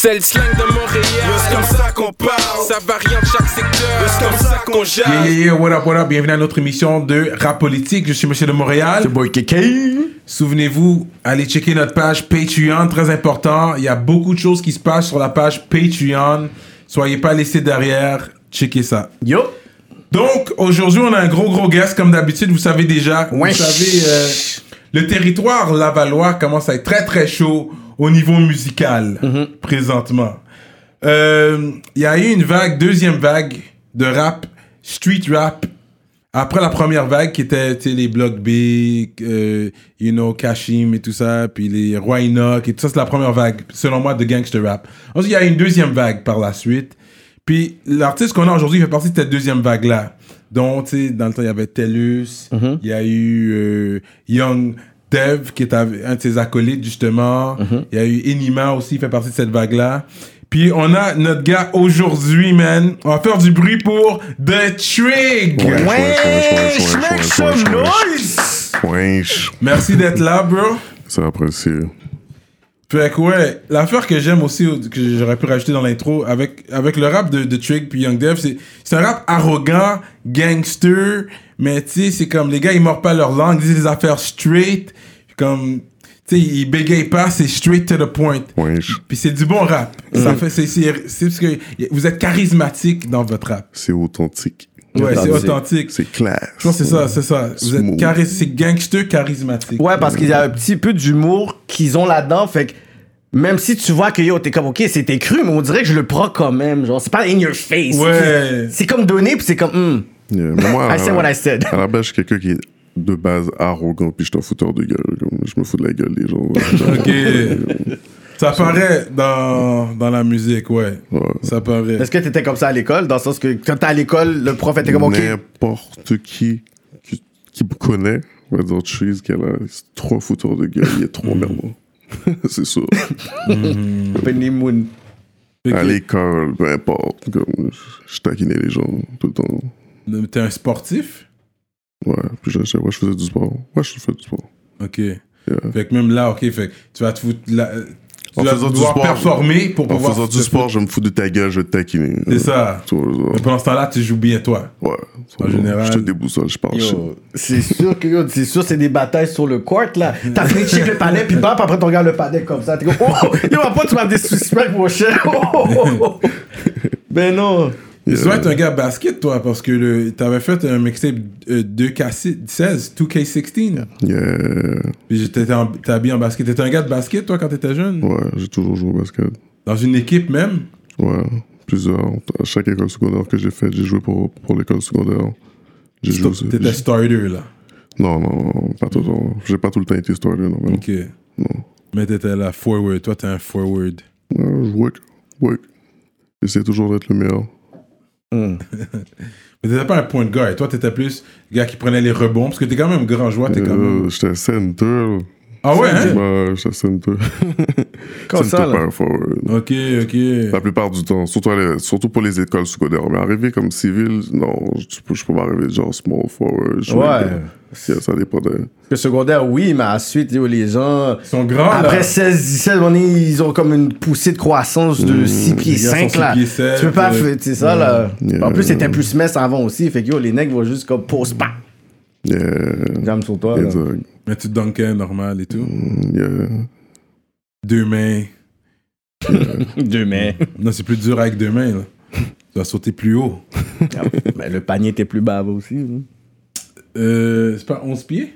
C'est le slang de Montréal. C'est comme ça qu'on parle. Ça varie en chaque secteur. C'est comme ça qu'on jase. Yeah, yeah, yeah, what up, what up, bienvenue à notre émission de Rap Politique, je suis Monsieur de Montréal. boy KK. Souvenez-vous, allez checker notre page Patreon, très important, il y a beaucoup de choses qui se passent sur la page Patreon, soyez pas laissés derrière, checkez ça. Yo. Donc, aujourd'hui, on a un gros, gros guest, comme d'habitude, vous savez déjà, vous Wesh. savez, euh, le territoire lavallois commence à être très, très chaud au niveau musical, présentement. Euh, Il y a eu une vague, deuxième vague de rap, street rap, après la première vague qui était les Block B, euh, you know, Kashim et tout ça, puis les Roy Enoch et tout ça, c'est la première vague, selon moi, de gangster rap. Ensuite, il y a eu une deuxième vague par la suite. Puis l'artiste qu'on a aujourd'hui fait partie de cette deuxième vague-là. Donc, tu sais, dans le temps, il y avait Tellus, il y a eu euh, Young Dev, qui est un de ses acolytes, justement. Il y a eu Enima aussi, il fait partie de cette vague-là. Puis on a notre gars aujourd'hui, man. On va faire du bruit pour The Trig. Wesh, wesh, make wesh, some wesh, wesh. noise. Wesh, Merci d'être là, bro. c'est apprécié. Fait que ouais, l'affaire que j'aime aussi, que j'aurais pu rajouter dans l'intro, avec, avec le rap de, de Trig puis Young Dev, c'est, c'est un rap arrogant, gangster, mais tu sais, c'est comme les gars, ils mordent pas leur langue, ils disent des affaires straight, comme, tu sais, ils bégayent pas, c'est straight to the point. Wesh, Puis c'est du bon rap. Ça fait, c'est parce que vous êtes charismatique dans votre rap. c'est authentique. Ouais, c'est Authentique. C'est clair. Je pense que c'est ça, c'est ça. Vous êtes Smooth. charis- c'est gangster charismatique. Ouais, parce qu'il y a un petit peu d'humour qu'ils ont là-dedans. Fait que même si tu vois que yo, t'es comme, ok, c'était cru, mais on dirait que je le prends quand même. Genre, c'est pas in your face. Ouais. C'est comme donné, puis c'est comme, hmm, Yeah, mais moi, I said what I said. à la base, je suis quelqu'un qui est de base arrogant, puis je suis un fouteur de gueule. Je me fous de la gueule des gens. Ok. Ça paraît dans, dans la musique, ouais. Ouais. Ça paraît. Est-ce que t'étais comme ça à l'école? Dans le sens que quand t'es à l'école, le prof était comme, ok. N'importe qui, qui qui me connaît va dire Cheese qu'elle a c'est trop fouteur de gueule, il est trop merdant. c'est sûr. Penny Moon. Fait À l'école, peu importe. Comme, je taquinais les gens tout le temps. T'es un sportif? Ouais, puis je, je, ouais, je faisais du sport. Ouais, je fais du sport. Ok. Fait que même là, ok, fait que tu vas te foutre. la- tu En vas faisant du sport, performer pour En pouvoir. faisant du sport, je me fous de ta gueule, je vais te taquiner. C'est ça. Genre, Mais pendant ce temps-là, tu joues bien toi. Ouais. En général- Je te déboussole, je parle c'est sûr que c'est sûr c'est des batailles sur le court là. T'as fini de check le panel puis bam, après tu regardes le panel comme ça. T'es comme oh yo après tu m'as des suspects mon cher. Oh, oh, oh, oh. Ben non. Tu dois être un gars basket, toi, parce que t'avais fait un mixtape euh, 2K16, 2K16. Yeah. Puis t'es habillé en basket. T'étais un gars de basket, toi, quand t'étais jeune? Ouais, j'ai toujours joué au basket. Dans une équipe même? Ouais, plusieurs. À chaque école secondaire que j'ai faite, j'ai joué pour, pour l'école secondaire. J'ai joué. T'étais starter, là. Non, non, non, pas tout le temps. J'ai pas tout le temps été starter, non. mais non. Ok. Mais t'étais là, forward. Toi, t'es un forward. Ouais, je work, work. J'essaie toujours d'être le meilleur. Mais t'étais pas un point de guard. Toi, t'étais plus le gars qui prenait les rebonds. Parce que t'es quand même grand joueur. T'es quand même... Euh, J'étais center. Ah ouais, hein? Ouais, j'étais center. Comme ça, là. Ok, ok. La plupart du temps, surtout, les- surtout pour les écoles secondaires. Mais arriver comme civil, non, je peux, je peux pas arriver genre small forward. Ouais. Ça dépend de... Le secondaire oui, mais ensuite les gens Ils sont grands, après là. 16 17 on est- ils ont comme une poussée de croissance de 6 pieds Les gars sont 5 là. pieds sept, tu peux pas euh, faire c'est ça là. Yeah. En plus c'était plus mess avant aussi fait que yo les nègres vont juste comme pause pas. Yeah, Jam sur toi là. exact. Mais tu dunkais normal et tout. Yeah. Deux mains. Deux mains. Non, c'est plus dur avec deux mains, là. Tu dois sauter plus haut. mais le panier était plus bas aussi. hein. Euh, c'est pas 11 pieds?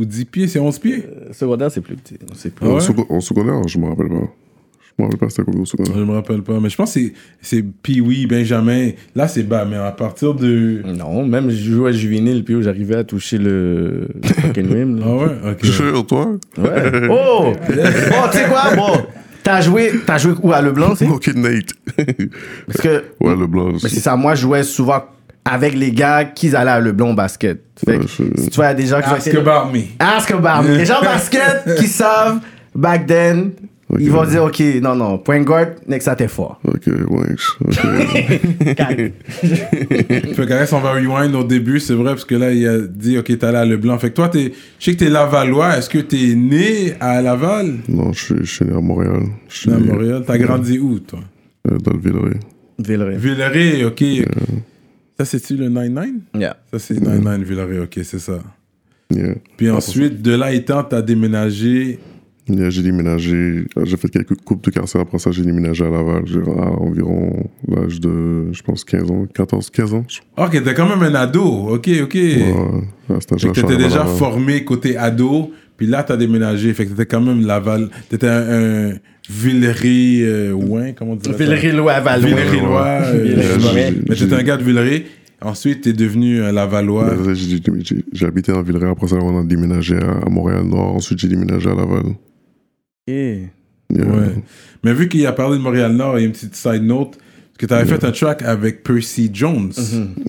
Ou 10 pieds, c'est 11 pieds? Le secondaire c'est plus petit, plus. Ah En ouais? En secondaire, je me rappelle pas. Je me rappelle pas c'était combien au secondaire. Je me rappelle pas. Mais je pense que c'est- c'est Pee-Wee, Benjamin. Là, c'est bas, mais à partir de. Non, même je jouais à juvénile puis j'arrivais à toucher le fucking rim là. Ah ouais? Ok. Jure, toi? Ouais. Oh! Bon, tu sais quoi? Bon, t'as joué, t'as joué où? À Leblanc, c'est? Ok, Nate. Parce que, ouais, le blanc. mais c'est ça, moi, je jouais souvent avec les gars qui allaient à Leblanc au basket. Fait que, Ouais, je- si tu vois, il y a des gens qui Ask about me. Ask about me. Les gens au basket qui savent, back then, Ils vont dire, OK, non, non, point guard, next ça t'es fort. Ok, ouais. Ok. Calme. Fait que on va rewind au début, c'est vrai, parce que là, il a dit, ok, t'es allé à Leblanc. Fait que toi, t'es, je sais que t'es Lavallois. Est-ce que t'es né à Laval? non, je suis, je suis né à Montréal. Je suis À né, Montréal. T'as grandi où, toi? euh, dans le Villeray. Villeray. Villeray, ok. Ça, c'est-tu le 9-9? Yeah. Ça, c'est 9-9 Villeray, ok, c'est ça. Yeah. Puis ensuite, de là étant, t'as déménagé. Yeah, j'ai déménagé, euh, j'ai fait quelques coupes de carcère, après ça j'ai déménagé à Laval, j'ai à environ l'âge de, je pense, 15 ans, 14, 15 ans. Ok, t'es quand même un ado, ok, ok. Ouais, à cet âge-là, t'étais déjà Laval. formé côté ado, puis là, t'as déménagé. Fait que t'étais quand même Laval. T'étais un, un Villeray, euh, ouin, comment ça? Villeray-Lois, Valois. Villeray-Lois. euh, Mais t'étais un gars de Villeray. Ensuite, t'es devenu un Lavallois. Mais j'ai- habité dans Villeray, après ça on a déménagé à, à Montréal-Nord, ensuite j'ai déménagé à Laval. Yeah. Ouais. Mais vu qu'il a parlé de Montréal-Nord, il y a une petite side note. Parce que t'avais fait un track avec Percy Jones.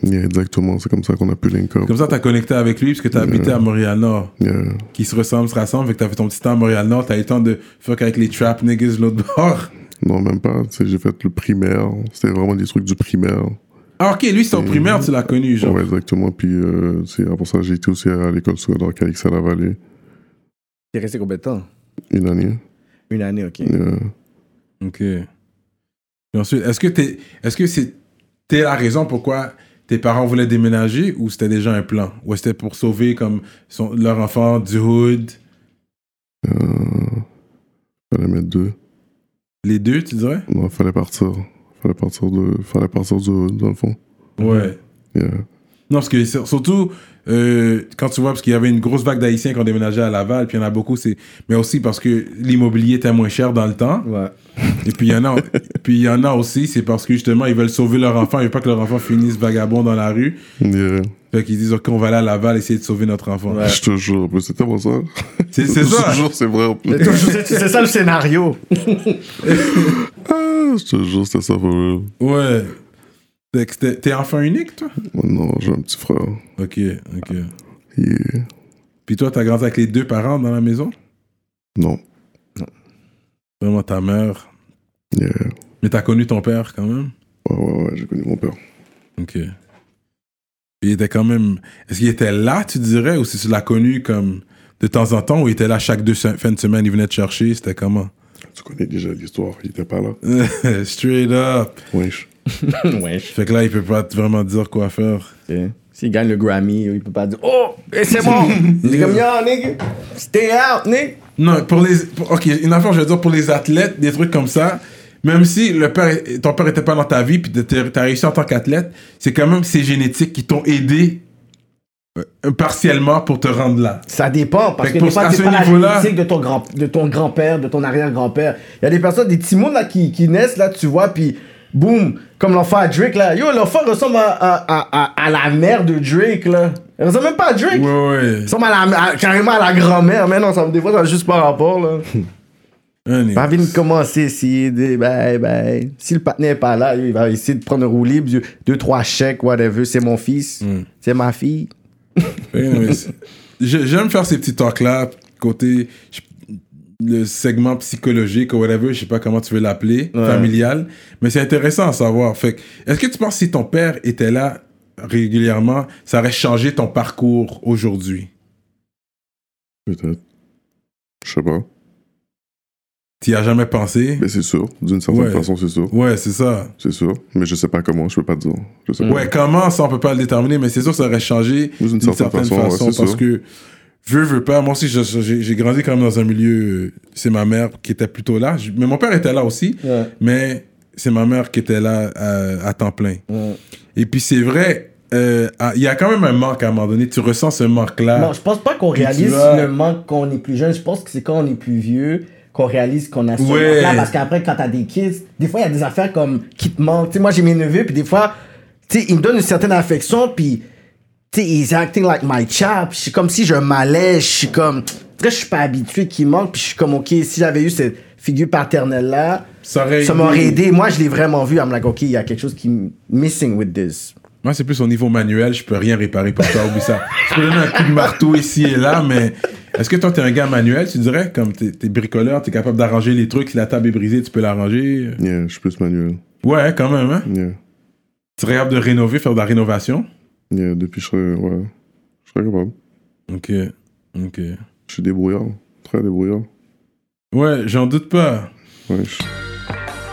Yeah, exactement, c'est comme ça qu'on a pu link up. Comme ça, t'as connecté avec lui parce que t'as habité à Montréal-Nord. Yeah. Qui se ressemblent, se rassemblent. Fait que t'as fait ton petit temps à Montréal-Nord. T'as eu le temps de fuck avec les trap niggas de l'autre bord. Non, même pas, tu j'ai fait le primaire, c'était vraiment des trucs du primaire. Ah, ok, lui, c'est au primaire, tu l'as connu, genre. Ouais, exactement, puis euh, c'est après ça j'ai été aussi à l'école secondaire Calix à la Vallée, T'es resté combien de temps? Une année. Une année, OK. Yeah. Ok. Et ensuite, est-ce que t'es, est-ce que c'était la raison pourquoi tes parents voulaient déménager ou c'était déjà un plan? Ou c'était pour sauver comme son, leur enfant du hood? Euh, fallait mettre deux. Les deux, tu dirais? Non, fallait partir. Fallait partir de, fallait partir du, dans le fond. Ouais. Yeah. Non, parce que sur- surtout, euh, quand tu vois, parce qu'il y avait une grosse vague d'Haïtiens qui ont déménagé à Laval, puis il y en a beaucoup, c'est... mais aussi parce que l'immobilier était moins cher dans le temps. Ouais. Et puis il y en a, puis il y en a aussi, c'est parce que justement, ils veulent sauver leur enfant, ils veulent pas que leur enfant finisse vagabond dans la rue. Yeah. Fait qu'ils disent, OK, on va aller à Laval essayer de sauver notre enfant. Ouais. Je te jure, c'est tellement ça. C'est, c'est Je ça. te jure, c'est vrai. C'est c'est c'est ça le scénario. Ah, je te jure, c'était ça pour real. Ouais. T'es- enfant unique, toi? Non, j'ai un petit frère. Ok, ok. Yeah. Puis toi, t'as grandi avec les deux parents dans la maison? Non. Vraiment ta mère. Yeah. Mais t'as connu ton père quand même? Ouais, ouais, ouais, j'ai connu mon père. Ok. Il était quand même. Est-ce qu'il était là, tu dirais, ou si tu l'as connu comme de temps en temps, ou il était là chaque deux fins de semaine, il venait te chercher, c'était comment? Tu connais déjà l'histoire, il était pas là. Straight up. Wesh. ouais. Fait que là, il peut pas vraiment dire quoi faire. Ok. S'il gagne le Grammy, il peut pas dire Oh, c'est bon. Il est comme Yo, nigga, stay out, nigga. Non, pour les. pour- ok, une affaire, je veux dire, pour les athlètes, des trucs comme ça, même si le père, ton père était pas dans ta vie, puis t'as réussi en tant qu'athlète, c'est quand même ces génétiques qui t'ont aidé euh, partiellement pour te rendre là. Ça dépend, parce Fait que que des pour- fois, à c'est ce pas la niveau-là- génétique de ton, grand, de ton grand-père, de ton arrière-grand-père. Il y a des personnes, des petits mondes là, qui, qui naissent, là, tu vois, puis boum, comme l'enfant à Drake, là. Yo, l'enfant ressemble à, à, à, à, la mère de Drake, là. Il ressemble même pas à Drake. Ouais, ouais. Il ressemble à la, carrément à la grand-mère, mais non, ça, des fois, ça n'a juste pas rapport, là. Pas de commencer de. Bye, bye. Si le partenaire n'est pas là, il va essayer de prendre un roue libre, deux, trois chèques, whatever. C'est mon fils, Mm. c'est ma fille. J'ai- J'aime faire ces petits talks-là, côté je- le segment psychologique ou whatever, je sais pas comment tu veux l'appeler, Ouais. familial, mais c'est intéressant à savoir. Fait est-ce que tu penses que si ton père était là régulièrement, ça aurait changé ton parcours aujourd'hui? Peut-être. Je sais pas. Tu y as jamais pensé? Mais c'est sûr. D'une certaine Ouais. façon, c'est sûr. Ouais, c'est ça. C'est sûr. Mais je sais pas comment, je peux pas te dire. Je sais pas. Ouais, comment, ça on peut pas le déterminer, mais c'est sûr ça aurait changé D'une certaine certaine façon, façon, ouais, c'est parce sûr. que veux, veux pas, moi aussi je- j'ai grandi quand même dans un milieu, euh, c'est ma mère qui était plutôt là, Je- mais mon père était là aussi, Ouais. mais c'est ma mère qui était là à, à temps plein. Ouais. Et puis c'est vrai, euh, il y a quand même un manque à un moment donné, tu ressens ce manque-là. Non, je pense pas qu'on réalise vas- le manque quand on est plus jeune. Je pense que c'est quand on est plus vieux qu'on réalise qu'on a ce Ouais. manque-là. Parce qu'après, quand t'as des kids, des fois, il y a des affaires comme qui te manquent. Tu sais, moi, j'ai mes neveux, puis des fois, tu sais, ils me donnent une certaine affection, puis sais, ils acting like my chap. Je suis comme si je m'allais, je suis comme. Je suis pas habitué qu'il manque, puis je suis comme, ok, si j'avais eu cette figure paternelle-là, ça aurait ça m'aurait aidé. Moi, je l'ai vraiment vu. I'm like, ok, il y a quelque chose qui missing with this. Moi, c'est plus au niveau manuel, je peux rien réparer pour toi, oublie ça. Je peux donner un coup de marteau ici et là, mais Est-ce que toi, t'es un gars manuel, tu dirais? Comme t'es es bricoleur, t'es capable d'arranger les trucs. Si la table est brisée, tu peux l'arranger? Yeah, je suis plus manuel. Ouais, quand même, hein? Yeah. Tu serais capable de rénover, faire de la rénovation? Yeah, depuis je serais, ouais, je serais capable. Ok, ok. Je suis débrouillard, très débrouillard. Ouais, j'en doute pas. Ouais, je-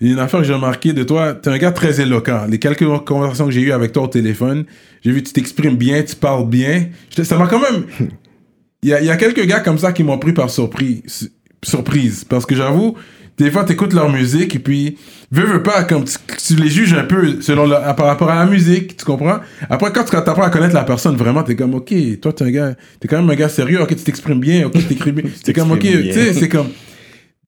Il y a une affaire que j'ai remarqué de toi, tu es un gars très éloquent. Les quelques conversations que j'ai eues avec toi au téléphone, j'ai vu que tu t'exprimes bien, tu parles bien. Ça m'a quand même... Il y a, il y a quelques gars comme ça qui m'ont pris par surprise. Surprise. Parce que j'avoue, des fois, t'écoutes leur musique et puis, veux, veux pas, comme tu, tu les juges un peu selon par rapport à la musique, tu comprends? Après, quand tu apprends à connaître la personne, vraiment, t'es comme, ok, toi, t'es un gars, t'es quand même un gars sérieux, ok, tu t'exprimes bien, ok, tu t'écris bien. C'est comme, ok, tu sais, c'est comme.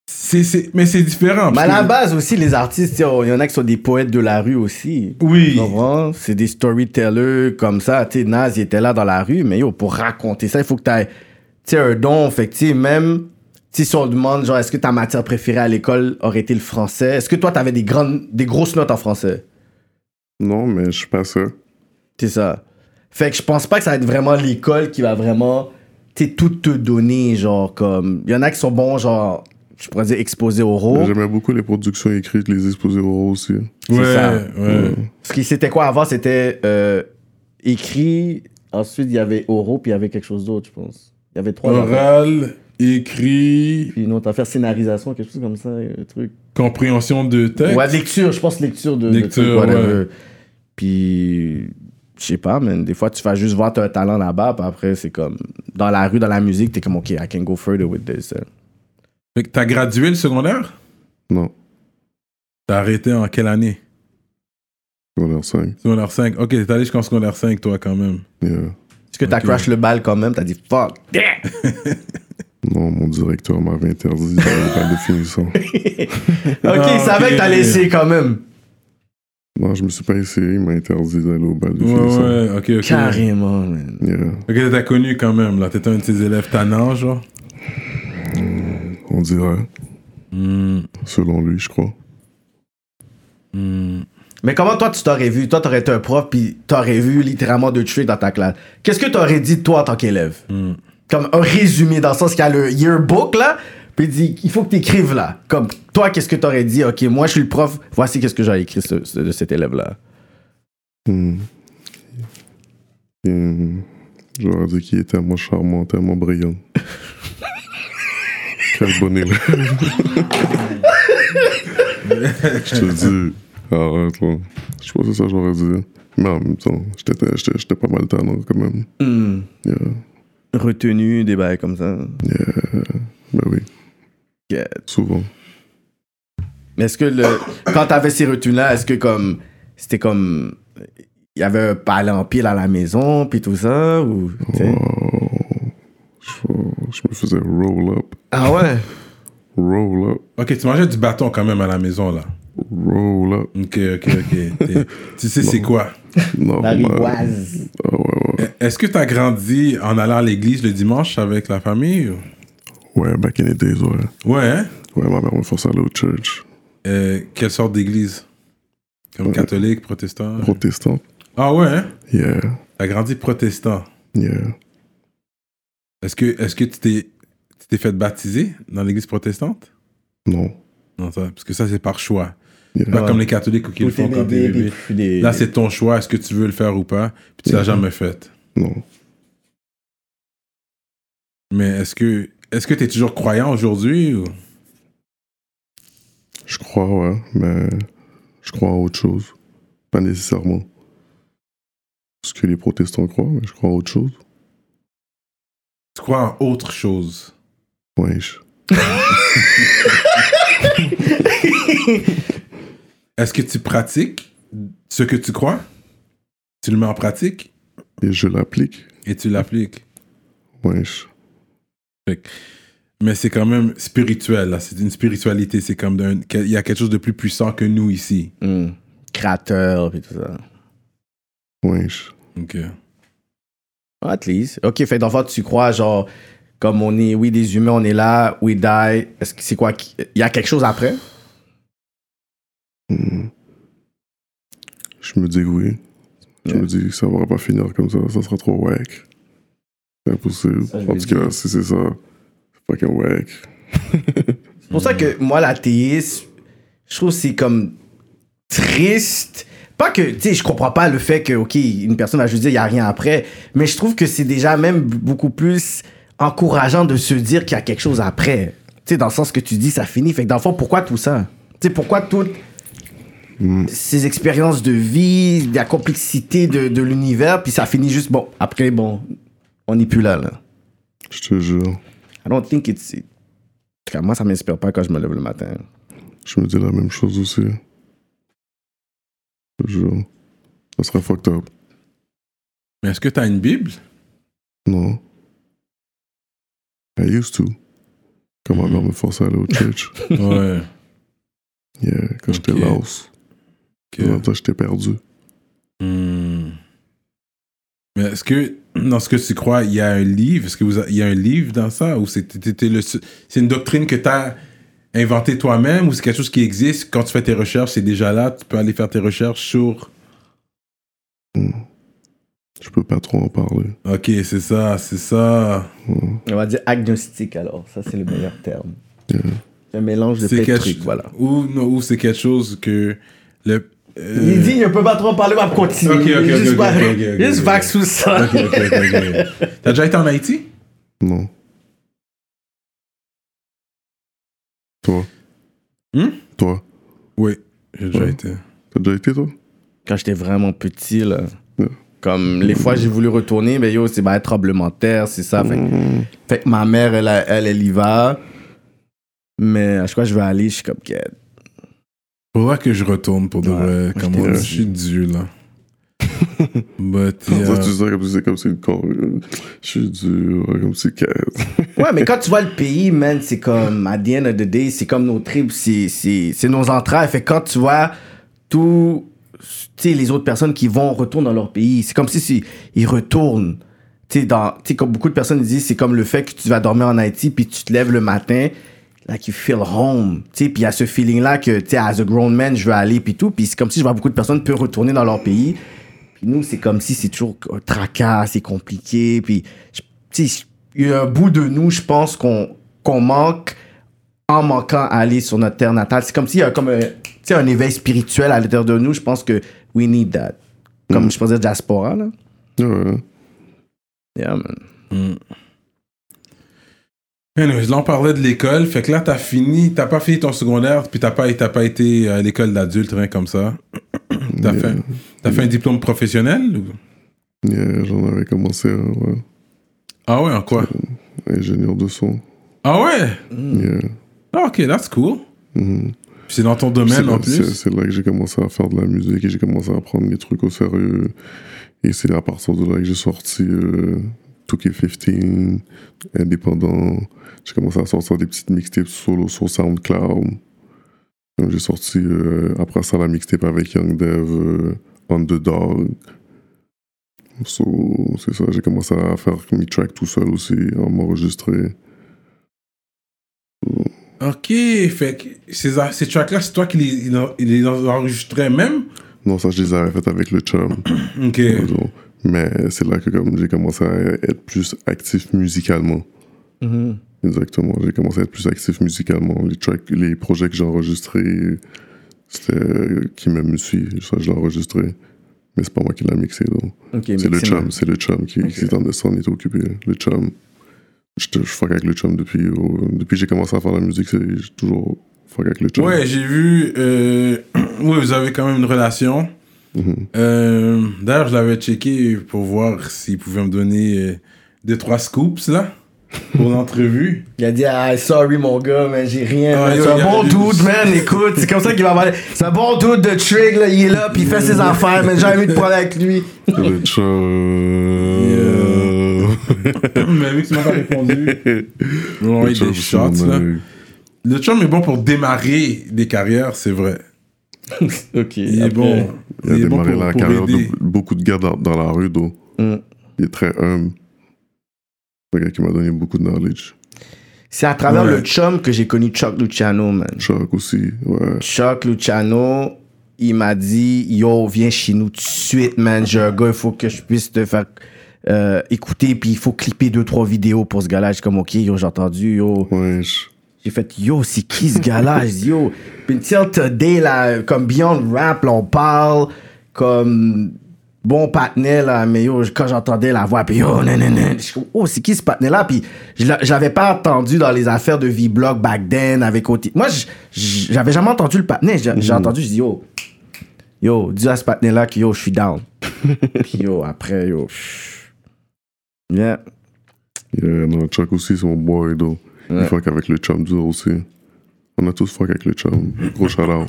C'est, c'est, mais c'est différent. Mais à la base aussi, les artistes, il y en a qui sont des poètes de la rue aussi. Oui. Tu? C'est des storytellers comme ça. Tu sais, Nas, il était là dans la rue, mais yo, pour raconter ça, il faut que tu aies un don. Fait que, tu sais, même tu si on demande, genre, est-ce que ta matière préférée à l'école aurait été le français? Est-ce que toi, t'avais des grandes, des grosses notes en français? Non, mais je suis pas ça. C'est ça. Fait que je pense pas que ça va être vraiment l'école qui va vraiment, tu tout te donner, genre, comme. Il y en a qui sont bons, genre, je pourrais dire exposés oraux. J'aimais beaucoup les productions écrites, les exposés oraux aussi. Ouais, ça. ouais. Parce que c'était quoi avant? C'était euh, écrit, ensuite il y avait oraux, puis il y avait quelque chose d'autre, je pense. Il y avait trois. Oral, écrit, Puis une autre affaire, scénarisation, quelque chose comme ça, un truc. compréhension de texte. Ouais, lecture, je pense lecture de. Lecture, ouais. Puis, je sais pas, mais des fois tu vas juste voir ton talent là-bas, puis après c'est comme. Dans la rue, dans la musique, t'es comme, ok, I can go further with this. Fait que t'as gradué le secondaire? Non, T'as arrêté en quelle année? secondaire 5. Secondaire 5. Ok, t'es allé jusqu'en secondaire 5, toi, quand même. Yeah. Est-ce que t'as crash le bal quand même? T'as dit fuck. Non, mon directeur m'avait interdit d'aller pas de finissant. ok, il Ah, savait que t'allais essayer quand même. Non, je me suis pas essayé, il m'a interdit d'aller au bal de Ouais, finissant. ouais, ok, ok. Carrément, man. Yeah. Ok, t'as connu quand même, là. T'étais un de tes élèves tannants, genre? On dirait, Hmm, selon lui, je crois. hmm. Mais comment toi tu t'aurais vu? Toi t'aurais été un prof puis t'aurais vu littéralement deux tuer dans ta classe. Qu'est-ce que t'aurais dit toi en tant qu'élève? Hmm. Comme un résumé dans le sens qu'il y a le yearbook là, puis il dit il faut que t'écrives là. Comme toi qu'est-ce que t'aurais dit? Ok, moi je suis le prof, voici qu'est-ce que j'ai écrit ce- ce- de cet élève là. Hmm. J'aurais dit qu'il était tellement charmant, tellement brillant. Élève. je te dis. Arrête, là. Je pense que c'est ça que j'aurais dit. Mais en même temps, j'étais pas mal talent quand même. Yeah. Retenu, des bails comme ça. Ben oui, Yeah. souvent. Mais est-ce que le quand t'avais ces retenues là, est-ce que comme c'était comme il y avait un palais en pile à la maison puis tout ça ou sais? Je, me faisais roll up. Ah ouais? Roll up. Ok, tu mangeais du bâton quand même à la maison, là. Roll up. Ok, ok, ok. Tu sais c'est quoi? Non, La rivoise. Ah ouais, ouais. Est-ce que t'as grandi en allant à l'église le dimanche avec la famille? ou- Ouais, back in the days, ouais. Ouais, hein? Ouais, ma mère me forçait à aller au church. Euh, quelle sorte d'église? Comme Ouais. catholique, protestant? Protestant. Ah ouais, hein? Yeah, T'as grandi protestant? yeah. Est-ce que, est-ce que tu t'es, tu t'es fait baptiser dans l'église protestante? Non. Non, ça, parce que ça, c'est par choix. Yeah. Pas Ouais. comme les catholiques qui le font bébé. des... Là, c'est ton choix. Est-ce que tu veux le faire ou pas? Puis tu l'as Mhm. jamais fait. Non. Mais est-ce que, est-ce que t'es toujours croyant aujourd'hui? Ou... Je crois, ouais, mais je crois en autre chose. Pas nécessairement. Ce que les protestants croient, mais je crois en autre chose. Tu crois en autre chose? Ouais, je- Est-ce que tu pratiques ce que tu crois? Tu le mets en pratique? Et je l'applique. et tu l'appliques. Je- que- mais c'est quand même spirituel. C'est une spiritualité. C'est comme d'un. Il y a quelque chose de plus puissant que nous ici. Hmm. Créateur, puis tout ça. Ouais, je- Ok. At least. Ok, fait d'enfant, tu crois, genre, comme on est, oui, des humains, on est là, we die. Est-ce que c'est quoi Il y a quelque chose après? Hmm. Je me dis oui. Je me dis que ça va pas finir comme ça, ça sera trop wack. C'est impossible. Ça, en tout cas, si c'est ça, c'est fucking wack. C'est pour ça que moi, l'athéisme, je trouve que c'est comme triste. Pas que, tu sais, je comprends pas le fait que, OK, une personne va juste dire il n'y a rien après, mais je trouve que c'est déjà même beaucoup plus encourageant de se dire qu'il y a quelque chose après. Tu sais, dans le sens que tu dis ça finit. Fait que dans le fond, pourquoi tout ça? Tu sais, pourquoi toutes ces expériences de vie, la complexité de, de l'univers, puis ça finit juste, bon, après, bon, on n'est plus là, là. Je te jure. I don't think it's... Moi, ça m'inspire pas quand je me lève le matin. Je me dis la même chose aussi. Je jure. Ça serait fucked up. Mais est-ce que tu as une Bible? Non. I used to. Quand ma mère me forçait à aller au church. Ouais. Yeah, quand j'étais Ok. Laos. Ok. Dans le temps, j'étais perdu. Hmm. Mais est-ce que dans ce que tu crois, il y a un livre? Est-ce que vous a- il y a un livre dans ça? Ou c'est c'est une doctrine que tu as inventée toi-même ou c'est quelque chose qui existe? Quand tu fais tes recherches, c'est déjà là, tu peux aller faire tes recherches sur Je peux pas trop en parler. OK, c'est ça, c'est ça. On va dire agnostique alors, ça c'est le meilleur terme. Un mélange de quelque trucs, voilà. ou non, ou c'est quelque chose que le euh, Il dit, il ne peut pas trop en parler, on va continuer. Ok, ok, juste ok, va- ok, ok, ok, juste vague sous ça. OK, OK, OK. T'as déjà été en Haïti? Non. Toi Hmm? Toi Oui, j'ai déjà Ouais. été. T'as déjà été, toi? Quand j'étais vraiment petit, là, Ouais. comme les fois j'ai voulu retourner, mais yo, c'est bah, tremblement de terre, c'est ça. Fait, que- Hmm. fait que ma mère, elle, elle, elle y va. Mais à chaque fois que je vais aller, je suis comme, Quête. Faudra que je retourne pour de Ouais, vrai. moi, Comment j'étais je suis dû là. But, Ça, yeah. tu sais comme si c'est comme si le corps. euh, Je suis dur, comme si casse. Ouais, mais quand tu vois le pays, man, c'est comme, at the end of the day, c'est comme nos tripes, c'est, c'est, c'est nos entrailles. Fait que quand tu vois tous, tu sais, les autres personnes qui vont, retournent dans leur pays, c'est comme si, si ils retournent. Tu sais, dans, tu sais, comme beaucoup de personnes disent, c'est comme le fait que tu vas dormir en Haïti, puis tu te lèves le matin, like you feel home. Tu sais, puis il y a ce feeling-là que, tu sais, as a grown man, je veux aller, puis tout. Puis c'est comme si je vois beaucoup de personnes peuvent retourner dans leur pays. Puis nous, c'est comme si c'est toujours un tracas, c'est compliqué. Puis, tu sais, il y a un bout de nous, je pense, qu'on qu'on manque en manquant à aller sur notre terre natale. C'est comme s'il y a comme un, tu sais, un éveil spirituel à l'intérieur de nous. Je pense que we need that. Comme je pensais diaspora, là. Ouais. Yeah, man. Mm. Anyways, là, on parlait de l'école. Fait que là, t'as fini, t'as pas fini ton secondaire, puis t'as pas, t'as pas été à l'école d'adulte, rien comme ça. T'as Yeah. fait, fait un diplôme professionnel ou- Yeah, j'en avais commencé, un, ouais. Ah ouais, en quoi? Ingénieur de son. Ah ouais? Yeah. Ah, ok, that's cool. Mhm. Puis c'est dans ton domaine là, en plus? c'est là que j'ai commencé à faire de la musique et j'ai commencé à prendre les trucs au sérieux. Et c'est à partir de là que j'ai sorti euh, 2K15, indépendant. J'ai commencé à sortir des petites mixtapes solo sur SoundCloud. J'ai sorti euh, après ça la mixtape avec Young Dev, euh, Underdog. So, c'est ça, j'ai commencé à faire mes tracks tout seul aussi, à m'enregistrer. Ok, fait que ces, ces tracks-là, c'est toi qui les, les enregistrais même? Non, ça, je les avais fait avec le chum. Ok. Mais c'est là que comme j'ai commencé à être plus actif musicalement. Mhm. Exactement. J'ai commencé à être plus actif musicalement. Les tracks, les projets que j'ai enregistrés, c'était euh, qui m'aime me suit. Ça, je l'ai enregistré. Mais c'est pas moi qui l'ai mixé. donc. Ok, C'est le chum. C'est le chum qui, Ok. qui est en s'en est occupé. Le chum. Je, je fuck avec le chum depuis, depuis que j'ai commencé à faire la musique. c'est- J'ai toujours fuck avec le chum. Ouais, j'ai vu. euh, oui, vous avez quand même une relation. Euh, D'ailleurs, je l'avais checké pour voir s'il pouvait me donner euh, deux, trois scoops, là, pour l'entrevue. Il a dit, ah, sorry, mon gars, mais j'ai rien. Ah, c'est un a bon du- dude, man. Écoute, c'est comme ça qu'il va parler. C'est un bon dude de Trig, là. Il est là, puis il fait ses affaires, mais j'ai envie de parler avec lui. Le chum. Mais vu que tu m'as pas répondu, on va des shots, là. Le chum est bon pour démarrer des carrières, c'est vrai. Ok. Il est bon. Il a démarré pour, la pour carrière aider. de beaucoup de gars dans, dans la rue, donc. Mm. Il est très humble. C'est un gars qui m'a donné beaucoup de knowledge. C'est à travers Ouais. le chum que j'ai connu Chuck Luciano, man. Chuck aussi, ouais. Chuck Luciano, il m'a dit Yo, viens chez nous tout de suite, man. J'ai un gars, il faut que je puisse te faire euh, écouter, puis il faut clipper deux, trois vidéos pour ce gars-là. Je suis comme Ok, yo, j'ai entendu, yo. Ouais, je- J'ai fait Yo, c'est qui ce gars-là? Yo, puis until today, là, comme Beyond Rap, là, on parle comme bon patinet, là, mais yo, quand j'entendais la voix, puis yo, nan, nan, nan, je suis comme, oh, c'est qui ce patinet-là? Puis je l'a- je l'avais pas entendu dans les affaires de V-Blog back then avec OT. Moi, j'avais jamais entendu le patinet. J'ai j'ai entendu, je dis yo, yo, dis à ce patinet-là que yo, je suis down. puis yo, après, yo, pff. yeah. Yeah, non, Chuck aussi, c'est mon boy, donc. Il Ouais. fuck avec le chum dur aussi. On a tous fuck avec le chum. Gros shout out.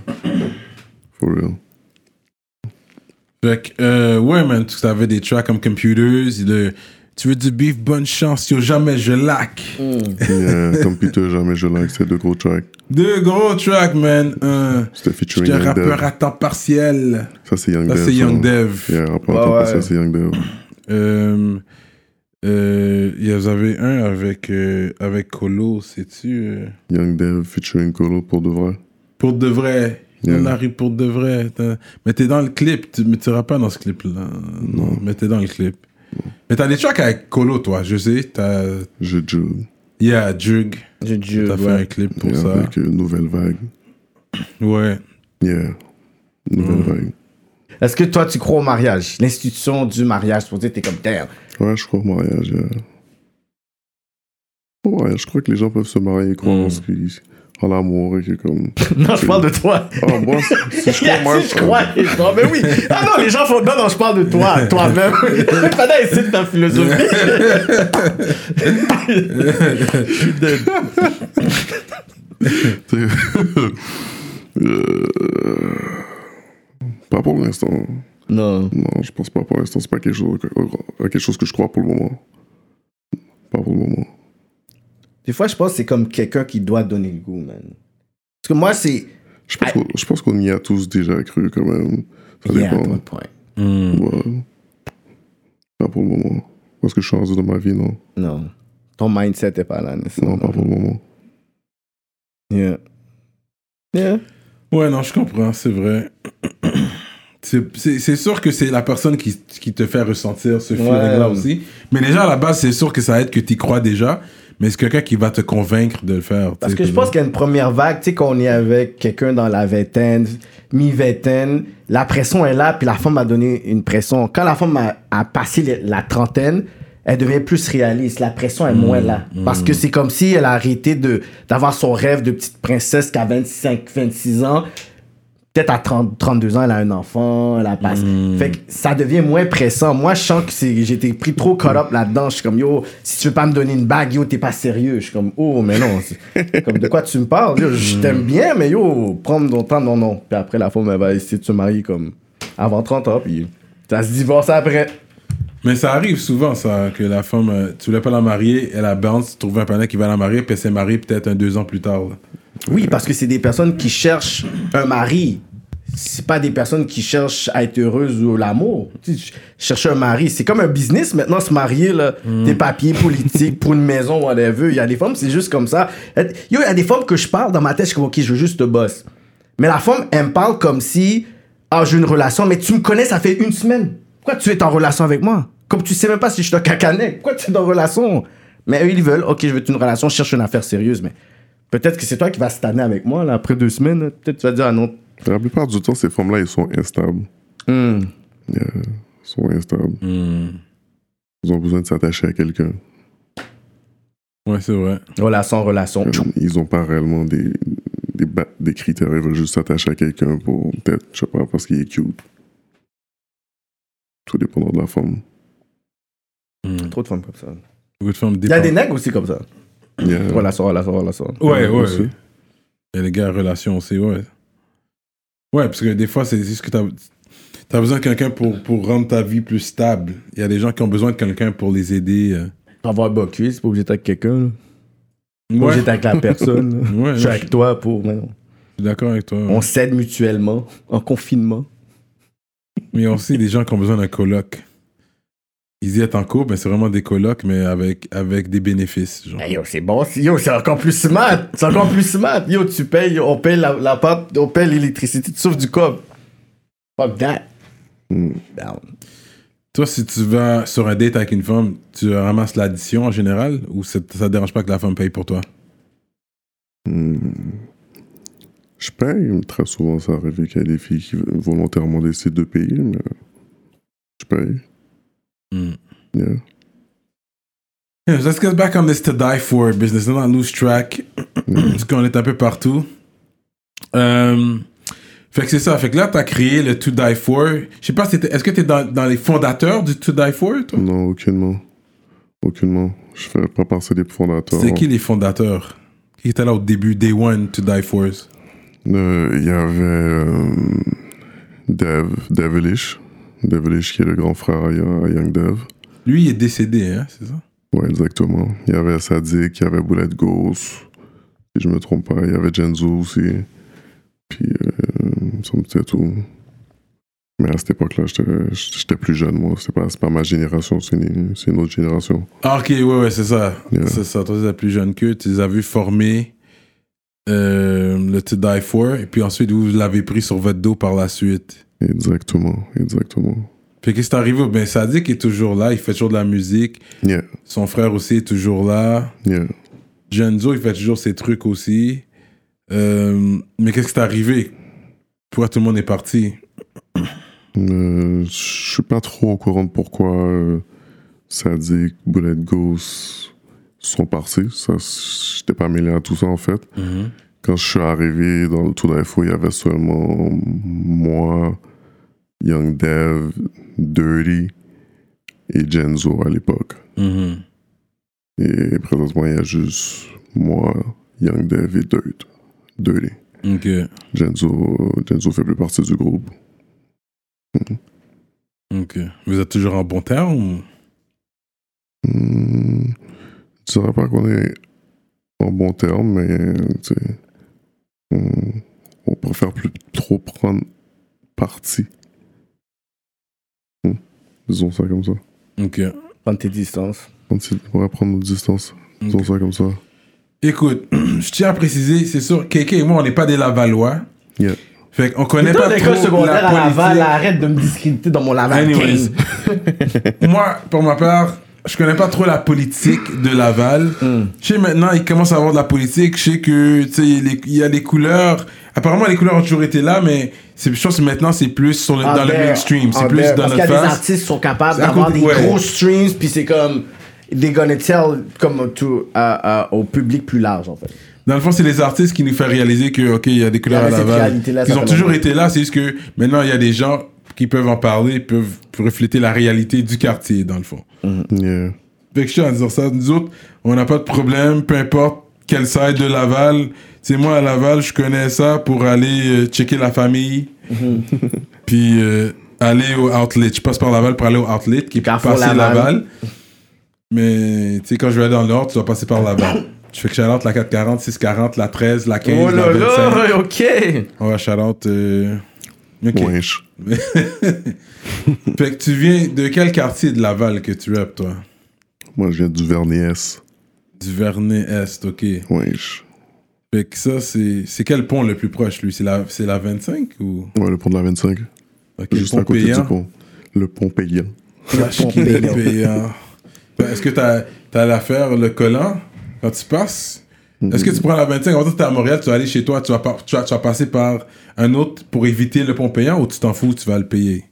For real. Fait que, euh, ouais, man, tu avais des tracks comme Computers, le, tu veux du beef, bonne chance, yo, jamais je lack. Yeah, comme Peter, jamais je like, c'est deux gros tracks. Deux gros tracks, man. Un, C'était featuring un Young rappeur Dev. à temps partiel. Ça, c'est Young Ça, Dev. c'est Young ça. Dev. Yeah, rappeur Ouais, à temps ouais. partiel, c'est Young Dev. Euh, euh, il y en avait un avec, euh, avec Colo, sais-tu? euh, Young Dev featuring Colo pour de vrai. pour de vrai. Yeah. On arrive pour de vrai. Mais t'es dans le clip, tu, mais tu seras pas dans ce clip-là. Non, mais t'es dans le clip. Mais t'as des tracks avec Colo, toi, je sais. T'as. Je Jug. Yeah, Jug. J'ai dû. T'as fait ouais. un clip pour Yeah, ça. avec euh, Nouvelle Vague. Ouais. Yeah. Nouvelle Vague. Est-ce que toi, tu crois au mariage? L'institution du mariage, pour dire, t'es comme damn. Ouais, je crois au mariage. yeah. Ouais, je crois que les gens peuvent se marier et croire en, ce qui- en l'amour et que comme. Non, je parle de toi. Ah, moi, si je crois, moi, si je crois, je crois. Mais oui. Ah non, les gens font. Non, non, je parle de toi, toi-même. Fallait essayer de ta philosophie. Euh, Pas pour l'instant. Non. Non, je pense pas pour l'instant. C'est pas quelque chose, quelque chose que je crois pour le moment. Pas pour le moment. Des fois, je pense que c'est comme quelqu'un qui doit donner le goût, man. Parce que moi, c'est. Je pense qu'on- je pense qu'on y a tous déjà cru quand même. Ça Yeah, dépend. point. Hmm. Ouais. Pas pour le moment. Parce que je suis rendu dans ma vie, non. Non. Ton mindset est pas là, nécessairement. Non, pas pour le moment. Yeah. Yeah. Ouais, non, je comprends, c'est vrai. C'est- sûr que c'est la personne qui, qui te fait ressentir ce feeling-là aussi. Mais déjà, à la base, c'est sûr que ça aide que tu y crois déjà. Mais c'est quelqu'un qui va te convaincre de le faire. Parce que je pense qu'il y a une première vague, tu sais, quand on est avec quelqu'un dans la vingtaine, mi-vingtaine, la pression est là, puis la femme a donné une pression. Quand la femme a, a passé la trentaine, elle devient plus réaliste. La pression est moins là. Parce que c'est comme si elle a arrêté de, d'avoir son rêve de petite princesse qui a 25, 26 ans. Peut-être à 30, 32 ans, elle a un enfant, elle a passé. Fait que ça devient moins pressant. Moi, je sens que j'étais pris trop caught up là-dedans. Je suis comme, yo, si tu veux pas me donner une bague, yo, t'es pas sérieux. Je suis comme, oh, mais non. comme, de quoi tu me parles? Yo, je t'aime bien, mais yo, prendre ton temps, non, non. Puis après, la femme, elle va essayer de se marier comme avant 30 ans, puis ça se divorce après. Mais ça arrive souvent, ça, que la femme, euh, tu voulais pas la marier, elle a bounce, tu trouves un panneau qui va la marier, puis elle s'est mariée peut-être un deux ans plus tard. là. Oui, parce que c'est des personnes qui cherchent un mari. C'est pas des personnes qui cherchent à être heureuses ou l'amour. Chercher un mari, c'est comme un business maintenant, se marier, là. Des papiers politiques pour une maison, whatever. Il y a des femmes, c'est juste comme ça. Yo, il y a des femmes que je parle dans ma tête, je suis ok, je veux juste te boss. Mais la femme, elle me parle comme si, ah, j'ai une relation, mais tu me connais, ça fait une semaine. Pourquoi tu es en relation avec moi? Comme tu sais même pas si je un cacanet. Pourquoi tu es en relation? Mais eux, ils veulent, ok, je veux une relation, je cherche une affaire sérieuse, mais peut-être que c'est toi qui vas se tanner avec moi, là, après deux semaines. Peut-être que tu vas dire, ah non. La plupart du temps, ces femmes-là, ils sont instables. Hmm. Yeah, Ils sont instables. Hmm. Ils ont besoin de s'attacher à quelqu'un. Ouais, c'est vrai. Relation, relation. Comme Ils n'ont pas réellement des, des, ba- des critères. Ils veulent juste s'attacher à quelqu'un pour peut-être, je sais pas, parce qu'il est cute. Tout dépendant de la femme. Hmm. Trop de femmes comme ça. Beaucoup de femmes Il y a des nègres aussi comme ça. Yeah. Relation, relation, relation. Ouais, ouais. Aussi. ouais. Et les gars, relation aussi, ouais. Ouais, parce que des fois, c'est juste que t'as as besoin de quelqu'un pour, pour rendre ta vie plus stable. Il y a des gens qui ont besoin de quelqu'un pour les aider. euh. Pour avoir cuisse, c'est pas obligé d'être avec quelqu'un. Pas Ouais, d'être avec la personne. Ouais, je suis avec toi pour. je suis d'accord avec toi. On s'aide mutuellement en confinement. Mais il y a aussi des gens qui ont besoin d'un coloc. Ils y être en couple, mais c'est vraiment des colocs, mais avec, avec des bénéfices. Genre. Hey, yo, c'est bon. Yo, c'est encore plus smart. C'est encore plus smart. Yo, tu payes, on paye la, la pâte, on paye l'électricité, tu sauves du cob. Fuck that. Mm. Down. Toi, si tu vas sur un date avec une femme, tu ramasses l'addition en général ou ça te dérange pas que la femme paye pour toi? Hmm. Je paye, mais très souvent ça arrive qu'il y a des filles qui volontairement décident de payer, mais je paye. Hmm. Yeah. Yeah, let's get back on this to die for business. Let's not lose track. Parce qu'on est un peu partout. Euh, fait que c'est ça. Fait que là, t'as créé le To Die For. Je sais pas, si est-ce que t'es dans, dans les fondateurs du To Die For, toi? Non, aucunement. Aucunement. Je fais pas partie des fondateurs. C'est qui les fondateurs? Qui était là au début, Day One, To Die For Euh, Il y avait euh, Dev, Devilish. Devilish qui est le grand frère à, Young- Dev. Lui, il est décédé, hein, c'est ça? Ouais, exactement. Il y avait Sadik, il y avait Bullet Ghost. Si je me trompe pas, il y avait Genzo aussi. Puis, euh, que c'était tout. Mais à cette époque-là, j'étais plus jeune, moi. C'est pas, pas ma génération, c'est une, autre génération. Ah, ok, ouais, ouais, c'est ça. Yeah. C'est ça. Toi, tu plus jeune qu'eux. Tu les as vus former euh, le To Die For. Et puis ensuite, vous l'avez pris sur votre dos par la suite. Exactement, exactement. Puis qu'est-ce qui est arrivé Ben, Sadik est toujours là. Il fait toujours de la musique. Yeah, Son frère aussi est toujours là. yeah. Genzo, il fait toujours ses trucs aussi. Euh, mais qu'est-ce qui est arrivé? Pourquoi tout le monde est parti? Euh, Je suis pas trop au courant de pourquoi euh, Sadik, Bullet Ghost sont partis. Ça, j'étais pas mêlé à tout ça, en fait. Quand je suis arrivé dans le tour d'info, il y avait seulement moi, Young Dev, Dirty et Genzo à l'époque. Mhm. Et présentement, il y a juste moi, Young Dev et Dirt. Dirty. Ok. Genzo, Genzo fait plus partie du groupe. Ok. Vous êtes toujours en bon terme Hmm, je dirais pas qu'on est en bon terme, mais on, on préfère plus trop prendre parti. Hmm, Disons ça comme ça. Ok. Prendre tes distances. On va prendre nos distances. Disons ça comme ça. Écoute, je tiens à préciser, c'est sûr, Keke et moi, on n'est pas des Lavallois. Yeah. Fait qu'on connaît pas l'école trop secondaire la à Laval, politique. arrête de me discréditer dans mon Laval Anyways. moi, pour ma part, je connais pas trop la politique de Laval. Je sais maintenant, il commence à avoir de la politique. Je sais que, tu sais, les- il y a les couleurs. Apparemment, les couleurs ont toujours été là, mais c'est, je pense que maintenant, c'est plus sur le- dans le mainstream. C'est envers- plus dans Parce notre a des face. artistes qui sont capables d'avoir des ouais. gros streams, puis c'est comme. They're gonna tell comme to, au public plus large, en fait. Dans le fond, c'est les artistes qui nous font réaliser que, OK, il y a des couleurs à Laval. Ils ont toujours été là. C'est juste que maintenant, il y a des gens qui peuvent en parler, peuvent refléter la réalité du quartier, dans le fond. Yeah. Fait que je tiens à dire ça. Nous autres, on n'a pas de problème, peu importe quel side de Laval. C'est moi à Laval, je connais ça pour aller euh, checker la famille. Puis euh, aller au outlet. Je passe par Laval pour aller au outlet qui est Carrefour passé Laval. Laval. Mais tu sais, quand je vais aller dans le nord, tu dois passer par Laval. Je fais que shout-out la 440, 640, la 13, la 15, Oh la là 25. là, ok. On va shout-out. euh, Ok. Wesh. Fait que tu viens de quel quartier de Laval que tu rappes, toi? Moi, je viens du Verniès. Du Vernet-Est, ok. Wesh. Fait que ça, c'est c'est quel pont le plus proche, lui? C'est la, c'est la 25 ou? Ouais, le pont de la 25. Ok, Juste le à pont côté payant? du pont. Le pont payant. Vache pont payant. Ben, Est-ce que t'as as l'affaire, le collant, quand tu passes? Est-ce que tu prends la 25 En fait, t'es à Montréal, tu vas aller chez toi, tu vas, par- tu, vas, tu vas passer par un autre pour éviter le pont payant ou tu t'en fous, tu vas le payer?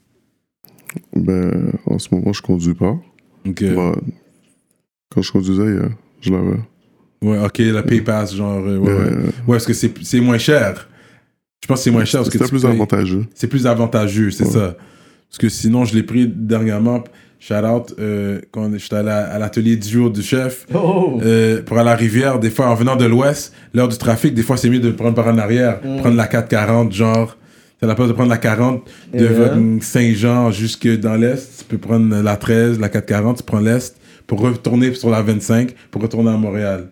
Ben, en ce moment, je conduis pas. Ok. Quand je conduisais, je l'avais. Ouais, ok, le pay pass, genre. euh, ouais, ouais. Euh, Ouais, est-ce que c'est c'est moins cher Je pense que c'est moins cher parce tu plus avantageux. c'est plus avantageux, c'est ça. Parce que sinon, je l'ai pris dernièrement, shout out, euh, quand j'étais à la- à l'atelier du jour du chef, Oh. euh, pour aller à la rivière, des fois, en venant de l'ouest, l'heure du trafic, des fois, c'est mieux de prendre par en arrière, Mm. prendre la 440, genre, t'as la place de prendre la 40 de Yeah. Saint-Jean jusque dans l'est, tu peux prendre la 13, la 440, tu prends l'est, pour retourner sur la 25, pour retourner à Montréal.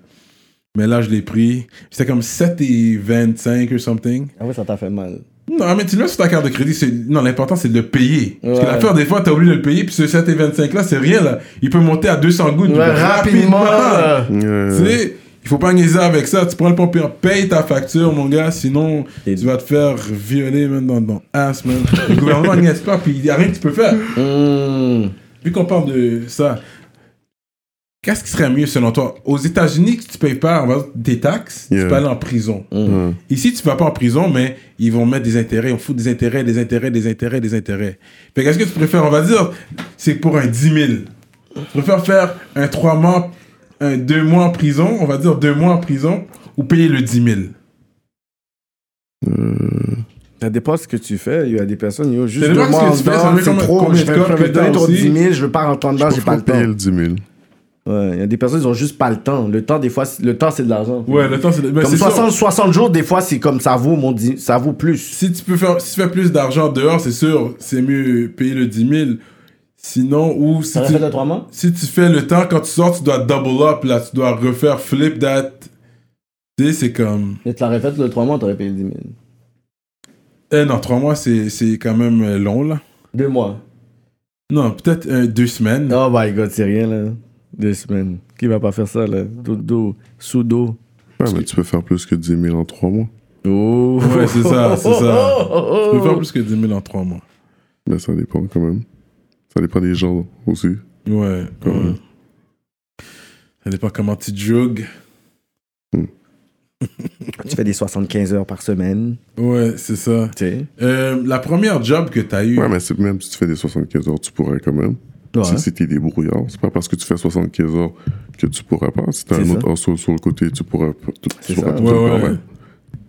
Mais là, je l'ai pris. C'était comme 7 et 25 or something. Ah ouais, ça t'a fait mal. Non, mais tu le mets sur ta carte de crédit. c'est- Non, l'important, c'est de le payer. Parce que Ouais. l'affaire, des fois, t'as oublié de le payer, puis ce 7 et 25 là, c'est rien, là. Il peut monter à 200 gouttes Ouais, rapidement. là. Tu sais, il faut pas niaiser avec ça. Tu prends le pompier, paye ta facture, mon gars, sinon Et- tu vas te faire violer, man, dans ton ass, man. Le gouvernement niaise pas, puis il y a rien que tu peux faire. Mmh. Vu qu'on parle de ça, qu'est-ce qui serait mieux selon toi? Aux États-Unis, si tu payes pas on va dire, des taxes, Yeah. tu peux aller en prison. Ouais. Ici, tu vas pas en prison, mais ils vont mettre des intérêts, on fout des intérêts, des intérêts, des intérêts, des intérêts. Fait qu'est-ce que tu préfères On va dire, c'est pour un 10 000. Tu préfères faire un 3 mois, un 2 mois en prison, on va dire 2 mois en prison, ou payer le 10 000 Ça dépend ce que tu fais. Il y a des personnes, yo, juste deux mois ce en que tu fais, ça dedans, c'est trop. combien Je de vais, je vais donner ton aussi. 10 000, je veux pas rentrer dedans, j'ai Je pas le temps. le 10 000. Ouais, il y a des personnes, ils ont juste pas le temps. Le temps, des fois, c'est- le temps, c'est de l'argent. Ouais, le temps, c'est. ben, Comme c'est ça. 60, 60 jours, des fois, c'est comme ça vaut, mon di- ça vaut plus. Si tu peux faire, si tu fais plus d'argent dehors, c'est sûr, c'est mieux payer le 10 000. Sinon, ou si Ça tu, fait de 3 mois? si tu fais le temps, quand tu sors, tu dois double up, là, tu dois refaire flip that. Tu sais, c'est comme. Et tu l'aurais fait le 3 mois, t'aurais payé le 10 000. Eh non, trois mois, c'est quand même euh, long, là. 2 mois. Non, peut-être euh, deux semaines. Oh my god, c'est rien, là. Deux semaines. Qui va pas faire ça, là? Dodo, sous-dos. Ouais, mais tu peux faire plus que 10 000 en 3 mois. Oh! Ouais, c'est ça, c'est ça. Tu peux faire plus que 10 000 en trois mois. Mais ça dépend quand même. Ça dépend des gens aussi. Ouais, Quand ouais. même. Ça dépend comment tu jugues. Tu fais des 75 heures par semaine, Ouais, c'est ça. tu sais. Euh, la première job que t'as eu. Ouais, mais c'est- même si tu fais des 75 heures, tu pourrais quand même. Ouais. Si c'était débrouillard, c'est pas parce que tu fais 75 heures que tu pourrais pas. Si t'as C'est un ça. autre hustle sur le côté, tu pourrais, tu, C'est tu ça. te Ouais, ouais.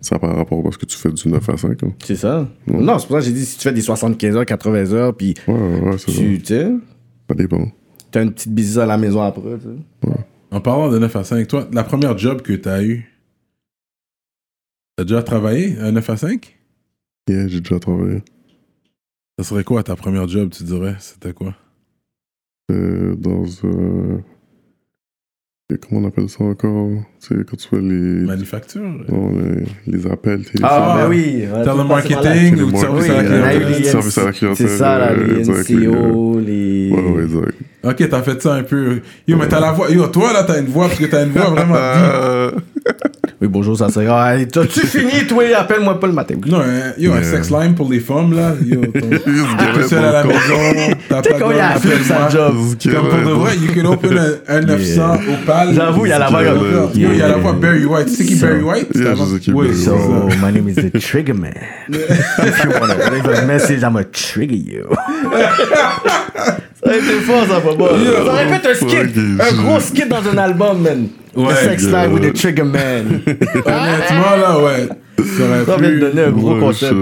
Ça par rapport parce que tu fais du 9 à 5. hein. C'est ça. Non, c'est pour ça que j'ai dit si tu fais des 75 heures, 80 heures, puis Ouais, ouais, ouais, c'est ça. tu sais, Ça dépend. t'as une petite business à la maison après, tu sais. En parlant de 9 à 5, toi, la première job que t'as eu, t'as déjà travaillé à 9 à 5 Yeah, j'ai déjà travaillé. Ça serait quoi ta première job, tu dirais? C'était quoi? Dans. Euh, comment on appelle ça encore Tu sais, quand tu fais les. Manufacture non, les, les appels téléphoniques. Ah, ben oui. Telemarketing ou service à la clientèle les Service à la clientèle, C'est ça, là, euh, les NCO, les. Ouais, ouais, direct. Ok, t'as fait ça un peu. Yo, mais t'as la voix. Yo, toi là, t'as une voix parce que t'as une voix vraiment. Euh, Oui, bonjour, ça serait. Ah, T'as-tu fini, toi? Appelle-moi pas le matin. Non, un- yo, un sex line pour les femmes là. Yo, t'es seul à la maison. T'as pas quand de il a appelle fait sa job. Comme pour de vrai, you can open a, un 900 au PAL. J'avoue, il y a la voix Yo, il y a la voix. Barry White. Tu sais qui So- Barry White Oui, c'est. So, my name is the Trigger Man. If you want to leave a message, I'm gonna trigger you. ça aurait été fort, ça, papa. Ça aurait pu être un skit. Un gros skit dans un album, man. Ouais, the Sex. Live with the Trigger Man. Honnêtement, là, ouais. Ça aurait pu. donner un gros Ouais, concept.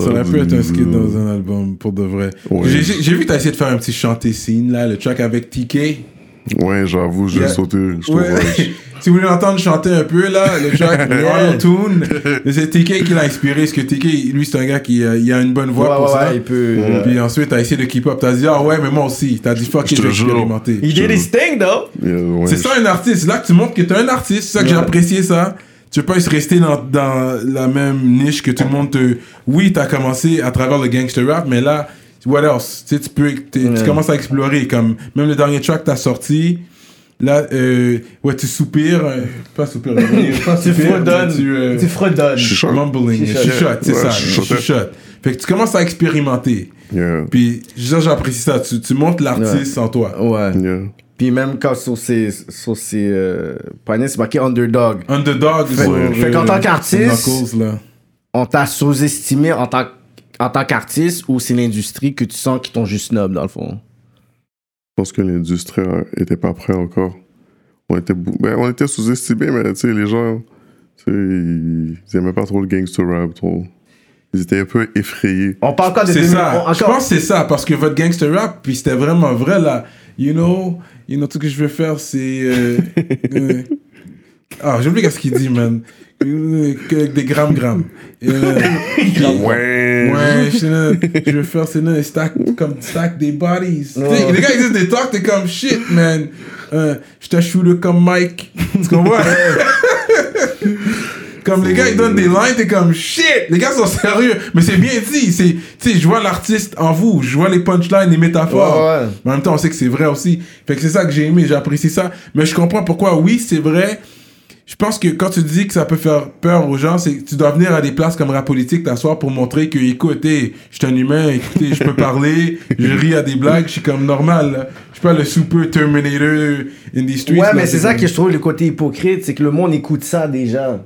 Ça aurait pu être un skit dans un album, pour de vrai. Ouais. J'ai- vu que t'as essayé de faire un petit chanté scene, là, le track avec TK. Ouais, j'avoue, j'ai Yeah. sauté. Je Ouais. si vous voulez l'entendre chanter un peu, là, le track. Auto Tune, c'est TK qui l'a inspiré, parce que TK, lui, c'est un gars qui euh, il a une bonne voix Ouais, pour ouais, ça. ouais, il peut. Puis ensuite, t'as essayé de keep up. T'as dit, ah ouais, mais moi aussi. T'as dit, fuck Je vais expérimenter. Il did his thing, though. Yeah, ouais, C'est ça un artiste. C'est là que tu montres que t'es un artiste. C'est ça que j'ai Ouais. apprécié ça. Tu peux pas rester dans, dans la même niche que tout le monde te. Oui, t'as commencé à travers le gangster rap, mais là, what else? Tu sais, tu peux, tu Ouais. commences à explorer. Comme même le dernier track que t'as sorti. Là, euh, ouais, tu soupires, euh, pas soupires, dire, pas Tu fredonnes. tu, euh, Tu fredonnes. Chuchote. mumbling, Chuchote. c'est Ouais, ça, chuchote. Fait que tu commences à expérimenter. Yeah, Puis, ça, j'apprécie ça. Tu, tu montres l'artiste en toi. Ouais. yeah. Puis même quand sur ses, sur ses euh, poignets, c'est marqué underdog. Underdog, Fait- sur, fait qu'en euh, tant qu'artiste-. On t'a sous-estimé en tant, en tant qu'artiste ou c'est l'industrie que tu sens qu'ils t'ont juste snob dans le fond? Je pense que l'industrie euh, était pas prête encore. On était, ben, on était sous-estimés, mais tu sais, les gens, tu sais, ils, ils aimaient pas trop le gangster rap. trop. Ils étaient un peu effrayés. On parle encore de C'est 2000 ça. on- Je pense que c'est ça, parce que votre gangster rap, puis c'était vraiment vrai, là. You know, you know, tout ce que je veux faire, c'est... euh, euh, Ah, j'ai oublié qu'est-ce qu'il dit, man. Que des grammes grammes. Euh, Ouais. ouais, je, sais là, je veux faire c'est là, stack comme stack des bodies. Sais, Les gars ils disent des talks, t'es comme shit, man. Euh, je shooter comme Mike. Tu comprends? Comme les gars, ils donnent des lines, t'es comme shit. Les gars sont sérieux, mais c'est bien dit. C'est, tu sais, je vois l'artiste en vous, je vois les punchlines, les métaphores. Ouais, ouais. Mais en même temps, on sait que c'est vrai aussi. Fait que c'est ça que j'ai aimé, j'apprécie ça. Mais je comprends pourquoi, oui, c'est vrai. Je pense que quand tu dis que ça peut faire peur aux gens, c'est que tu dois venir à des places comme rap politique t'asseoir pour montrer que, écoutez, je suis un humain, écoutez, je peux parler, je ris à des blagues, je suis comme normal. là. Je suis pas le super Terminator in the streets. Ouais, là, mais c'est ça que je trouve le côté hypocrite, c'est que le monde écoute ça déjà.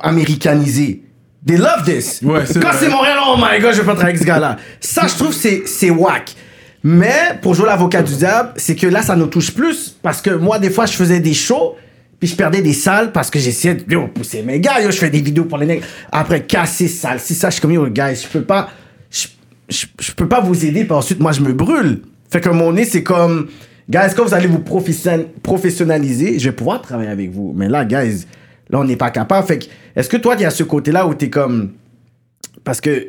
Américanisé. They love this. Ouais, c'est Quand c'est Montréal, oh my god, je vais pas travailler avec ce gars-là. Ça, je trouve, c'est, c'est whack. Mais, pour jouer l'avocat du diable, c'est que là, ça nous touche plus. Parce que moi, des fois, je faisais des shows, puis je perdais des salles parce que j'essayais de yo, pousser mes gars. Yo, je fais des vidéos pour les nègres. Après, casser salles. Si ça, je suis comme, yo, guys, je peux pas, je, je, peux pas vous aider, puis ensuite, moi, je me brûle. Fait que mon nez, c'est comme, guys, quand vous allez vous profession- professionnaliser, je vais pouvoir travailler avec vous. Mais là, guys, là, on n'est pas capable. Fait que, est-ce que toi, il y a ce côté-là où t'es comme, parce que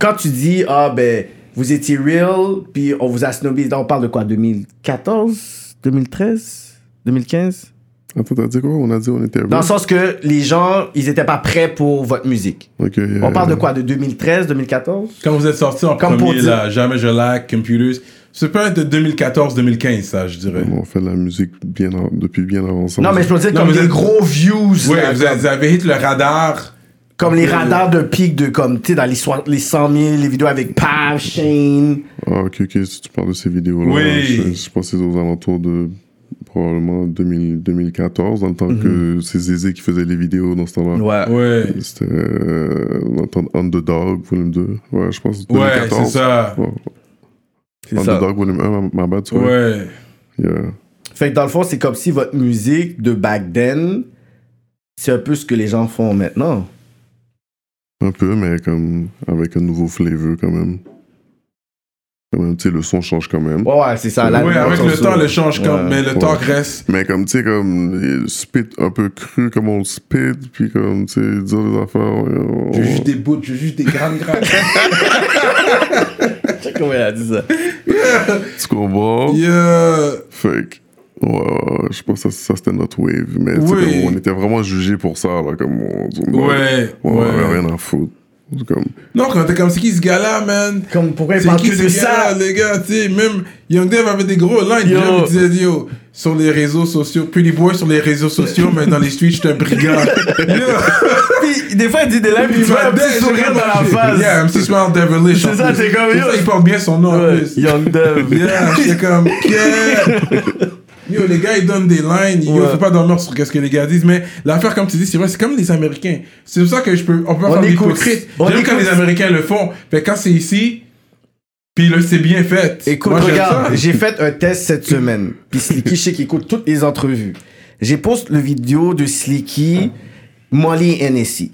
quand tu dis, ah ben, vous étiez real, puis on vous a snobé, on parle de quoi, 2014, 2013, 2015 Attends, t'as dit quoi? On a dit on était Dans le sens que les gens, ils étaient pas prêts pour votre musique. Ok, yeah, On parle de quoi, de 2013, 2014 Quand vous êtes sorti en Comme pour premier, là, Jamais je lag, Computers, c'est peut être de 2014-2015, ça, je dirais. On fait de la musique bien depuis bien avant ça. Non, mais je peux dire Non, comme des êtes- gros views. Ouais, là, vous comme, avez, vous avez hit le radar. comme les radars de pic de comme, tu sais, dans les, soi- les 100 000, les vidéos avec Pav, Shane. Ah, ok, ok, si tu parles de ces vidéos-là, Oui. je, je pense que c'est aux alentours de probablement 2000 2014, dans le temps Mhm. que c'est Zézé qui faisait les vidéos dans ce temps-là. Ouais. C'était euh, dans le temps de Underdog, volume 2. Ouais, je pense Ouais, 2014. c'est ça. Ouais. C'est ça. Underdog, volume 1, ma, bad, tu vois. Ouais. Yeah. Fait que dans le fond, c'est comme si votre musique de back then, c'est un peu ce que les gens font maintenant. Un peu, mais comme avec un nouveau flavor quand même. Même, tu sais, le son change quand même. Ouais, ouais, c'est ça. là, ouais, avec le temps, le change quand Ouais. mais le Ouais. temps reste. Mais comme, tu sais, comme, il spit un peu cru, comme on le spit, puis comme, tu sais, dire des affaires. ouais, on- Je juge des bouts, je juge des grammes grammes. Check comment elle a dit ça. Tu comprends? yeah. Fait que, ouais, je pense que ça, ça, c'était notre wave. Mais, tu sais, Oui. comme, on était vraiment jugés pour ça, là, comme, on, on, Ouais, on ouais. avait rien à foutre. C'est Comme, Non, quand t'es comme, c'est qui ce gars-là, man? Comme pourquoi il C'est parle qui de ça? les gars, tu sais, même Young Dev avait des gros lines, Yo. il disait, yo, sur les réseaux sociaux, Pretty Boy sur les réseaux sociaux, mais dans les streets, j'étais un brigand. Yo. Puis, des fois, il dit des lives, puis il Il fait un petit sourire dans la face. Yeah, MC Smile Devilish. C'est en ça, c'est comme, C'est yo. ça, il porte bien son nom en Ouais, plus. Young Dev. Yeah, j'étais comme, yeah. Yo, les gars, ils donnent des lines. Yo, Ouais. faut pas dormir sur ce que les gars disent. Mais l'affaire, comme tu dis, c'est vrai, c'est comme les Américains. C'est pour ça que je peux, on peut pas On faire. On J'aime quand les Américains le font. Que quand c'est ici, puis là, c'est bien fait. Écoute, Moi, regarde, j'ai fait un test cette semaine. Puis Slicky, je sais qu'il écoute toutes les entrevues. J'ai posté le vidéo de Slicky, Molly NSI.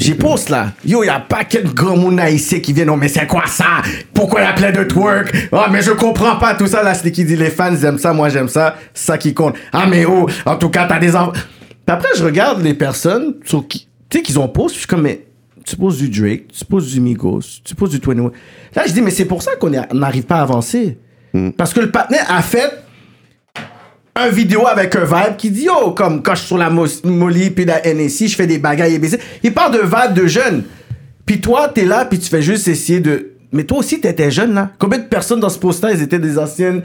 J'ai posté là. Yo, y a pas quel grand monde ici qui vient. Non, mais c'est quoi ça? Pourquoi y a plein de twerk? Ah, mais je comprends pas tout ça. Là, Slicky dit les fans aiment ça, moi j'aime ça. C'est ça qui compte. Ah, mais oh, en tout cas, t'as des enfants. Après, je regarde les personnes sur qui, tu sais, qu'ils ont posté. Je suis comme, mais tu poses du Drake, tu poses du Migos, tu poses du 21. Là, je dis, mais c'est pour ça qu'on n'arrive pas à avancer. Parce que le partenaire a fait un vidéo avec un vibe qui dit Yo, comme quand je suis sur la Molly puis la NSI, je fais des bagailles ABC. Il parle de vibe de jeunes. Puis toi, t'es là, puis tu fais juste essayer de. Mais toi aussi, t'étais jeune, là. Combien de personnes dans ce poster, ils étaient des anciennes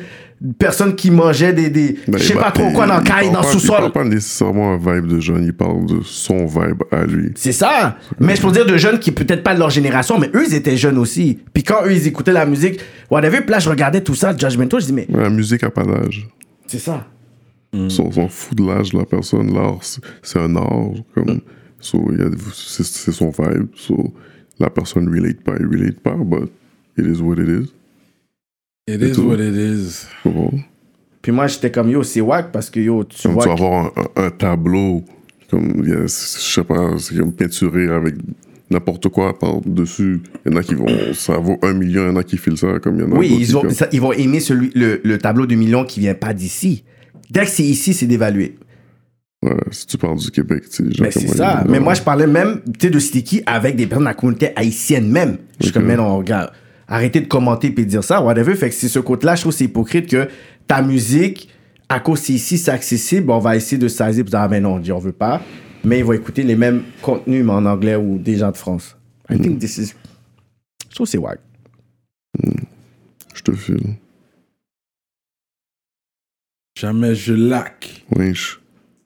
personnes qui mangeaient des. des Ben, je sais pas trop quoi dans le il caille, dans le pas- Il sous-sol. parle pas nécessairement un vibe de jeune, il parle de son vibe à lui. C'est ça. Mais je peux dire de jeunes qui peut-être pas de leur génération, mais eux, ils étaient jeunes aussi. Puis quand eux, ils écoutaient la musique, whatever, puis là, je regardais tout ça, Judgmental, je dis, mais La musique a pas d'âge. c'est ça. Ils sont, sont fous de l'âge de la personne. L'art, c'est- un art. Comme, so, il y a- c'est c'est son vibe. So, la personne relate pas, il relate pas, but it is what it is. It is what it is. Comprends? Puis moi, j'étais comme, yo, c'est wack parce que, yo, tu Comme vois. tu vas que- avoir un, un- un tableau, comme, il y a- je sais pas, c'est comme peinturé avec n'importe quoi par-dessus. Il y en a qui vont, ça vaut un million, il y en a qui filent ça, comme il y en a Oui, ils, qui, ont, comme- ça- ils vont aimer celui, le, le tableau de millions qui vient pas d'ici. Dès que c'est ici, c'est dévalué. Ouais, si tu parles du Québec, tu sais. genre Mais c'est ça. Mais moi, je parlais même, tu sais, de Sticky avec des personnes de la communauté haïtienne même. Je suis comme, mais non, regarde, arrêtez de commenter et dire ça, whatever. Fait que c'est ce côté-là, je trouve c'est hypocrite que ta musique, à cause c'est ici, c'est accessible, on va essayer de saisir et dire, ah ben non, on dit, on veut pas. Mais ils vont écouter les mêmes contenus, mais en anglais ou des gens de France. I think this is. Je trouve que c'est wack. Je te file. Jamais je lac. Wesh.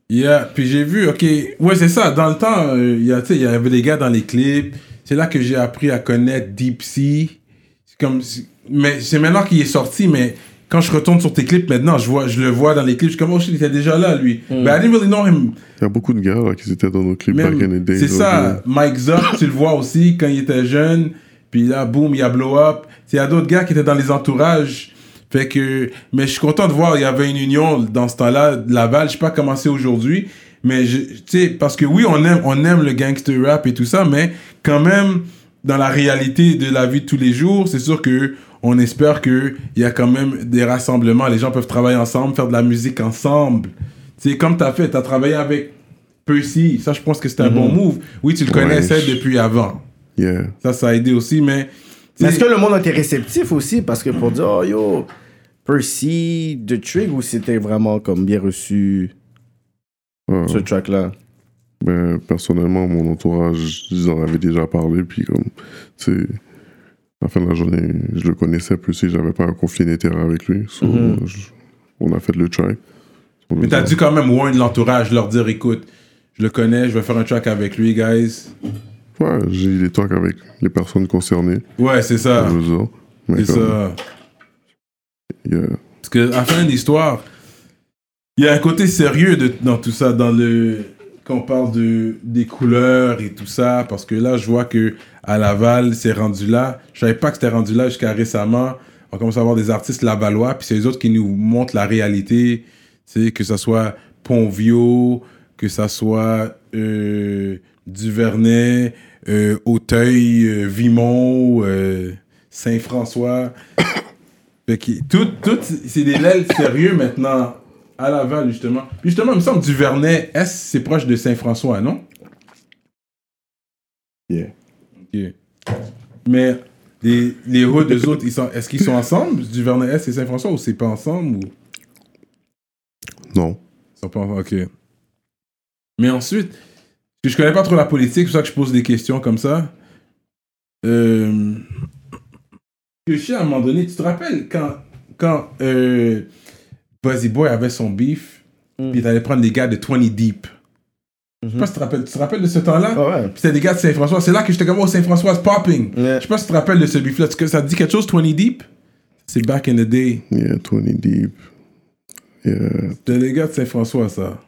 Yeah, puis j'ai vu, ok, ouais, c'est ça. Dans le temps, euh, il y a, tu sais, il y avait des gars dans les clips. C'est là que j'ai appris à connaître Deep Sea. C'est comme, si- mais c'est maintenant qu'il est sorti, mais quand je retourne sur tes clips maintenant, je vois, je le vois dans les clips. Je suis comme, oh shit, il était déjà là, lui. Mm. But I didn't really know him. Il y a beaucoup de gars là, qui étaient dans nos clips Même- back in the days. C'est ça. Mike Zuck, tu le vois aussi quand il était jeune. Puis là, boum, il y a Blow Up. Il y a d'autres gars qui étaient dans les entourages. Fait que, mais je suis content de voir, il y avait une union dans ce temps-là de Laval. Je sais pas comment c'est aujourd'hui. Mais tu sais, parce que oui, on aime, on aime le gangster rap et tout ça, mais quand même, dans la réalité de la vie de tous les jours, c'est sûr que on espère qu'il y a quand même des rassemblements. Les gens peuvent travailler ensemble, faire de la musique ensemble. Tu sais, comme tu as fait, tu as travaillé avec Percy. Ça, je pense que c'était un bon move. Oui, tu le Ouais, connaissais je- depuis avant. Yeah. Ça, ça a aidé aussi, mais. Est-ce que le monde été réceptif aussi? Parce que pour dire, oh yo, Percy, The Trig, ou c'était vraiment comme bien reçu ce track-là? Ben, personnellement, mon entourage, ils en avaient déjà parlé, puis comme, tu sais, à la fin de la journée, je le connaissais plus et j'avais pas un conflit d'intérêt avec lui. So, je- on a fait le track. Mais t'as dû quand même warn l'entourage, leur dire écoute, je le connais, je vais faire un track avec lui, guys. Ouais, j'ai eu des talks avec les personnes concernées. Ouais, c'est ça. C'est ça. yeah. Parce que à la fin de l'histoire, il y a un côté sérieux de, dans tout ça, dans le quand on parle de des couleurs et tout ça, parce que là, je vois que à Laval, c'est rendu là. Je savais pas que c'était rendu là jusqu'à récemment. On commence à avoir des artistes lavallois, puis c'est les autres qui nous montrent la réalité. Sais, que ça soit Pontvio, que ça soit euh, Duvernay, euh, Auteuil, euh, Vimont, euh, Saint-François. Tout, tout c'est des ailes sérieux maintenant à Laval, justement. Puis justement, il me semble Duvernay, est c'est proche de Saint-François, non? Yeah. Ok. Mais les, les hoods, eux autres, ils sont, est-ce qu'ils sont ensemble, Duvernay Est et Saint-François, ou c'est pas ensemble? Ou... Non. Ils sont pas ensemble, ok. Mais ensuite, parce que je connais pas trop la politique, c'est pour ça que je pose des questions comme ça. Euh... Je sais, à un moment donné, tu te rappelles quand, quand euh, Buzzy Boy avait son beef, Mm. puis il allait prendre des gars de 20 Deep. Je sais pas si tu te rappelles, tu te rappelles de ce temps-là? Ah ouais. Puis c'était des gars de Saint-François. C'est là que j'étais comme, oh, Saint-François, popping. Ouais. Je sais pas si tu te rappelles de ce beef-là. Ça te dit quelque chose, 20 Deep? C'est back in the day. Yeah, 20 deep. Yeah, C'était les gars de Saint-François, ça.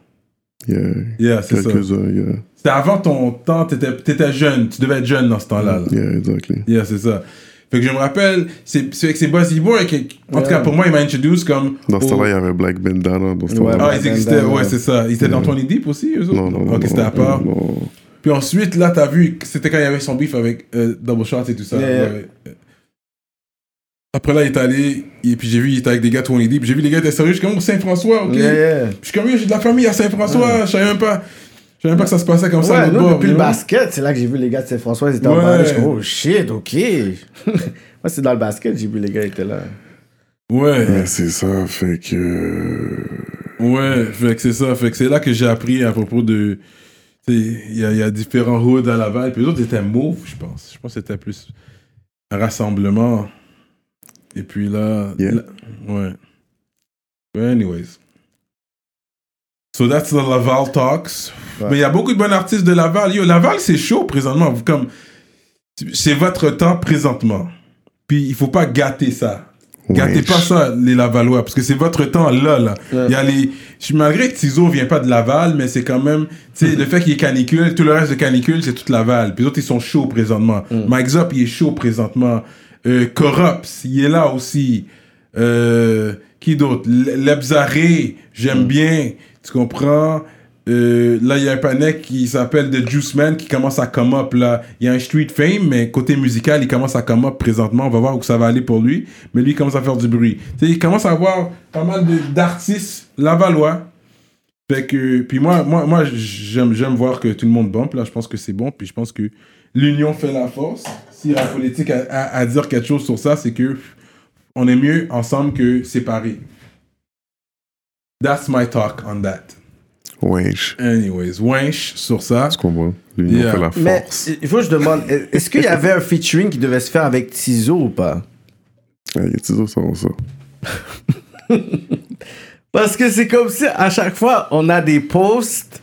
Yeah. Yeah, c'est ça. Quelques-uns, yeah. C'était avant ton temps, t'étais étais jeune. Tu devais être jeune dans ce temps-là. là. Yeah, exactly. Yeah, c'est ça. Fait que je me rappelle, c'est c'est que c'est Buzzy Boy qui, en tout cas pour moi, il m'a introduit comme. Dans ce temps-là, il y avait Black Bandana. Dans ce Ouais, temps-là. Ah, ils existaient, ouais, c'est ça. Ils étaient dans 20 Deep aussi, eux autres? non, non, non. Ok, c'était à part. non. Puis ensuite, là, t'as vu, que c'était quand il y avait son beef avec euh, Double Shot et tout ça. Ouais. Après là, il est allé, et puis j'ai vu, il était avec des gars 20 Deep. J'ai vu les gars étaient sérieux, je suis comme, oh, Saint-François, ok. Yeah, yeah. Je suis comme, j'ai de la famille à Saint-François, je savais même pas. Je savais même pas que ça se passait comme ça Ouais, nous, bord. depuis le basket, c'est là que j'ai vu les gars de Saint-François, ils étaient en bas. Je suis comme, oh shit, ok. Moi, c'est dans le basket, j'ai vu les gars étaient là. Ouais. C'est ça, fait que. Ouais, fait que c'est ça. Fait que c'est là que j'ai appris à propos de. tu sais, Il y a, il y a différents hoods à Laval. Puis les autres étaient mauves, je pense. Je pense que c'était plus un rassemblement. Et puis là. Yeah. là- ouais. But anyways. So that's the Laval Talks. Ouais. Mais il y a beaucoup de bons artistes de Laval. Yo, Laval, c'est chaud présentement. Comme, c'est votre temps présentement. Puis il faut pas gâter ça. Gâtez pas ça, les Lavallois, parce que c'est votre temps là, là. Ouais. Il y a les... Malgré que Tizo vient pas de Laval, mais c'est quand même... Tu sais, le fait qu'il y ait canicule, tout le reste de canicule, c'est toute Laval. Puis les autres, ils sont chauds présentement. Mike Zop, il est chaud présentement. Euh, il est là aussi. Euh, qui d'autre? Le- Lebzaré, j'aime bien. Tu comprends? Euh, là, il y a un panec qui s'appelle The Juice Man qui commence à come up. Là. Il y a un street fame, mais côté musical, il commence à come up présentement. On va voir où ça va aller pour lui. Mais lui, il commence à faire du bruit. Tu sais, il commence à avoir pas mal d'artistes lavallois. Fait que, puis moi, moi, moi j'aime, j'aime voir que tout le monde bump, là, je pense que c'est bon, puis je pense que l'union fait la force. Si la politique a, a- à dire quelque chose sur ça, c'est que on est mieux ensemble que séparés. That's my talk on that. Wesh. Anyways, wench sur ça. Tu comprends? L'union Yeah. fait la Mais force. il faut que je demande, est-ce qu'il y avait un featuring qui devait se faire avec Tizo ou pas? Ouais, Il y a toujours ça, ça. Parce que c'est comme si à chaque fois on a des posts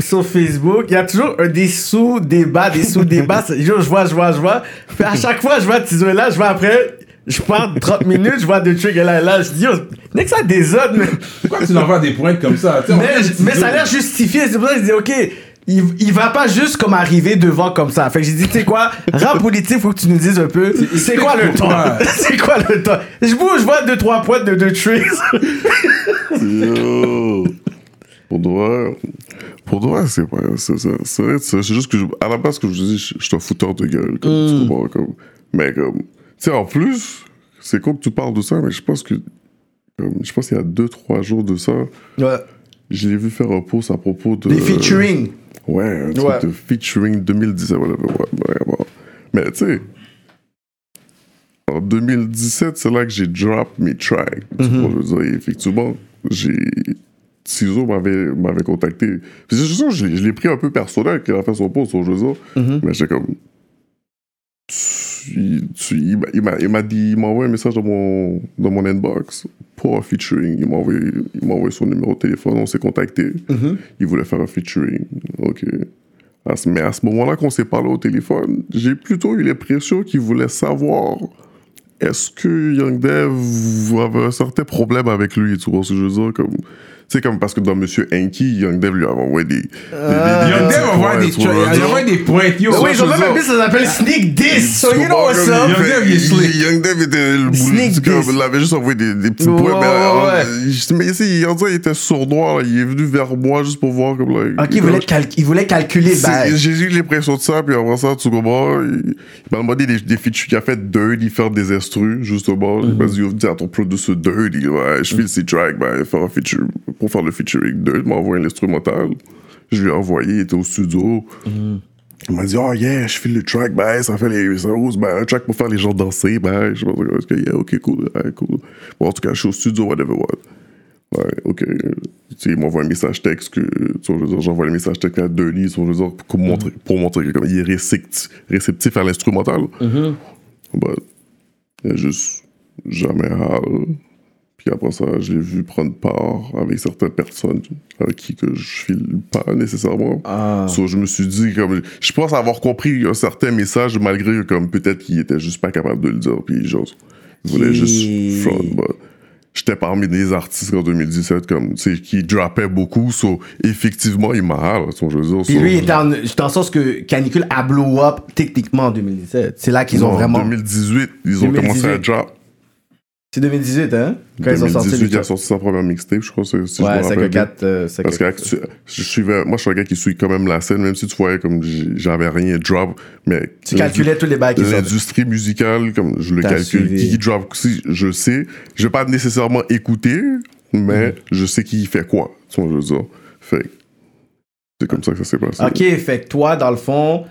sur Facebook, il y a toujours un des sous-débats, des sous-débats. Je vois, je vois, je vois. Puis à chaque fois, je vois Tizo là, je vois après, je pars 30 minutes, je vois deux trucs là et là. Je dis, yo, n'est que ça désordre, mais, Pourquoi tu l'envoies des pointes comme ça? Tu sais, on mais, mais ça a l'air justifié. C'est pour ça que je dis, ok. Il, il va pas juste comme arriver devant comme ça. Fait que j'ai dit, tu sais quoi, rap politique, faut que tu nous dises un peu, c'est quoi le pourquoi. c'est quoi le ton? Je bouge, je vois deux, trois points de deux tricks. Yo! Pour vrai, pour vrai, c'est pas, c'est, c'est, c'est juste que, je- à la base, comme je dis, je, je suis un fouteur de gueule, comme, tu comprends, comme, mais comme, tu sais, en plus, c'est con que tu parles de ça, mais je pense que, comme, je pense qu'il y a deux, trois jours de ça, Ouais. je l'ai vu faire un post à propos de... Des featuring. Ouais, un truc Ouais. de featuring 2017, voilà, ouais. Mais tu sais, en 2017, c'est là que j'ai drop mes tracks. Tu vois, je veux dire, effectivement, j'ai. Tizo m'avait, contacté. Puis c'est juste je, l'ai- je l'ai pris un peu personnel qu'il a fait son post sur je veux dire. Mais j'étais comme. Tu- tu- il m'a- il m'a il m'a dit, il m'a envoyé un message dans mon, dans mon inbox pour un featuring. Il m'a envoyé, il m'a envoyé son numéro de téléphone, on s'est contacté. Il voulait faire un featuring. Ok. À ce- mais à ce moment-là qu'on s'est parlé au téléphone, j'ai plutôt eu l'impression qu'il voulait savoir est-ce que Young Dev avait un certain problème avec lui, tu vois ce que je veux dire comme c'est comme parce que dans Monsieur Enki, Young Dev lui avait envoyé des, des Young Dev envoie des, il envoie des pointes. Yo, Oui, ils ont même un ça s'appelle Sneak Diss. So you know what's up? Young Dev, il est slick. Young Dev était le diss. il avait juste envoyé des, petits points. Mais, euh, mais ici, on dirait qu'il était sournois. Il est venu vers moi juste pour voir comme. Ok, il voulait, cal- il voulait calculer. J'ai eu l'impression de ça, puis après ça, tu comprends, il, il m'a demandé des, features. Il a fait Dirty, faire des instrus, justement. Il m'a dit, dis à ton producer ouais, je file ses tracks, ben, faire un feature, pour faire le featuring Dirty, il m'a envoyé l'instrumental. Je lui ai envoyé, il était au studio. Il m'a dit, oh yeah, je file le track, ben, ça fait les choses, ben, un track pour faire les gens danser, ben, je est-ce que, yeah, ok, cool, ouais, cool. Bon, en tout cas, je suis au studio, whatever, what. Ouais, ok. Tu sais, il m'envoie un message texte que, tu vois, j'envoie le message texte à Denis, je veux dire, pour montrer, pour montrer que comme il est réceptif, réceptif à l'instrumental. Bah, il a juste jamais hâle. Puis après ça, je l'ai vu prendre part avec certaines personnes avec qui que je file pas nécessairement. Ah. So, je me suis dit, comme, je pense avoir compris un certain message malgré que, comme, peut-être qu'il était juste pas capable de le dire. Puis, genre, il voulait Qui- juste front. bah. J'étais parmi des artistes en 2017, comme, tu sais, qui droppaient beaucoup. So, effectivement, il m'a vois, je veux dire. Puis so- lui, il était en, dans le sens que Canicule a blow up techniquement en 2017. C'est là qu'ils ont vraiment. En 2018, ils ont 2018. commencé à drop. C'est 2018, hein? Quand ils ont sorti 2018, il a sorti sa première mixtape, je crois. Si je me Ouais, rappelle c'est que bien. 4. Euh, Parce que- que actu- je suivais, moi, je suis un gars qui suit quand même la scène, même si tu voyais comme j'avais rien drop. Mais Tu calculais tous les bails qui. L'industrie musicale, comme je le calcule, suivi. qui drop aussi, je sais. Je vais pas nécessairement écouter, mais Mhm. je sais qui fait quoi. Tu vois, je veux dire. Fait c'est comme ça que ça s'est passé. Ok, fait que toi, dans le fond,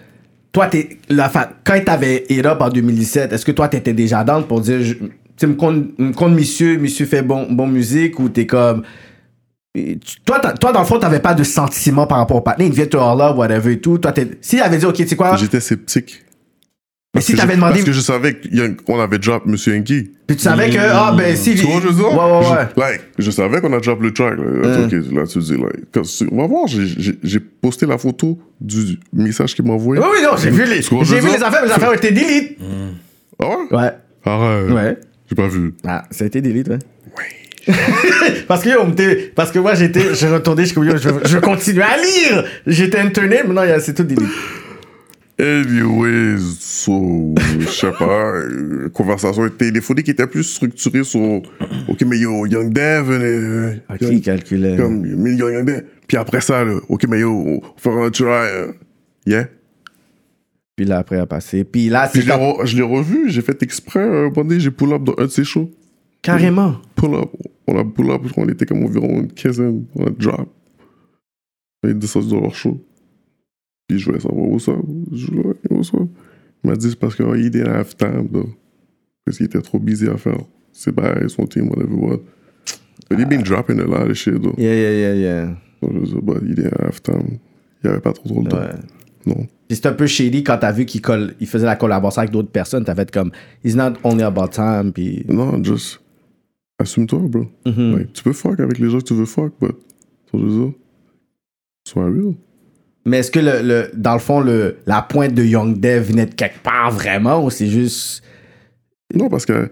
toi, t'es, la fa- quand t'avais Hit Up en 2017, est-ce que toi, t'étais déjà down pour dire, je- tu me compte, me compte monsieur, monsieur fait bon, bon musique ou t'es comme. Toi, toi, dans le fond, t'avais pas de sentiment par rapport au partenaire, il vient te là, whatever et tout. Toi, t'es, s'il avait dit, ok, tu sais quoi, J'étais sceptique. mais Parce si t'avais demandé, Parce que je savais qu'on avait drop Monsieur Enki. puis tu savais que, ah, ben, si. Tu vois, je veux? Ouais, ouais, ouais. Je, like, je savais qu'on a drop le track. Là, Ok, là, tu dis, like, on va voir, j'ai- posté la photo du message qu'il m'a envoyé. Oui, oui, non, j'ai vu les, j'ai vu les affaires, mais les affaires ont été delete. Ah ouais? Ouais. Arrête. Ouais. J'ai pas vu. Ah, ça a été delete, ouais. parce que yo, on parce que moi j'étais, j'ai retourné, je, yo, je, je continuer à lire. J'étais interné, mais non, c'est tout delete. Anyways, so, je sais pas, euh, conversation téléphonique était plus structurée sur, ok, mais yo, Young Dev, euh, Ok, Young- il calculait? comme, mais yo, Young Dev. Puis après ça, là, ok, mais yo, on faire un try, euh, yeah? Puis là, après, à passer. Puis là, Puis c'est je l'ai quand- re- je l'ai revu, j'ai fait exprès, euh, un moment donné, j'ai pull up dans un de ses shows. carrément. Pull up, on a pull up, on était comme environ une quinzaine, on a drop. Il est descendu dans leur show. Puis je voulais savoir où ça. Je voulais où ça. Il m'a dit c'est parce qu'il didn't have time, though. Parce qu'il était trop busy à faire ses bails, son team, whatever what. But he been dropping a lot of shit, though. Yeah, yeah, yeah, yeah. Donc, je dis, but he didn't have time. Il avait pas trop, trop temps. Non. C'est un peu shady quand t'as vu qu'il il faisait la collaboration avec d'autres personnes. T'as fait comme, it's not only about time. Puis. Non, just assume-toi, bro. Mhm. Like, tu peux fuck avec les gens que tu veux fuck, but, dire, sois real. Mais est-ce que le, le- dans le fond, le, la pointe de Young Dev venait de quelque part vraiment ou c'est juste. Non, parce que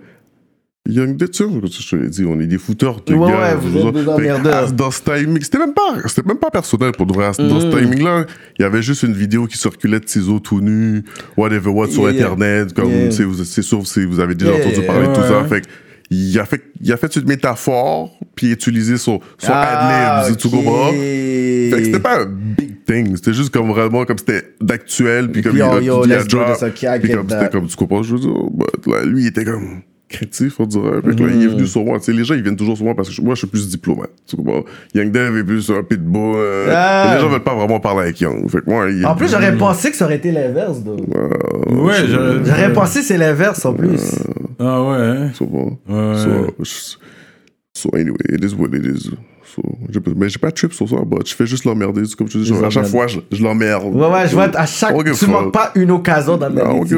Young Dead, tu sais, je te l'ai dit, on est des fouteurs de Ouais, gars. ouais, vous êtes des emmerdeurs. Dans ce timing, c'était même pas, c'était même pas personnel pour de vrai. Dans ce Mm. timing-là, il y avait juste une vidéo qui circulait de ciseaux tout nus, whatever what, sur Yeah. Internet, comme, Yeah. tu sais, c'est sûr, vous avez déjà Yeah, entendu parler de tout ça. Fait il a fait, il a fait une métaphore, puis utilisé son, son Ah, ad-libs, tu ok. comprends? Fait que c'était pas un big thing, c'était juste comme vraiment comme c'était d'actuel, puis comme Yo, il a, yo, il a drop, okay, puis comme c'était comme tu comprends, je veux dire, but, là, lui il était comme créatif, on dirait. Fait que là, il est Mm. venu sur moi. Tu sais, les gens, ils viennent toujours sur moi parce que moi, je suis plus diplomate. Tu comprends? Young Dev est plus un pitbull. euh, Ah. Les gens veulent pas vraiment parler avec Young. Fait que moi, il En plus, j'aurais pensé que ça aurait été l'inverse. Ouais, J'aurais pensé que c'est l'inverse en plus. Ah ouais. hein? Tu comprends? Ouais. So, anyway, it is what it is. J'ai mais j'ai pas de trip sur ça, but je fais juste l'emmerder. Comme te dis, genre, à chaque fois, je, je l'emmerde. Ouais, ouais, je vois, à chaque. Tu manques pas une occasion dans don't vie.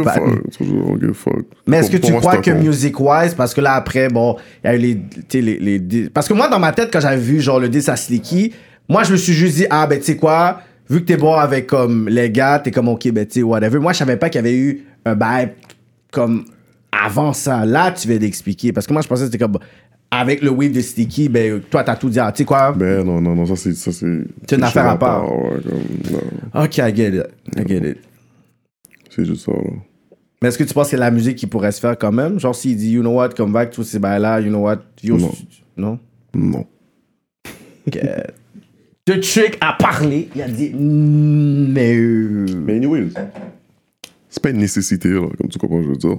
Mais est-ce que tu crois que music-wise, parce que là, après, bon, il y a eu les, tu les, les, dis- Parce que moi, dans ma tête, quand j'avais vu, genre, le diss à Slicky, moi, je me suis juste dit, ah, ben, tu sais quoi, vu que t'es bon avec, comme, les gars, t'es comme, ok, ben, tu sais, whatever. Moi, je savais pas qu'il y avait eu un bail, comme, avant ça. Là, tu viens d'expliquer. Parce que moi, je pensais que c'était comme, avec le wave de Slicky, ben, toi, t'as tout dit, ah, tu sais quoi, Ben non, non, non, ça c'est. ça, C'est C'est une affaire à part. ouais, comme, non, ok, I get it. I get it. c'est juste ça, là. Mais est-ce que tu penses que c'est la musique qui pourrait se faire quand même? Genre, s'il dit, you know what, come back, tous ces bails-là, you know what, yo, Non. non? Non. que The Trick a parlé. Il a dit mais. euh, Mais anyways, c'est pas une nécessité, là, comme tu comprends, je veux dire.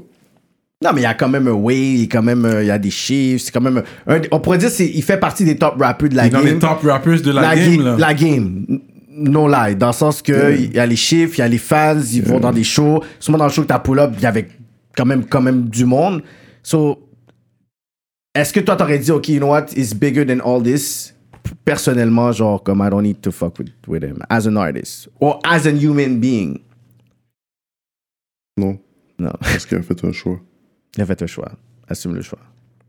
Non, mais il y a quand même un way, il y a quand même euh, il y a des chiffres, c'est quand même un- on pourrait dire c'est il fait partie des top rappers de la Dans game. les top rappers de la, game, là. la game. No lie, dans le sens que il y a les chiffres, il y a les fans, ils vont dans des shows. Souvent dans le show que t'as pull up, il y avait quand même quand même du monde. So est-ce que toi t'aurais dit OK, you know what, it's bigger than all this? Personnellement, genre comme I don't need to fuck with, with him as an artist or as a human being. Non. Non, Parce qu'il a fait un choix. Il a fait un choix. Assume le choix.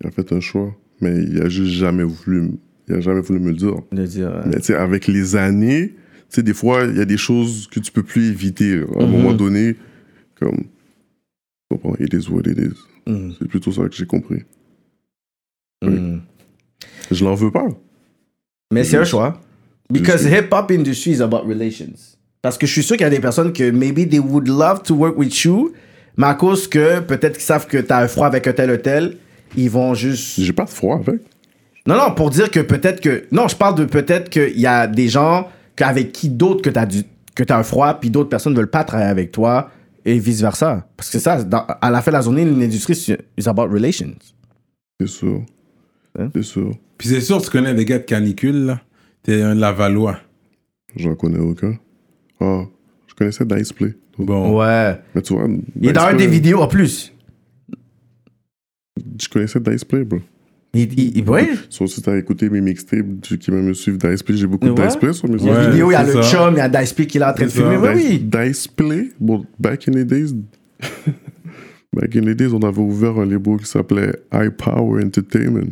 Il a fait un choix, mais il a juste jamais voulu, il a jamais voulu me le dire. Euh, Mais tu sais, avec les années, tu sais, des fois, il y a des choses que tu peux plus éviter. là. À un Mhm. moment donné, comme, tu comprends, it is what it is. mm, C'est plutôt ça que j'ai compris. mm. Je l'en veux pas. Mais c'est un choix. Because Juste- hip-hop industry is about relations. Parce que je suis sûr qu'il y a des personnes que maybe they would love to work with you, mais à cause que peut-être qu'ils savent que t'as un froid avec un tel ou tel, ils vont juste. J'ai pas de froid avec. Non, non, pour dire que peut-être que. Non, je parle de peut-être qu'il y a des gens avec qui d'autres que t'as du que t'as un froid, puis d'autres personnes veulent pas travailler avec toi, et vice-versa. Parce que ça, dans- à la fin de la journée, l'industrie, c'est it's about relations. C'est sûr. Hein? C'est sûr. Puis c'est sûr, tu connais des gars de canicule, là. T'es un Lavallois. J'en connais aucun. Ah, je connaissais Dice Play. Bon. Ouais. Mais tu vois, Il est dans un des vidéos en plus. Je connaissais Dice Play, bro. Il, il, il- ouais? Sauf si t'as écouté mes mixtapes, tu- qui même me suivent Dice Play, j'ai beaucoup de Ouais. Dice Play sur mes Il y a Ouais, une vidéo, il y a le ça. chum, il y a Dice P qui est là en train de filmer. Oui, Dice, oui. Dice Play, bon, back in the days, back in the days, on avait ouvert un label qui s'appelait High Power Entertainment.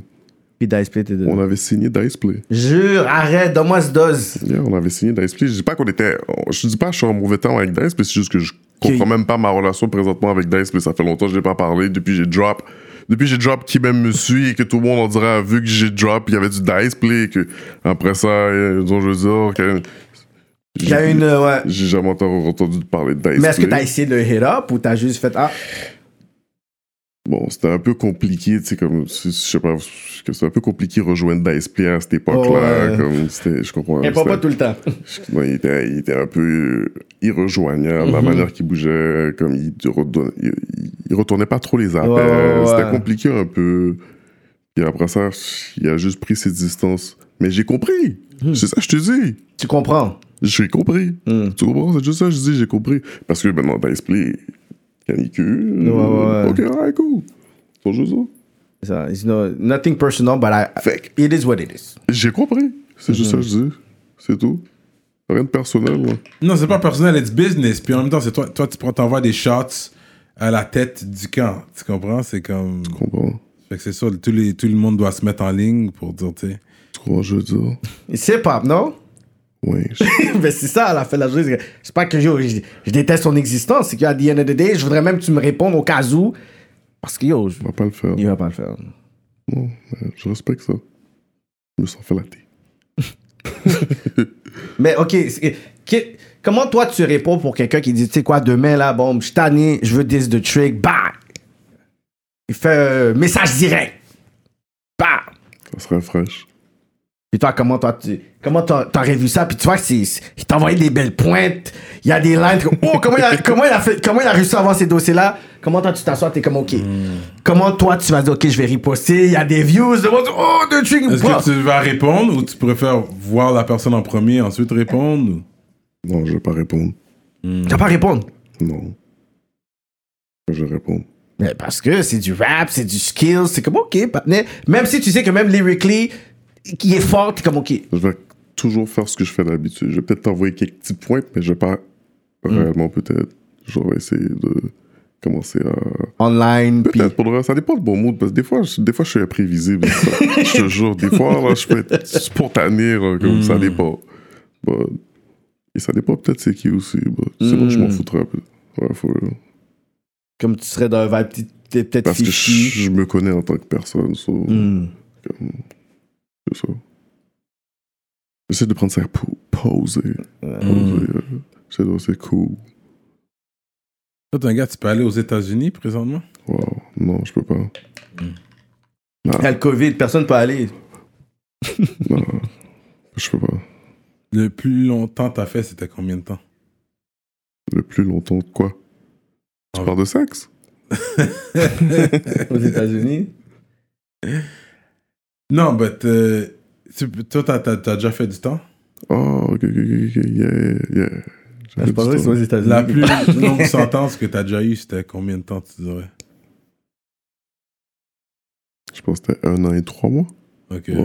Puis Dice P était dedans. On avait signé Dice Play. Jure, arrête, donne-moi ce dose. Yeah, on avait signé Dice Play. Je dis pas qu'on était. Je dis pas que je suis en mauvais temps avec Dice Play, c'est juste que je comprends même pas ma relation présentement avec Dice Play. Ça fait longtemps que je n'ai pas parlé. Depuis j'ai drop. Depuis j'ai drop qui même me suit et que tout le monde on dirait a vu que j'ai drop, il y avait du Dice Play et que après ça, euh, disons, je veux dire, que- Il y a une. euh, ouais. J'ai jamais entendu, parler de Dice Mais est-ce que t'as essayé de hit up ou t'as juste fait Ah, Bon, c'était un peu compliqué, tu sais, comme, je sais pas, c'était un peu compliqué rejoindre Dice Play à cette époque-là. Ouais. Comme, c'était, je comprends. c'était- pas tout le temps. Ouais, il, était, il était un peu irrejoignable, Mhm. la manière qu'il bougeait, comme il, il, il retournait pas trop les appels. Ouais, ouais, ouais. C'était compliqué un peu. Et après ça, il a juste pris ses distances. Mais j'ai compris. Hmm. C'est ça que je te dis. Tu comprends? J'ai compris. Hmm. Tu comprends? C'est juste ça que je dis, j'ai compris. Parce que maintenant, t'as expliqué canicule. Ouais, ouais, ouais. Ok, alright, cool. C'est juste ça? Ça, it's no, nothing personal, but I, Fait it is what it is. J'ai compris. C'est juste ça que je dis. C'est tout. Rien de personnel, là. Non, c'est pas personnel, it's business. Puis en même temps, c'est toi, toi tu prends- t'envoies des shots à la tête du camp. Tu comprends? C'est comme. Tu comprends? Fait que c'est ça, tout, les, tout le monde doit se mettre en ligne pour dire, tu sais. Tu comprends, je veux dire? C'est pas, non? Oui. Mais c'est ça, à la fin de la journée. c'est pas que yo, je, je déteste son existence. C'est qu'à the end of the day, je voudrais même que tu me répondes au cas où. Parce que yo, je- va pas le faire. il va pas le faire. Non, mais je respecte ça. Je me sens flatté. Mais ok, comment toi tu réponds pour quelqu'un qui dit, tu sais quoi, demain là, bon, je tanné, je veux 10 de trick, bah! Il fait euh, message direct. Bah! Ça serait fraîche. Puis toi, comment toi, tu, comment t'as- t'aurais vu ça? Puis tu vois que c'est, il t'a envoyé des belles pointes. Il y a des lines. comme, Oh, comment il a, comment il a fait, comment il a réussi à avoir ces dossiers-là? Comment toi, tu t'assois, t'es comme, OK. Comment toi, tu vas dire, OK, je vais riposter. Il y a des views. De, oh, de trick. Est-ce que tu vas répondre ou tu préfères voir la personne en premier, ensuite répondre Non, je vais pas répondre. Tu vas pas répondre? Non. Je vais répondre. Mais parce que c'est du rap, c'est du skill, c'est comme OK. Même si tu sais que même lyrically, qui est fort, t'es comme OK. Je vais toujours faire ce que je fais d'habitude. Je vais peut-être t'envoyer quelques petits points, mais je vais pas réellement peut-être. Je vais essayer de commencer à. Online. Peut-être pour le reste, ça dépend de mon mood, parce que des fois, je, des fois, je suis imprévisible. je te jure, des fois, là, je peux être spontané, là, comme ça dépend. But- et ça dépend peut-être c'est qui aussi. but Sinon, je m'en Mm. foutrais un peu. Ouais, faut, Comme tu serais dans un vibe, peut-être parce que je, me connais en tant que personne. so, Hmm. C'est ça. J'essaie de prendre ça pour poser. Poser, euh, C'est c'est cool. Toi, t'es un gars, tu peux aller aux États-Unis présentement? Wow. Non, je peux pas. Il y a le COVID, personne peut aller. Non, je peux pas. Le plus longtemps t'as fait, c'était combien de temps? Le plus longtemps de quoi? Tu Ah. parles de sexe? Aux États-Unis. Non, mais toi, t'as, t'as- t'as déjà fait du temps? Oh, ok, ok, ok, ok, yeah, yeah. J'ai Je fait pensais du que c'est aux temps. États-Unis. La plus longue sentence que t'as déjà eue, c'était combien de temps, tu dirais Je pense que c'était un an et trois mois. Ok. Ouais,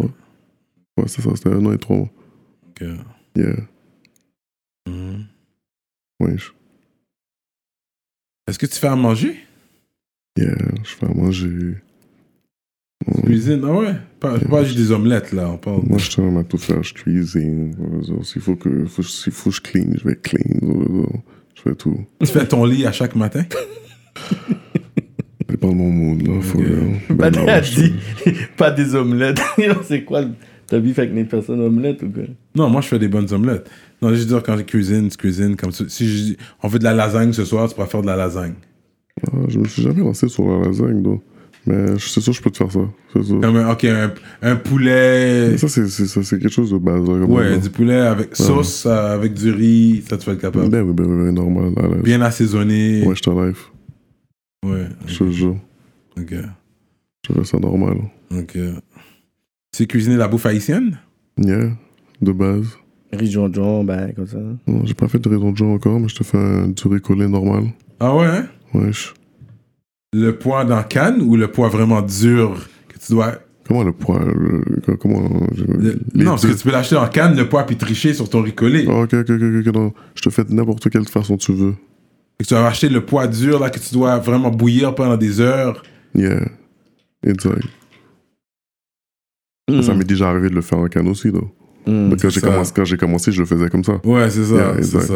ouais c'est ça, c'était un an et trois mois. ok. Yeah, Mhm. je, Est-ce que tu fais à manger? Yeah, je fais à manger. Cuisine Ah ouais? Pas, pas juste des omelettes, là. On parle. Moi, je tiens à tout faire, je cuisine. S'il faut que, faut, s'il faut que je clean, je vais clean. Je fais tout. Tu fais ton lit à chaque matin? C'est pas mon mood, là. Faut que- Ben non, a je- dit, pas des omelettes. c'est quoi le- T'as vu avec les personnes omelettes ou quoi? Non, moi, je fais des bonnes omelettes. Non, je veux dire, quand je cuisine, tu cuisines comme ça. Si on fait de la lasagne ce soir, tu pourras faire de la lasagne. Ah, je me suis jamais lancé sur la lasagne, donc. Mais je- c'est sûr, je peux te faire ça. Sûr. Comme, un- ok, un, un poulet. Mais ça, c'est, c'est, ça, c'est quelque chose de base. Ouais, du poulet avec sauce, euh, avec du riz, ça, tu vas être capable. Ben oui, ben oui, ben normal. à l'aise. Bien assaisonné. Ouais, je te live. Ouais. Je te jure. Ok. Je fais ça normal. Ok. Tu sais cuisiner la bouffe haïtienne? Yeah, de base. Riz John ben, comme ça. Non, j'ai pas fait de de genre encore, mais je te fais un du riz collé normal. Ah ouais, hein? Wesh. Le poids dans canne ou le poids vraiment dur que tu dois. Comment le poids le- Comment. je- le- les Non, parce deux- que tu peux l'acheter en canne, le poids, puis tricher sur ton riz collé. Ah, ok, ok, ok, ok, non. Je te fais de n'importe quelle façon tu veux. Et que tu vas acheter le poids dur, là, que tu dois vraiment bouillir pendant des heures. Yeah. Exact. Hmm. Ça m'est déjà arrivé de le faire en canne aussi, là. Mais quand j'ai commencé, je le faisais comme ça. Ouais, c'est ça. Yeah, c'est ça.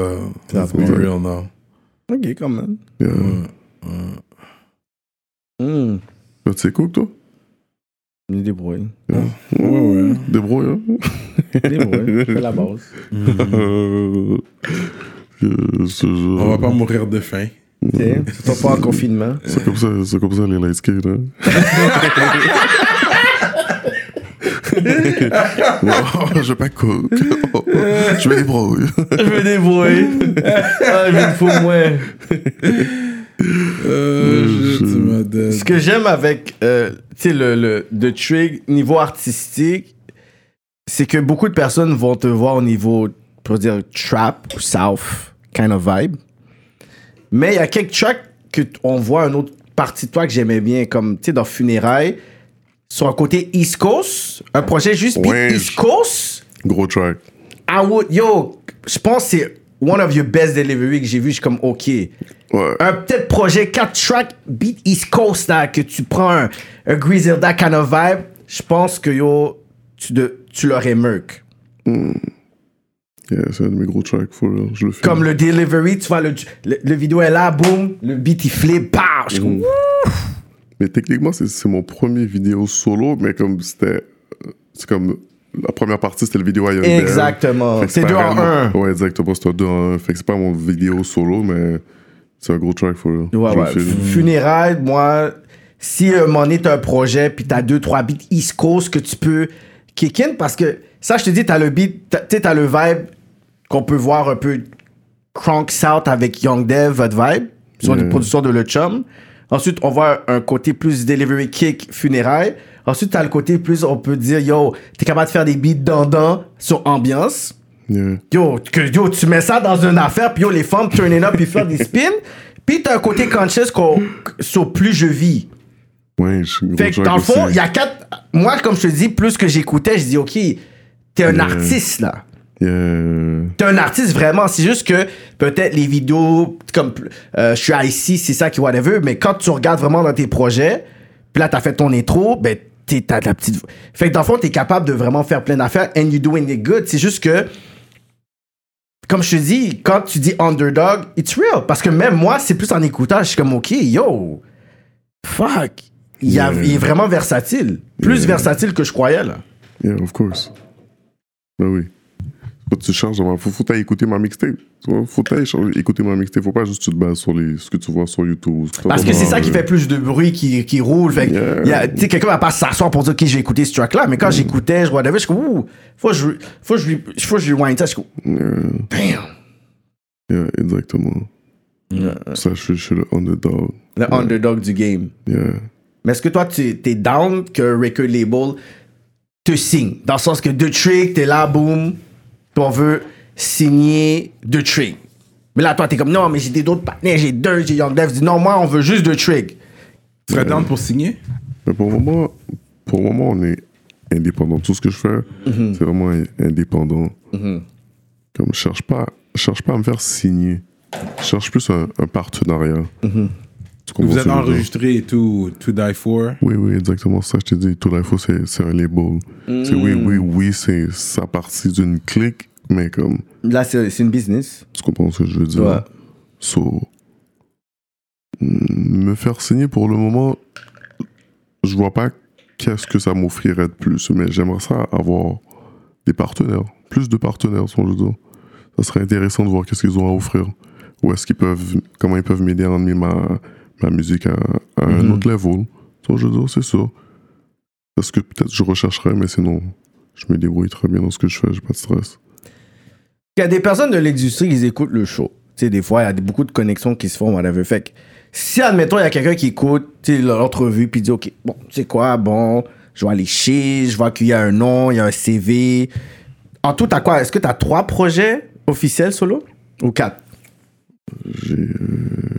That's real now. Ok, quand même. Yeah. Ouais, tu sais cook, toi? Je me débrouille. Ouais, ouais. Débrouille, hein? Débrouille. Je fais la base. Euh. On va pas mourir de faim. C'est pas en confinement. C'est comme ça, c'est comme ça les light skate, hein. Oh, je vais pas cook. Oh, je vais débrouille. Je me débrouille. ah, je me fous moins. Euh, je- dead. Ce que j'aime avec. euh, tu sais, le, le, de Trig, niveau artistique, c'est que beaucoup de personnes vont te voir au niveau, pour dire, trap ou south kind of vibe. Mais il y a quelques tracks que t- on voit une autre partie de toi que j'aimais bien, comme, tu sais, dans Funérailles, sur un côté East Coast, un projet juste Ouais, East Coast. Gros track. I would, yo, je pense que c'est one of your best delivery que j'ai vu. Je suis comme, OK. Ouais. Un peut-être projet 4 track beat East Coast là, que tu prends un, un Griselda kind of vibe. Je pense que yo, tu, de, tu l'aurais merc. Yeah, c'est un de mes gros tracks, for real. Je le fais. Comme le delivery, tu vois, le, le, le vidéo est là, boum, le beat il flip, pow. Je suis comme, Mais techniquement, c'est- c'est mon premier vidéo solo, mais comme c'était. C'est comme. La première partie, c'était le vidéo à Young Bear. Exactement. C'est deux en un. Ouais, exactement. C'est un 2 en 1. Fait que c'est pas mon vidéo solo, mais c'est un gros track, for real. Ouais, ouais. Funérailles, moi, si moment donné, t'as un projet, puis t'as deux, trois beats East Coast que tu peux kick in, parce que ça, je te dis, t'as le beat, t'as- le vibe qu'on peut voir un peu Cronk South avec Young Dev, votre vibe, sur Yeah. des productions de Le Chum. Ensuite, on voit un côté plus delivery kick funérailles. Ensuite, t'as le côté plus, on peut dire, yo, t'es capable de faire des beats dandans sur ambiance. Yeah. Yo, que, yo, tu mets ça dans une affaire, puis yo, les femmes turn it up, puis faire des spins. Puis t'as un côté conscious qu'on, sur plus je vis. Ouais, je Fait que dans le fond, il y a quatre. Moi, comme je te dis, plus que j'écoutais, je dis, OK, t'es un Yeah. artiste, là. Yeah. T'es un artiste vraiment. C'est juste que peut-être les vidéos, comme euh, je suis ici, c'est ça qui whatever, mais quand tu regardes vraiment dans tes projets, puis là, t'as fait ton intro, ben, t'es, t'as ta petite. Fait que dans le fond, t'es capable de vraiment faire plein d'affaires and you doing it good. C'est juste que, comme je te dis, quand tu dis underdog, it's real. Parce que même moi, c'est plus en écoutant, je suis comme, OK, yo, fuck. Il, a- est vraiment versatile. Plus Yeah. versatile que je croyais, là. Yeah, of course. Ben oui. Tu charges, faut, faut écouter ma mixtape. Vois, Faut écouter ma mixtape. Faut pas juste tu te bases sur les, ce que tu vois sur YouTube. Parce que vois c'est ça qui euh, fait plus de bruit, qui, qui roule. Fait Yeah. tu sais, quelqu'un va pas s'asseoir pour dire, OK, j'ai écouté ce track-là. Mais quand j'écoutais, je regardais, je suis comme, ouh, faut que je, faut que je, lui- faut que je rewind ça. Je suis comme, Yeah, damn. yeah, exactement. Ça, je suis, je suis le underdog. Le underdog du game. Yeah. Mais est-ce que toi, tu es down que record label te signe? Dans le sens que The Trick, t'es là, boum, puis on veut signer The Trick. Mais là, toi, t'es comme, non, mais j'ai des d'autres partenaires, j'ai deux, j'ai Young Dev. Dis, non, moi, on veut juste The Trick. Tu serais down pour signer? Mais pour le moment, pour le moment, on est indépendant. Tout ce que je fais, Mhm. c'est vraiment in- indépendant. Comme je cherche pas, je cherche pas à me faire signer. Je cherche plus un, un partenariat. Comprends Vous dire? enregistré tout, To Die For? Oui, oui, exactement ça. Je te dis, tout l'info, c'est c'est un label. C'est oui, oui, oui, c'est ça partie d'une clique, mais comme, Là, c'est une business. tu comprends ce que je veux dire? Ouais. So, mm, me faire signer pour le moment, je vois pas qu'est-ce que ça m'offrirait de plus, mais j'aimerais ça avoir des partenaires, plus de partenaires, si on veut dire. Ça serait intéressant de voir qu'est-ce qu'ils ont à offrir. Où est-ce qu'ils peuvent, comment ils peuvent m'aider à ma, ma musique à, à un Mhm. autre level. Si je dire, c'est ça. C'est ce que peut-être je rechercherais, mais sinon, je me débrouille très bien dans ce que je fais, j'ai pas de stress. Il y a des personnes de l'industrie qui écoutent le show. Tu sais, des fois, il y a beaucoup de connexions qui se font, whatever. Fait que, si, admettons, il y a quelqu'un qui écoute l'entrevue, puis dit, OK, bon, tu sais quoi, bon, je vais aller chez, je vois qu'il y a un nom, il y a un CV. En tout, t'as quoi? Est-ce que t'as trois projets officiels solo? Ou quatre? J'ai. euh.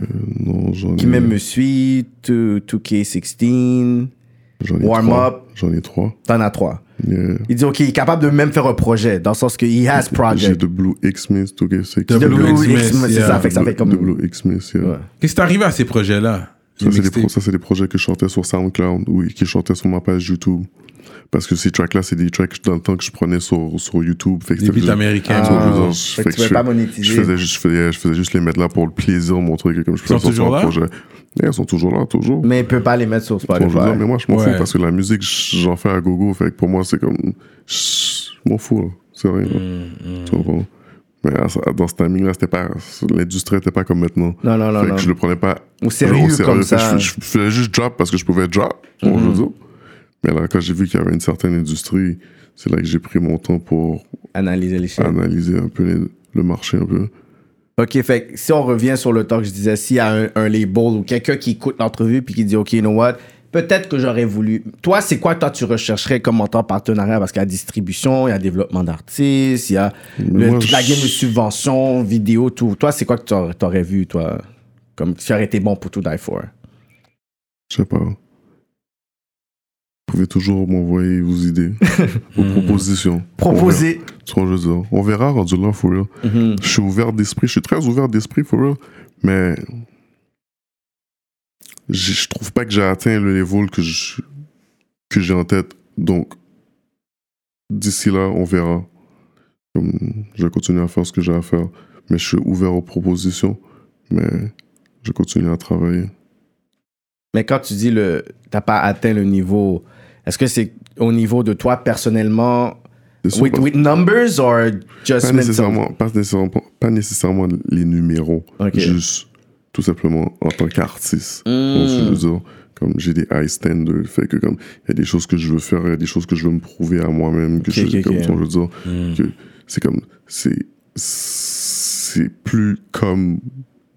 Qui même me suit, 2- 2K16, J'en ai Warm trois. Up. J'en ai trois. t'en as trois. Yeah. Il dit, OK, il est capable de même faire un projet, dans le sens que he has J'ai project. de Blue X-Miss, tout que c'est. De De Blue X-Miss, c'est ça, fait que ça fait comme... De Blue X-Miss, yeah. Ouais. Qu'est-ce qui t'est arrivé à ces projets-là Ça, c'est des, projets que je chantais sur SoundCloud, oui, qui chantais sur ma page YouTube. Parce que ces tracks-là, c'est des tracks dans le temps que je prenais sur, sur YouTube. Fait que Des beats américains. Ah, fait que tu je- pas monétiser. Je faisais, juste, je, faisais, je faisais juste les mettre là pour le plaisir, montrer que comme je Ils sont faisais toujours là? projet. Yeah, ils sont toujours là, toujours. Mais il peut pas les mettre sur Spotify. dire, mais moi, je m'en Ouais. fous parce que la musique, j'en fais à gogo. Fait que pour moi, c'est comme. Je m'en fous, là. C'est rien. là. Mm, Tu comprends? Mais dans ce timing-là, c'était pas. L'industrie était pas comme maintenant. Non, non, non, Fait non. que je le prenais pas Au sérieux, comme ça. Je, je faisais juste drop parce que je pouvais drop. veux dire. Mais là, quand j'ai vu qu'il y avait une certaine industrie, c'est là que j'ai pris mon temps pour Analyser les chiffres. analyser un peu les- le marché un peu. Ok, fait si on revient sur le temps que je disais, s'il y a un, un label ou quelqu'un qui écoute l'entrevue puis qui dit, ok, you know what, peut-être que j'aurais voulu. Toi, c'est quoi, toi, tu rechercherais comme en tant partenariat? Parce qu'il y a distribution, il y a développement d'artistes, il y a le- Moi, toute la game de subvention, vidéo, tout. Toi, c'est quoi que t'aurais- t'aurais vu, toi? Comme qui aurait été bon pour tout Die For? Je sais pas. Vous pouvez toujours m'envoyer vos idées, vos propositions. Proposer. On verra. On verra rendu là, for real. Mhm. Je suis ouvert d'esprit, je suis très ouvert d'esprit, for real. Mais je trouve pas que j'ai atteint le level que je- que j'ai en tête. Donc, d'ici là, on verra. Je vais continuer à faire ce que j'ai à faire. Mais je suis ouvert aux propositions. Mais je continue à travailler. Mais quand tu dis le t'as pas atteint le niveau, est-ce que c'est au niveau de toi personnellement, with, numbers or just pas nécessairement, pas, nécessairement, pas nécessairement les numéros. Juste, tout simplement, en tant qu'artiste. Mm. Dire, comme j'ai des high standards, fait que comme il y a des choses que je veux faire, il y a des choses que je veux me prouver à moi-même, que je, comme je veux dire, Mm. que c'est comme, c'est, c'est plus comme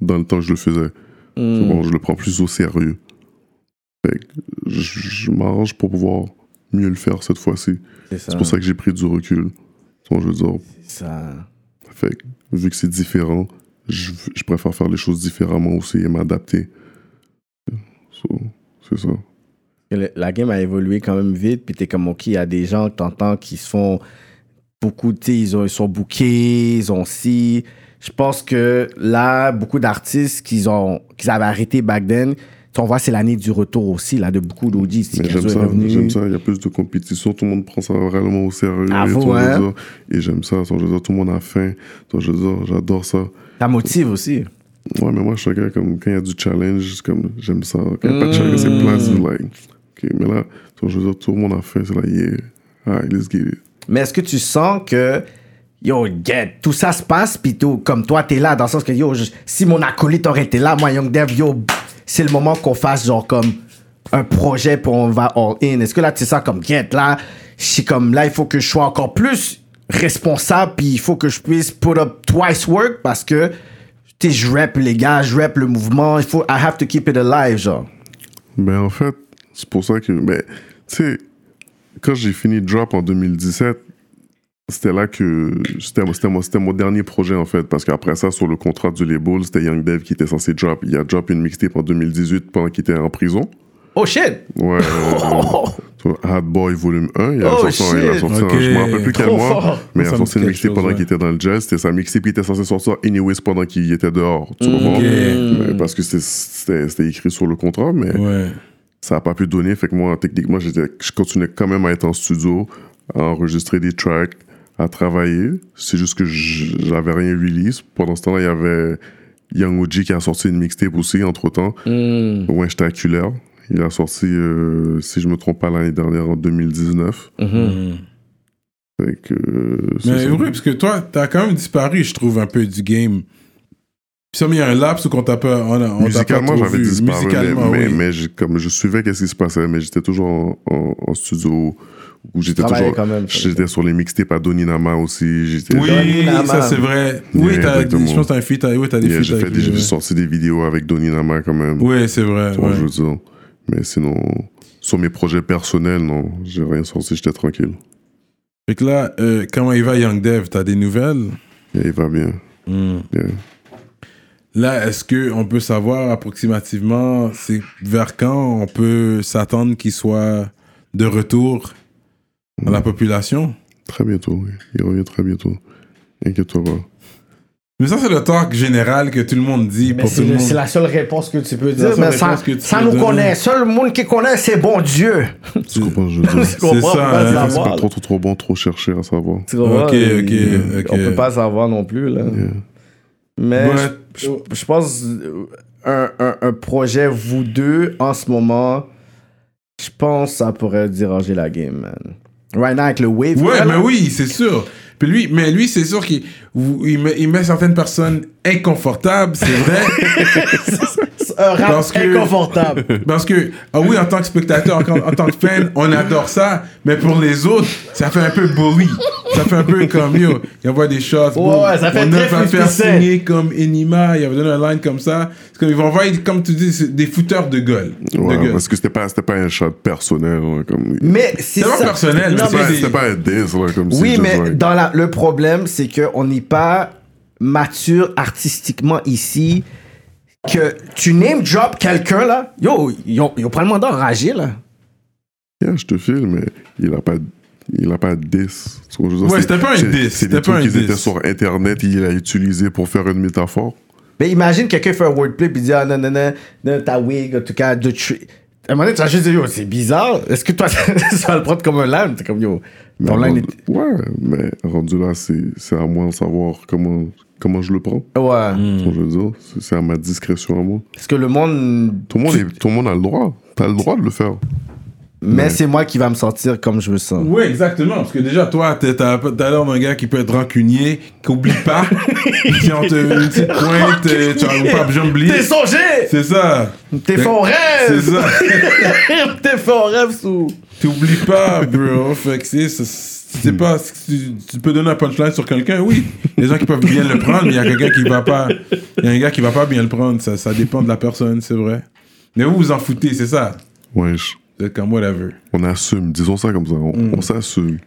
dans le temps que je le faisais. Mm. Bon, je le prends plus au sérieux. Fait que je, m'arrange pour pouvoir mieux le faire cette fois-ci. C'est pour ça que j'ai pris du recul. Donc, je veux dire, ça. fait que, vu que c'est différent, je, je préfère faire les choses différemment aussi et m'adapter. So, c'est ça. Le- La game a évolué quand même vite, puis t'es comme, OK, il y a des gens que t'entends qui se font beaucoup, tu ils, ils sont bookés, ils ont si. Je pense que là, beaucoup d'artistes qu'ils ont, qu'ils avaient arrêté back then, on voit c'est l'année du retour aussi, là, de beaucoup. Mais j'aime ça, j'aime ça. Il y a plus de compétition. Tout le monde prend ça vraiment au sérieux. Ah, et, vous, hein? dire. Et j'aime ça. Je veux dire, tout le monde a faim. Je j'adore ça. Ça motive aussi. Ouais, mais moi, je suis un gars, comme, quand il y a du challenge, comme, j'aime ça. Quand il n'y a pas de challenge, c'est c'est like, OK, mais là, je veux dire, tout le monde a faim. C'est là, yeah. Alright, let's get it. Mais est-ce que tu sens que, yo, get, tout ça se passe, puis tout, comme toi, t'es là, dans le sens que, yo, je- si mon acolyte aurait été là, moi, Young Dev, yo, c'est le moment qu'on fasse, genre, comme un projet, puis on va all in. Est-ce que là, tu sens comme, get, là, je comme, là, il faut que je sois encore plus responsable, puis il faut que je puisse put up twice work, parce que, tu je rap les gars, je rap le mouvement, il faut, I have to keep it alive, genre. Ben, en fait, c'est pour ça que, ben, tu sais, quand j'ai fini Drop en 2017, c'était là que c'était c'était mon, c'était mon dernier projet en fait parce qu'après ça sur le contrat du label c'était Young Dev qui était censé drop il a drop une mixtape en 2018 pendant qu'il était en prison Oh shit! ouais euh, Hard Boy volume 1 il a Oh, sorti, un- il a sorti un- je me rappelle plus quel mois mais il a sorti une mixtape chose, pendant ouais. qu'il était dans le jazz c'était sa mixtape qui était censée sortir anyways pendant qu'il était dehors tu Mm. comprends? Ok. Mais parce que c'était- c'était c'était écrit sur le contrat mais Ouais. ça n'a pas pu donner. Fait que moi, techniquement, j'étais, je continuais quand même à être en studio, à enregistrer des tracks, à travailler. C'est juste que j'avais rien release. Pendant ce temps-là, il y avait Young OG qui a sorti une mixtape aussi, entre-temps. Mm. Winchtaculaire. Il a sorti, euh, si je me trompe pas, l'année dernière, en 2019. Mhm. Fait que, euh, c'est Mais ça. oui, parce que toi, t'as quand même disparu, je trouve, un peu du game. Puis ça, mais il y a un laps où qu'on t'a pas. On, a- on t'a pas Musicalement, trop j'avais vu. disparu, Musicalement, mais, oui. comme je suivais qu'est-ce qui se passait, mais j'étais toujours en, en- en studio, où j'étais toujours, quand même. j'étais sur les mixtapes à Doninama aussi, j'étais, Oui, ça c'est vrai. Yeah, Oui, t'as, exactement. je pense que t'as un feat. Oui, t'as des Yeah, feats j'ai, fait des- j'ai sorti des vidéos avec Doninama quand même, Oui, c'est vrai. tu vois, ouais. je veux dire. Mais sinon, sur mes projets personnels, non, j'ai rien sorti, j'étais tranquille. Fait que là, euh, comment il va Young Dev T'as des nouvelles? Et il va bien. Hmm. Yeah. Là, est-ce que on peut savoir approximativement vers quand on peut s'attendre qu'il soit de retour? Dans la population? Très bientôt, oui. Il revient très bientôt. Inquiète-toi pas. Mais ça, c'est le talk général que tout le monde dit Mais pour tout c'est le le- monde. c'est la seule réponse que tu peux C'est dire. Mais ça, réponse que tu ça peux nous connaît. Seul monde qui connaît, c'est bon Dieu. Tu comprends, je veux dire? Tu comprends, ça, on peut hein. pas C'est savoir. pas trop, trop, trop bon, trop chercher à savoir. Tu comprends? Ok, ok, ok. On peut pas savoir non plus, là. Yeah. Mais Ouais. je, pense un, un, un projet, vous deux, en ce moment, je pense que ça pourrait déranger la game, man. Right now, avec le wave. Ouais, mais oui, c'est sûr. Puis lui, mais lui, c'est sûr qu'il vous- il met, il met certaines personnes inconfortables, c'est vrai. Un rap Parce que- inconfortable. Parce que, ah oui, en tant que spectateur, en, en tant que fan, on adore ça, mais pour les autres, ça fait un peu bully. Ça fait un peu comme, yo, il envoie des shots. bon, ouais, ça fait on très va faire 50 Cent. signer comme Enima, il avait donné un line comme ça. C'est comme, ils vont envoyer, comme tu dis, des footeurs de gueule. de Ouais, gueule. parce que c'était pas, c'était pas un shot personnel. comme, Mais c'est C'est pas personnel, c'était pas, c'est- c'était pas un diss, là, comme c'est Oui, mais like- dans la, le problème, c'est qu'on n'est pas mature artistiquement ici. Que tu name drop quelqu'un là, yo, ils ont, ils ont probablement d'enrager là. Yeah, je te file, mais il a pas, il a pas 10. Tu vois, je veux dire, Ouais, c'est- c'était pas un c'est- 10, C'est c'était des pas trucs un qui étaient 10. sur Internet, il l'a utilisé pour faire une métaphore. Mais imagine quelqu'un fait un wordplay puis dit ah non non non, non ta wig en tout cas de tri- À un moment donné, tu vas juste dire yo c'est bizarre. Est-ce que toi ça va le prendre comme un line C'est comme yo. Mais Ton line rendu- est- Ouais, mais rendu là, c'est c'est à moi de savoir comment, comment je le prends? Ouais. Je veux dire, c'est à ma discrétion à moi. Parce que le monde. Tout le monde, est- tout le monde a le droit. T'as le droit de le faire. Mais c'est moi qui va me sentir comme je me sens. Oui, exactement. Parce que déjà, toi, t'es- t'as l'air d'un gars qui peut être rancunier, qui oublie pas. si on te une petite pointe, euh, tu vas pas besoin d'oublier. T'es songé C'est ça. T'es fait en C'est rêve ça. T'es fait en rêve sous. T'oublies pas, bro. Fait que c'est. C'est- pas, tu, tu peux donner un punchline sur quelqu'un, oui. Les gens qui peuvent bien le prendre, mais il y a quelqu'un qui va pas. Il y a un gars qui va pas bien le prendre. Ça, ça dépend de la personne, c'est vrai. Mais vous vous en foutez, c'est ça? Wesh, Vous êtes comme whatever. on assume. Disons ça comme ça. On, on s'assume.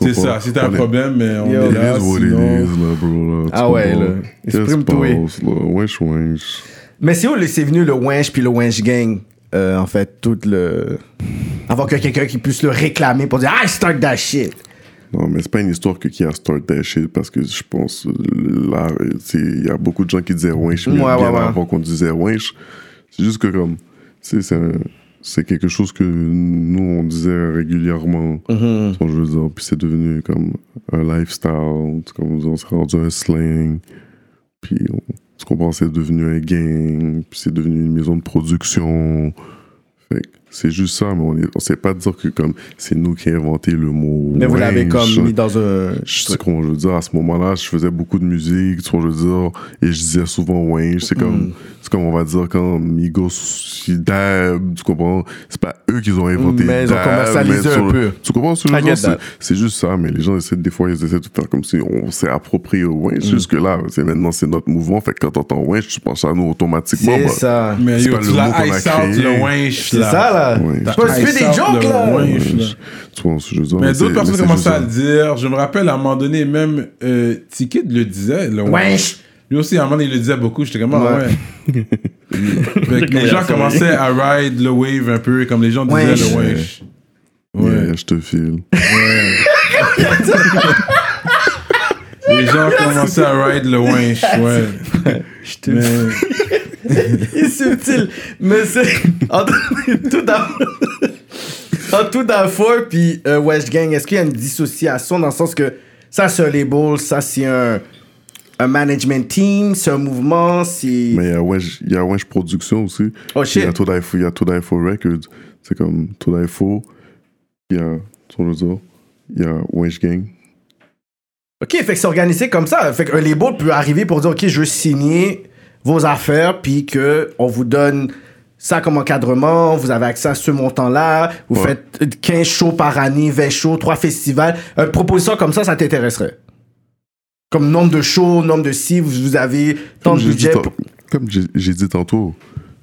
C'est ça. Si t'as un On problème, mais on est It là. is what it sinon- is, là, bro. Là, tu Ah ouais, là. Exprime tout? Wesh, wesh. Mais c'est où c'est venu le Wench puis le Wench Gang? Euh, En fait, tout le. Avant que quelqu'un qui puisse le réclamer pour dire I start that shit. Non, mais c'est pas une histoire que qui a start that shit parce que je pense là, il y a beaucoup de gens qui disaient winch Ouais, ouais, bien ouais. avant qu'on disait winch. C'est juste que comme, c'est un- c'est quelque chose que nous on disait régulièrement. Tu vois, je veux dire, puis c'est devenu comme un lifestyle, comme on s'est rendu un slang, puis on, tu comprends, c'est devenu un gang, puis c'est devenu une maison de production. Fait que c'est juste ça, mais on, on sait pas dire que comme c'est nous qui avons inventé le mot. Mais vous l'avez comme mis dans un. Je sais comment je veux dire, à ce moment-là, je faisais beaucoup de musique, tu vois, je veux dire, et je disais souvent Winch, c'est Mm. comme, c'est comme on va dire quand Migos, dab, tu comprends, c'est pas eux qui ont inventé Mais ils ont commercialisé un peu. Tu comprends ce que je. C'est- juste ça, mais les gens essaient, des fois, ils essaient de faire comme si on s'est approprié au Winch, Mm. jusque là, c'est maintenant, c'est notre mouvement, fait que quand t'entends Winch, tu penses à nous automatiquement, C'est bah, ça. Mais C'est yo, pas tu le mot l'as qu'on a ice out créé. le winch, C'est ça là. Ouais. Je peux des jokes là. winch, là. tu vois ce que je veux dire? Mais d'autres personnes commençaient à le dire. Je me rappelle, à un moment donné, même euh, Tikid le disait. Le Wesh. Lui aussi, à un moment donné, il le disait beaucoup. J'étais comme, ah Ouais. ouais. Fait que les gens commençaient à ride le wave un peu, comme les gens disaient le wesh. Ouais. Yeah, je te file. Les gens commençaient à ride le wesh, ouais. Mais Il est subtil. Mais c'est. En tout d'un. En tout puis euh, Wesh Gang, est-ce qu'il y a une dissociation dans le sens que ça c'est un label, ça c'est un, un management team, c'est un mouvement, c'est. Mais il y a Wesh, il y a Wesh Production aussi. Oh Il y shit. a Todafo, il y a Todafo Records. C'est comme Todafo, il y a, je il y a Wesh Gang. Ok, fait que c'est organisé comme ça. Fait qu'un label peut arriver pour dire, ok, je veux signer vos affaires, puis que on vous donne ça comme encadrement, vous avez accès à ce montant-là, vous Ouais. faites 15 shows par année, 20 shows, 3 festivals. Une proposition comme ça, ça t'intéresserait? Comme nombre de shows, nombre de si, vous, avez tant Comme de budget. pour- Comme j'ai j'ai dit tantôt,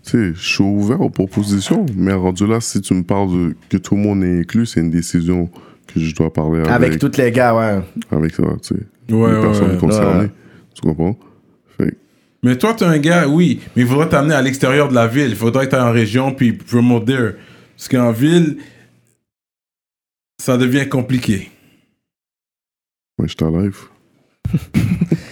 tu sais, je suis ouvert aux propositions, mais rendu là, si tu me parles de que tout le monde est inclus, c'est une décision que je dois parler avec, Avec avec, tous les gars, ouais. ça, tu sais, Ouais, les ouais, personnes ouais. concernées. Ouais. Tu comprends? Fait Mais toi, t'es un gars, oui, mais il faudrait t'amener à l'extérieur de la ville. Il faudrait que t'ailles en région puis promote there. Parce qu'en ville, ça devient compliqué. ouais, je suis en live.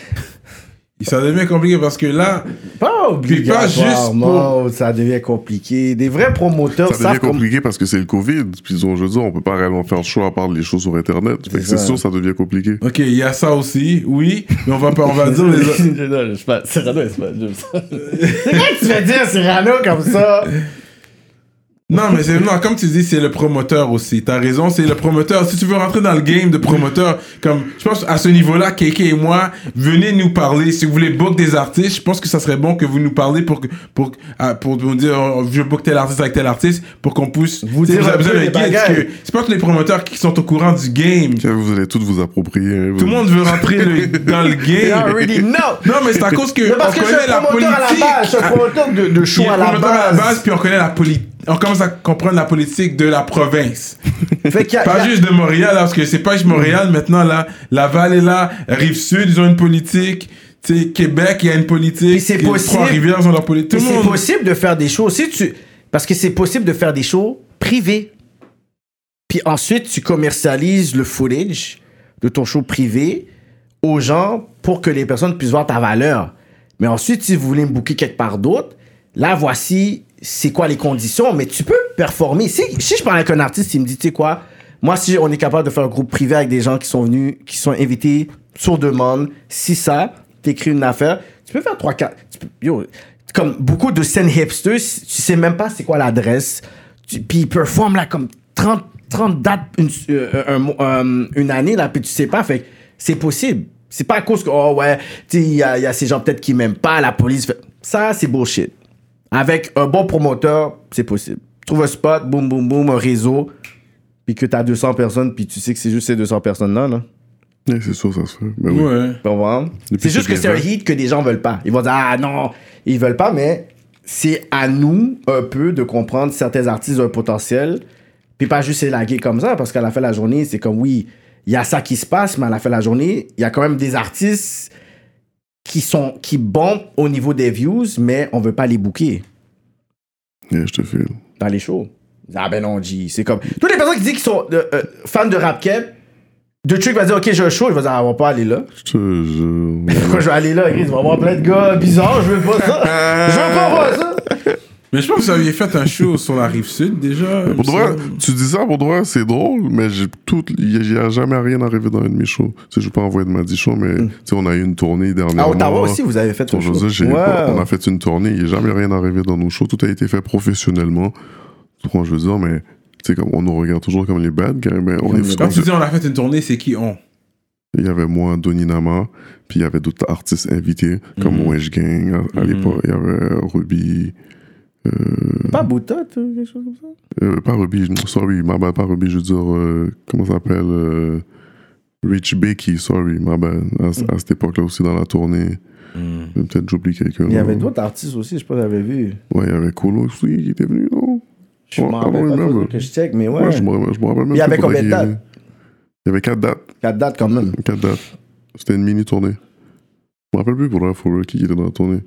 Ça devient compliqué parce que là, Pas obligatoirement, ça devient compliqué. Des vrais promoteurs Ça devient comme... compliqué parce que c'est le Covid. Puis, je veux dire, on peut pas réellement faire le choix à part les choses sur Internet. Fait que c'est sûr, ça devient compliqué. ok, il y a ça aussi, oui, mais on va pas, on va dire les autres. Non, je sais pas. Cyrano, c'est pas. C'est quoi que tu fais dire Cyrano comme ça? Non, mais c'est, non, comme tu dis, c'est le promoteur aussi. T'as raison, c'est le promoteur. Si tu veux rentrer dans le game de promoteur, comme, je pense, à ce niveau-là, Keke et moi, venez nous parler. Si vous voulez book des artistes, je pense que ça serait bon que vous nous parlez pour, que- pour, ah, pour nous dire, oh, je book tel artiste avec tel artiste, pour qu'on puisse, Vous dire besoin les guide, c'est pas tous les promoteurs qui sont au courant du game. Vous allez tous vous approprier. hein, Tout le monde veut rentrer le- dans le I game. already know. Non, mais c'est à cause que Mais parce on que connaît la un promoteur à la politique. base, suis un promoteur de, de show à la base. à la base, puis on connaît la politique. On commence à comprendre la politique de la province. Fait a- Pas a- juste de Montréal, là, parce que c'est pas juste Montréal. Maintenant, là, Laval est là, Rive-Sud, ils ont une politique. Québec, il y a une politique. C'est Les possible. Trois-Rivières ont leur politique. C'est possible de faire des shows. Si tu... Parce que c'est possible de faire des shows privés. Puis ensuite, tu commercialises le footage de ton show privé aux gens pour que les personnes puissent voir ta valeur. Mais ensuite, si vous voulez me booker quelque part d'autre, là, voici c'est quoi les conditions. Mais tu peux performer. Si, si je parle avec un artiste, il me dit, tu sais quoi, moi, si on est capable de faire un groupe privé avec des gens qui sont venus, qui sont invités sur demande, si ça, t'écris une affaire, tu peux faire 3-4. Yo, comme beaucoup de scènes hipsters, tu sais même pas c'est quoi l'adresse. Puis ils performent là comme 30, 30 dates une, euh, euh, une année, là, puis tu sais pas. Fait c'est possible. C'est pas à cause que, oh ouais, tu sais, il y a, il y a ces gens peut-être qui m'aiment pas, la police. fait- Ça, c'est bullshit. Avec un bon promoteur, c'est possible. Trouve un spot, boum, boum, boum, un réseau, puis que t'as 200 personnes, puis tu sais que c'est juste ces 200 personnes-là, là. Ouais, c'est sûr, ça se fait. Ben oui. Ouais. Tu C'est juste que c'est un les hit que des gens veulent pas. Ils vont dire, ah non, ils veulent pas, mais c'est à nous un peu de comprendre certains artistes ont un potentiel, puis pas juste s'élaguer comme ça, parce qu'à la fin de la journée, c'est comme, oui, il y a ça qui se passe, mais à la fin de la journée, il y a quand même des artistes qui sont qui bombent au niveau des views, mais on veut pas les booker Yeah, je te file. dans les shows. Ah ben non, G. C'est comme. Toutes les personnes qui disent qu'ils sont euh, euh, fans de rap cap, de trucs va dire, ok, j'ai un show, il va dire, ah, on va pas aller là. Je te jure. Pourquoi je vais aller là, Chris? Il va y avoir plein de gars bizarres, je veux pas ça. je veux pas voir ça. Mais je pense que vous aviez fait un show sur la rive sud déjà. Pour semble. tu dis ça pour vrai, c'est drôle, mais j'ai tout, il n'y a jamais rien arrivé dans un de mes shows. Tu sais, je vais pas envoyer de ma 10 shows, mais tu sais, on a eu une tournée dernièrement. À Ottawa aussi, vous avez fait Ton un show. On a fait une tournée, il n'y a jamais rien arrivé dans nos shows. Tout a été fait professionnellement. Je veux dire, mais tu sais, comme on nous regarde toujours comme les bad guys, mais on est Quand tu dis on a fait une tournée, c'est qui on? Il y avait moi, Donny Nama, puis il y avait d'autres artistes invités, comme Mhm. Wesh Gang à, à Mhm. l'époque. Il y avait Ruby. Pas Boutot, ou quelque chose comme ça? Euh, pas Ruby, sorry, ma bad, pas Ruby, je veux dire, euh, comment ça s'appelle euh, Rich Becky, sorry, ma bad. À, à cette époque-là aussi, dans la tournée. Peut-être j'oublie quelqu'un. Il y avait d'autres artistes aussi, je sais pas si vous avez vu. Ouais, il y avait Colo aussi qui était venu, non? Je don't rappelle pas que je check, mais ouais. Ouais, je me rappelle me même Il y avait combien de dates? Il y avait quatre dates. Quatre dates quand même. Quatre dates. C'était une mini-tournée. Je me rappelle plus pour la fois qui était dans la tournée.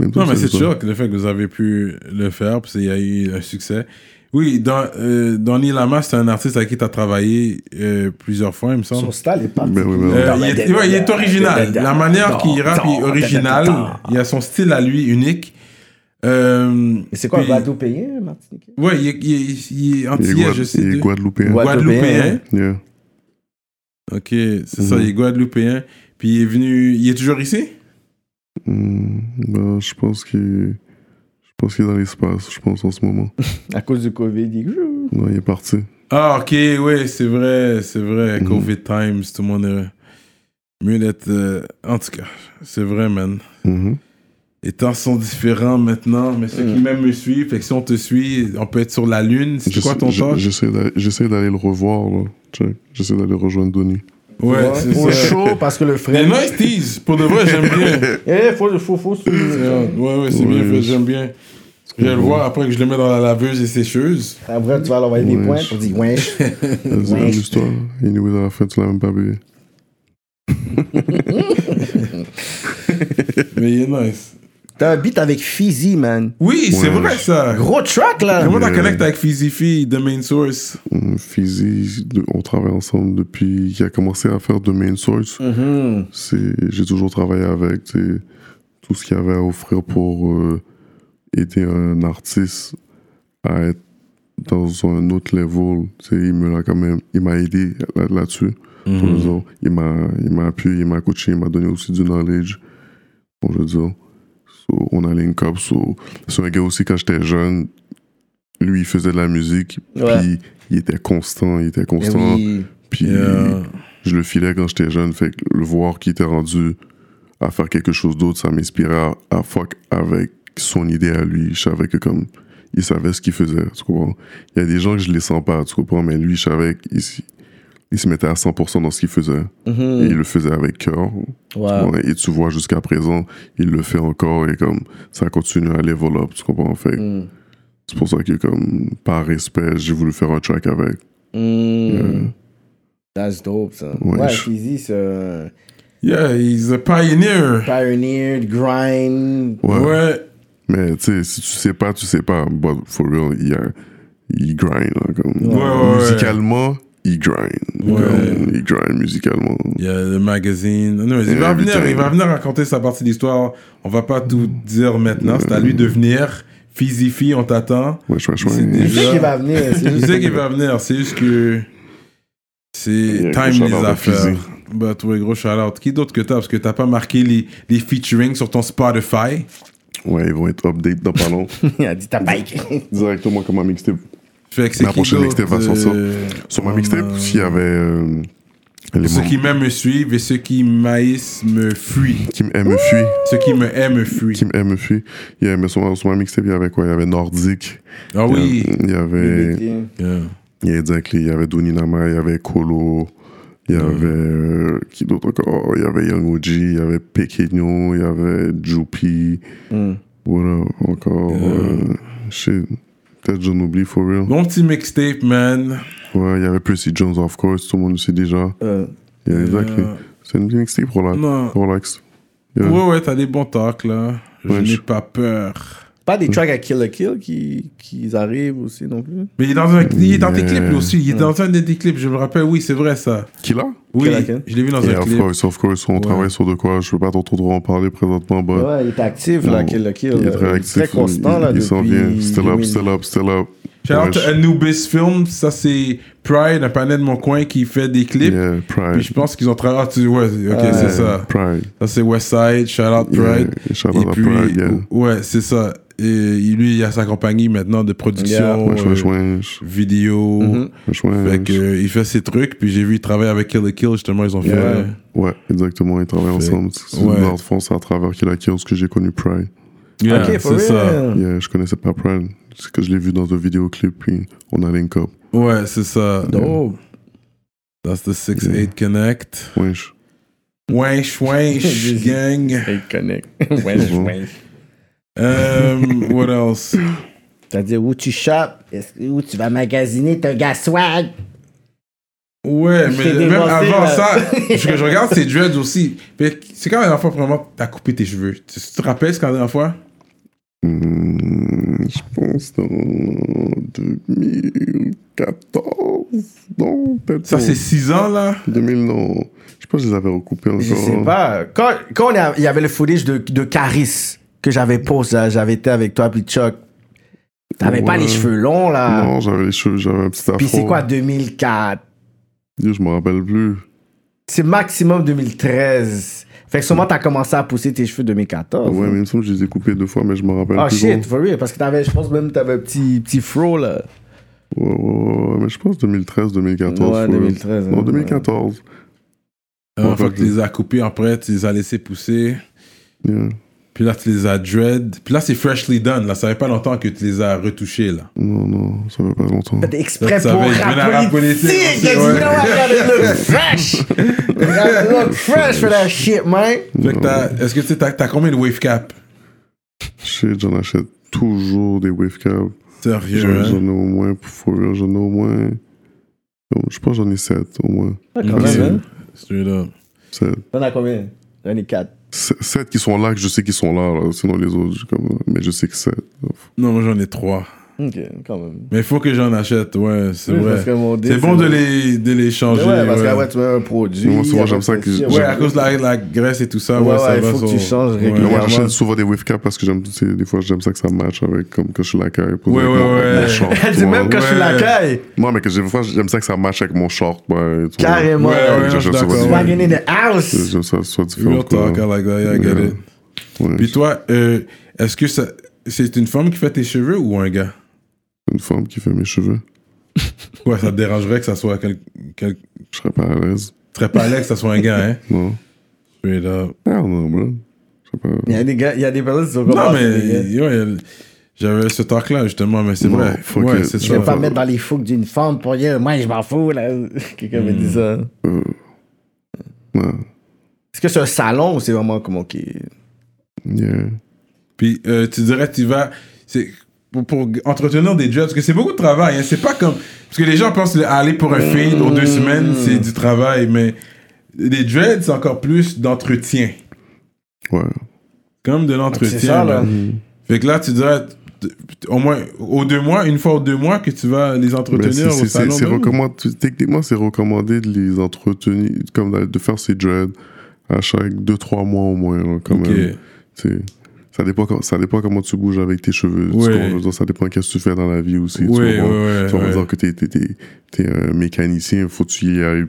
Même Non, mais c'est sûr que le fait que vous avez pu le faire, parce qu'il y a eu un succès. Oui, dans, euh, Donny Lama, c'est un artiste avec qui tu as travaillé euh, plusieurs fois, il me semble. Son style est oui, oui. Euh, il, est, ouais, il est original. La manière qu'il rappe est originale. Il a son style à lui unique. Euh, c'est quoi, payé, Martinique? Ouais, il est, il est, il est Il est, antillais, je sais. il est de- guadeloupéen. Guadeloupéen. Yeah. Ok, c'est ça, Mhm. il est guadeloupéen. Puis il est venu. Il est toujours ici? Ben, je pense qu'il je pense qu'il est dans l'espace, je pense, en ce moment. À cause du Covid, il dit, Non, il est parti. Ah, ok, oui, c'est vrai, c'est vrai. Mhm. Covid times, tout le monde est mieux d'être. euh, En tout cas, c'est vrai, man. Mhm. Les temps sont différents maintenant, mais ceux qui Mhm. même me suivent, fait que si on te suit, on peut être sur la Lune. C'est quoi ton talk J'essaie d'aller- le revoir, là. J'essaie d'aller rejoindre Donny. Ouais, c'est ça. show, parce que le Des frère. nice tease, pour de vrai, j'aime bien. Eh, faut, faut, faut C'est. Ouais, ouais, c'est bien fait, j'aime bien. Je vais le voir après que je le mets dans la laveuse et sécheuse. Après, tu vas l'envoyer des points pour dire, ouais. Vas-y, Ouais. amuse-toi. Anyway, dans la fin, tu l'as même pas payé. Mais il est nice. T'as un beat avec Fizzy, man. Oui, c'est Ouais. vrai ça. Gros track, là. Comment t'as Ouais. connecté avec Fizzy Fee, The Main Source? Hum, Fizzy, on travaille ensemble depuis qu'il a commencé à faire de main source. C'est, j'ai toujours travaillé avec tout ce qu'il y avait à offrir pour euh, aider un artiste à être dans un autre level. Il me l'a quand même, il m'a aidé là- là-dessus. Dire, Il m'a, il m'a appuyé, il m'a coaché, il m'a donné aussi du knowledge. Bon, je veux dire, so, on a link up. So, c'est un gars aussi, quand j'étais jeune, lui, il faisait de la musique, Ouais. puis il était constant, il était constant. oui. Puis Yeah. je le filais quand j'étais jeune, fait que le voir qu'il était rendu à faire quelque chose d'autre, ça m'inspirait à, à fuck avec son idée à lui. Je savais que comme il savait ce qu'il faisait, tu comprends? Il y a des gens que je les sens pas, tu comprends, mais lui, je savais qu'il il se mettait à 100% dans ce qu'il faisait. Et il le faisait avec cœur. Wow. Et tu vois, jusqu'à présent, il le fait encore et comme ça continue à level up, tu comprends? Fait que Mm. c'est pour ça que comme par respect, j'ai voulu faire un track avec. Mm. That's dope, ça. Ouais, Ouais, je- Fizzy, c'est un Yeah, he's a pioneer. pioneer, grind. Ouais. Ouais. Mais tu sais, si tu sais pas, tu sais pas. But for real, il, grind. là, comme, Ouais, ouais, ouais. musicalement, il grind. Ouais. Comme, il grind musicalement. Il y a le magazine. Non, il, va venir, il va venir raconter sa partie d'histoire. On va pas tout dire maintenant. C'est à lui de venir. Fizifi, on t'attend. Wesh. Je déjà- sais qu'il va venir. juste- sait qu'il va venir. C'est juste que c'est time gros les affaires. Bah, toi, gros shout-out. Qui d'autre que t'as Parce que t'as pas marqué les, les featuring sur ton Spotify? Ouais, ils vont être update dans pas long. Il a dit t'as pas écrit. Directement comme ma mixtape. Fait que c'est Ma prochaine mixtape va sortir. euh, Sur ma mixtape, s'il y avait euh, les Ceux qui m'aiment me suivent et ceux qui maïs me fuient. qui m'aiment me fuient. Ceux qui me aiment me fuient. Qui m'aiment me fuient. Yeah, mais sur, ma- sur ma mixtape, il y avait quoi Il y avait Nordique. Ah oui. Il y avait. Yeah. Il y avait exactly, il y avait Doni Nama, il y avait Kolo, il y avait euh, qui d'autre encore Il y avait Young OG, il y avait Pequeño, il y avait Jupi, Mm. voilà encore. euh, shit, peut-être j'en oublie for real. Mon petit mixtape, man. Ouais, il y avait Percy Jones of course, tout le monde le sait déjà. Euh, Yeah, exactly. Euh, C'est une mixtape relax. Non. relax. Yeah. Ouais, ouais, t'as des bons talks, là. Je Ouais, n'ai je- pas peur. Pas des tracks à Kill a Kill qui, qui arrivent aussi non plus. Mais il est dans, un, il est dans tes Yeah. clips, lui aussi. Il est dans un de tes clips, je me rappelle. Oui, c'est vrai, ça. Qui là? Oui, je l'ai vu dans Yeah, un of clip. course, of course. On travaille sur de quoi Je peux pas trop, trop en parler présentement, but Ouais, il est actif là, Kill a Kill. il est très actif. Très constant il, là il s'en vient. Still up, 2000. still up, still up. Shout out Ouais, to Anubis Film. Ça, c'est Pride, un panel de mon coin qui fait des clips. Yeah, Pride. Puis je pense qu'ils ont travaillé. Ah, tu ouais, ok, c'est ça. Pride. Ça, c'est Westside. Shout out Yeah, Pride. shout Et out à puis, Pride, yeah. ouais, c'est ça. Et lui, il a sa compagnie maintenant de production, Yeah. Wesh, wesh, euh, wesh. vidéo. Fait que, euh, il fait ses trucs. Puis j'ai vu il travaille avec Kill the Kill. Justement, ils ont fait. Ouais, exactement, ils travaillent Fait- ensemble. C'est- ouais. Dans le fond, c'est à travers Kill la Kills que j'ai connu Pride. Yeah, Ok, for c'est ça. je connaissais pas Pride. C'est que je l'ai vu dans un vidéoclip, puis on a link up. Ouais, c'est ça. Dope. That's the 6-8 Connect. Wesh. Wesh, wesh, gang. Hey, connect. Wesh, wesh. Um, what else? C'est-à-dire où tu que- où tu vas magasiner ton gars swag. Ouais, mais même dévancé, avant là. ça, ce que je regarde, c'est dreads aussi. C'est quand la dernière fois, vraiment, t'as coupé tes cheveux. Tu, te rappelles, c'est quand la dernière fois? Hmm, je pense dans 2014. Non, peut-être Ça, c'est 6 ans, là? 2000, non. Je pense que je les avais recoupés encore. Je sais pas. Quand, quand il y avait le footage de, de Caris que j'avais posté, là, j'avais été avec toi puis Chuck. T'avais pas Ouais. les cheveux longs là. Non, j'avais les cheveux, j'avais un petit afro. Puis c'est quoi 2004 Yo, Je me rappelle plus. C'est maximum 2013. Fait que sûrement t'as commencé à pousser tes cheveux 2014. Ouais, mais il me semble que je les ai coupés deux fois, mais je me rappelle Oh plus. shit, for real. Parce que t'avais, je pense même que t'avais un petit, petit fro là. Ouais, ouais, ouais, ouais, mais je pense 2013, 2014. Ouais, faut- 2013, Non, hein, 2014. La dernière Ouais, fois fait que tu les as coupés, après, tu les as laissés pousser. Yeah. Puis là, tu les as dread. Puis là, c'est freshly done. Là, ça fait pas longtemps que tu les as retouchés, là. Non, non, ça fait pas longtemps. T'as exprès Ça pour rap rap politique. politique, ouais. no, I gotta look fresh. Gotta look fresh for that shit, man. Fait que t'as- est-ce que tu sais, t'as t'as combien de wave cap? Shit, j'en achète toujours des wave caps. Sérieux, J'en hein? j'en ai au moins, for real, j'en ai au moins. Je pense que j'en ai 7 au moins. Ah, quand même, hein? Straight up. 7. T'en as combien? J'en ai 4. 7 qui sont là, que je sais qu'ils sont là, sinon les autres, mais je sais que 7. Non, moi, j'en ai trois. Ok, quand même. Mais il faut que j'en achète, ouais, c'est Oui, vrai. parce que mon deal, C'est bon c'est- de les, de les changer. Ouais, parce ouais. que ouais, tu mets un produit. Moi, souvent, j'aime ça que- Ouais, à cause de la, la graisse et tout ça, ouais, Ouais, ça il va faut que sur- tu changes Ouais. Mais moi, régulièrement. j'achète souvent des wave caps parce que j'aime, c'est- des fois, j'aime ça que ça match avec, comme quand je suis la caille. pour Ouais, ouais, mon- ouais. mon short, Elle dit même quand je suis la caille. Non, mais que des fois, j'aime ça que ça match avec mon short. vois. Carrément. Ouais, ouais, Swagging in the house. J'aime ça, soit différent. Real talk, I like that, I get it. Puis toi, euh, est-ce que c'est une femme qui fait tes cheveux ou un gars? Une femme qui fait mes cheveux. Ouais, ça te dérangerait que ça soit quel... quel... Je serais pas à l'aise. Tu serais pas à l'aise que ça soit un gars, hein? Non. Straight up. Ah non, bro. Je sais pas. Il y a des gars, il y a des personnes qui sont comme Non, mais ouais, j'avais ce talk-là, justement, mais c'est vrai. faut Ouais, que- c'est Je vais pas me mettre dans les fouques d'une femme pour dire, moi, je m'en fous, là. Quelqu'un me dit ça. Euh, ouais. Est-ce que c'est un salon ou c'est vraiment comme, ok? Yeah. Puis euh, tu dirais tu vas. C'est pour, pour entretenir des jobs, parce que c'est beaucoup de travail. Hein. C'est pas comme. Parce que les gens pensent aller pour un feed aux deux semaines, c'est du travail, mais les dreads, c'est encore plus d'entretien. Ouais. Comme de C'est l'entretien. ça, là. man. Fait que là, tu dirais au moins aux deux mois, une fois aux deux mois, que tu vas les Mais entretenir c'est- au c'est- salon. c'est- c'est recommandé- Techniquement, c'est recommandé de les entretenir, comme de- faire ses dreads à chaque 2-3 mois au moins, là, quand Ok. même. Ça dépend, ça dépend comment tu bouges avec tes cheveux. Ouais. ça dépend qu'est-ce que tu fais dans la vie aussi. tu Ouais, comprends? ouais, ouais, Tu vas ouais. dire que t'es, t'es, t'es, t'es un mécanicien, faut que tu y ailles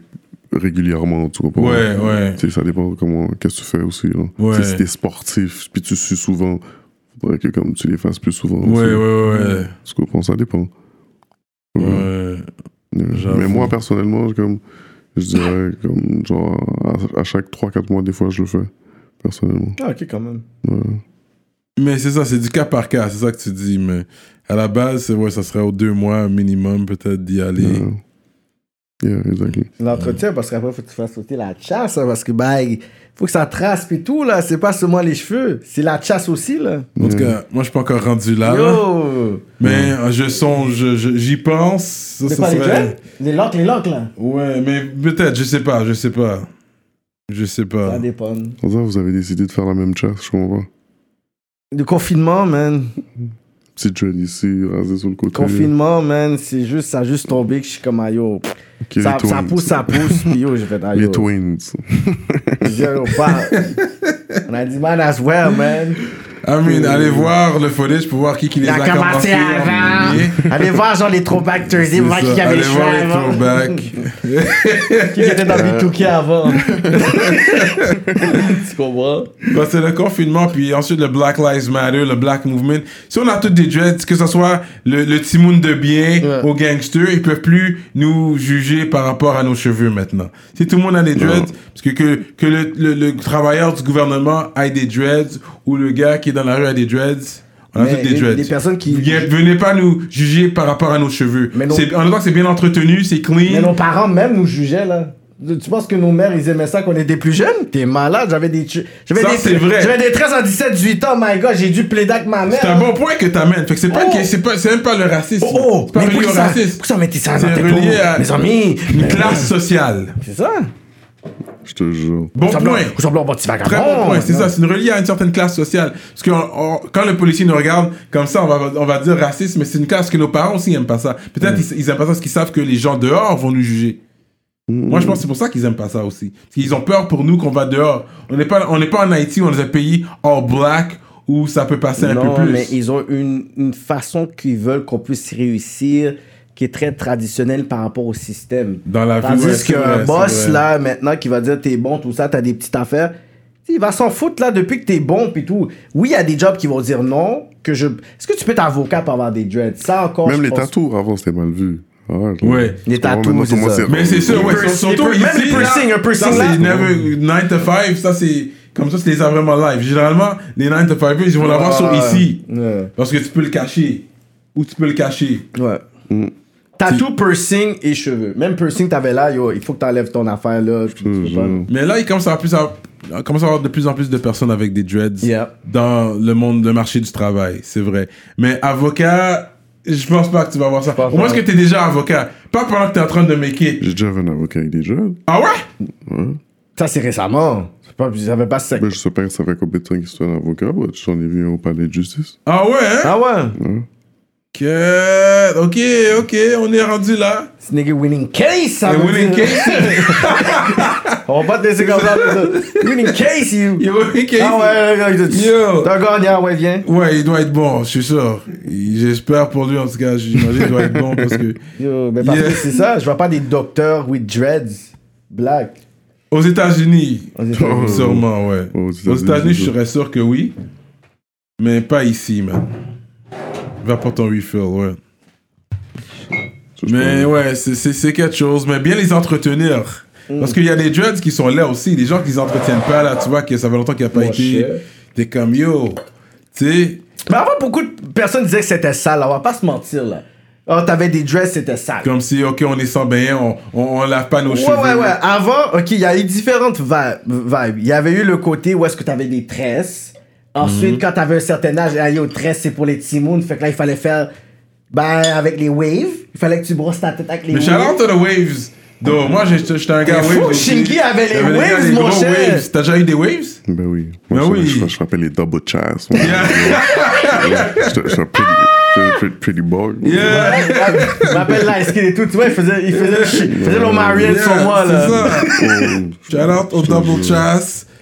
régulièrement. Tu comprends? Ouais, ouais. Tu sais, ça dépend comment, qu'est-ce que tu fais aussi. Là. Ouais. Tu sais, Si t'es sportif, puis tu suis souvent, faudrait que comme tu les fasses plus souvent. Ouais, aussi. ouais, ouais. Tu comprends? Ça dépend. Ouais. Ouais. J'avoue. Mais moi, personnellement, comme, je dirais, comme, genre, à, à chaque 3-4 mois, des fois, je le fais. Personnellement. Ah, ok, quand même. Ouais. Mais c'est ça, c'est du cas par cas, c'est ça que tu dis. Mais à la base, c'est, ouais, ça serait aux deux mois minimum, peut-être, d'y aller. Yeah. Yeah, exactly. L'entretien, parce qu'après, faut que tu fasses sauter la chasse, hein, parce que, bah, il faut que ça trace pis tout, là. C'est pas seulement les cheveux, c'est la chasse aussi, là. En tout cas, moi, je suis pas encore rendu là. Mais euh, je songe, j'y pense. Ça, C'est ça pas les serait-? Les locks, les locks, là. Ouais, mais peut-être, je sais pas, je sais pas. Je sais pas. Ça dépend. Pour ça, vous avez décidé de faire la même chasse, je comprends. Le confinement, man. Petit dread ici, rasé sur le côté. Confinement, man, c'est juste, ça a juste tombé que je suis comme, ah, yo. Ok, les Ça, ça twins. pousse, ça pousse, pis yo, j'ai fait, ah, Les yo. twins. Je dis, yo, pas. On a dit, man, as well, man. I mean, allez voir le footage pour voir qui, qui les Il a, a commencé en avant. Allez voir, genre, les throwback Thursday, voir qui avait les allez cheveux voir les avant. throwbacks. Qui était dans B2K avant. tu comprends? Bah, c'est le confinement, puis ensuite le Black Lives Matter, le Black Movement. Si on a tous des dreads, que ce soit le, le Timoun de bien Ouais. aux gangsters, ils peuvent plus nous juger par rapport à nos cheveux maintenant. Si tout le monde a des dreads, parce que que, que le, le, le travailleur du gouvernement ait des dreads, ou le gars qui est dans la rue a des dreads, on a tous des dreads. les personnes qui- Venez pas nous juger par rapport à nos cheveux. Mais non- En même temps c'est bien entretenu, c'est clean. Mais nos parents même nous jugeaient, là. Tu penses que nos mères, ils aimaient ça quand on était plus jeunes? T'es malade, j'avais des... J'avais Ça, des, c'est vrai. J'avais des 13 ans, 17, 18 ans, my god, j'ai dû plaider avec ma mère. C'est un bon point que t'amènes. Fait que c'est pas, Oh. que- c'est pas, c'est même pas le racisme. Oh, oh, pas mais pourquoi ça, racisme. pourquoi ça mettait ça dans tes relié à- Mes amis. Une classe sociale. C'est ça. Je te jure. Bon point. Très bon point, c'est Non. ça, c'est une relié à une certaine classe sociale. Parce que on- on- quand le policier nous regarde comme ça, on va, on va dire raciste, mais c'est une classe que nos parents aussi aiment pas ça. Peut-être ils, ils aiment pas ça parce qu'ils savent que les gens dehors vont nous juger. Moi, je pense que c'est pour ça qu'ils aiment pas ça aussi. Parce qu'ils ont peur pour nous qu'on va dehors. On n'est pas, on n'est pas en Haïti, on est un pays all black où ça peut passer un non, peu plus. mais ils ont une, une façon qu'ils veulent qu'on puisse réussir qui est très traditionnelle par rapport au système. Dans la vie, Tandis c'est qu'un boss, là, maintenant, qui va dire t'es bon, tout ça, t'as des petites affaires, il va s'en foutre, là, depuis que t'es bon, puis tout. Oui, il y a des jobs qui vont dire non, que je... Est-ce que tu peux être avocat pour avoir des dreads? Ça encore, Même les pense- tatous, avant, c'était mal vu. Là. Ouais. Les tatous, c'est ça. Mais c'est sûr, Les ouais, surtout les ici. même les piercings, un piercing ça, là. c'est never- 9 to 5, ça c'est. Comme ça, c'est les a vraiment live. Généralement, les 9 to 5, ils vont l'avoir sur ici. Parce que tu peux le cacher. Ou tu peux le cacher. Ouais. Tattoo, piercing et cheveux. Même piercing, t'avais là, yo, il faut que t'enlèves ton affaire là. pas- Mais là, il commence à, avoir plus à, commence à avoir de plus en plus de personnes avec des dreads Yeah. dans le monde, le marché du travail. C'est vrai. Mais avocat, je pense pas que tu vas avoir ça. Au moins, est-ce que vrai. tu es déjà avocat? Pas pendant que tu es en train de make it. J'ai déjà un avocat avec des dreads. Ah ouais? Ça, c'est récemment. C'est Pas, je savais pas si c'est. Ben, je sais pas ça fait combien de temps qu'il soit un avocat. ouais, J'en ai vu au palais de justice? Ah ouais, hein? Ah ouais? Que- Ok, ok, on est rendu là. C'est nigga winning case, ça veut winning dire. case. On va pas te laisser comme ça. winning case, you. Yo, winning case. Ah ouais, ouais, ouais. Yo. T'as un gagnant, ouais, viens. Ouais, il doit être bon, je suis sûr. J'espère pour lui, en tout cas, j'imagine qu'il doit être bon parce que. Yo, mais parce Yeah. que c'est ça, je vois pas des docteurs with dreads black. Aux États-Unis, Aux sûrement, ouais. Aux États-Unis, je serais sûr que oui. Mais pas ici, man. Va pour ton refill, ouais. Mais ouais, c'est- quelque chose. Mais bien les entretenir. Parce qu'il y a des dreads qui sont là aussi. Les gens qui les entretiennent pas, là, tu vois, que ça fait longtemps qu'il n'y a pas Mon été. T'es comme yo. Tu sais, Mais avant, beaucoup de personnes disaient que c'était sale, là. on va pas se mentir, là. Oh, t'avais des dresses, c'était sale. comme si, ok, on est sans bain, on, on, on lave pas nos Ouais, cheveux. ouais, ouais. Avant, ok, il y a eu différentes vi- vibes. Il y avait eu le côté où est-ce que t'avais des tresses. Ensuite, Mhm. quand t'avais un certain âge, allez aux tresses, c'est pour les Timoun. Fait que là, il fallait faire, ben, avec les waves. Il fallait que tu brosses ta tête avec les Mais shout waves. out to the waves. Donc, moi, j'étais un gars fou. Shinky avait les waves, gars, des mon cher. waves. T'as déjà eu des waves? Ben oui. Ben je, oui. Je, je rappelle les double chairs. j'étais un pretty, boy. Yeah. Je m'appelle là, Skin et tout. Tu vois, il faisait, il faisait, il faisait le Marion sur moi, c'est là. ça. Oh, Shout out au double.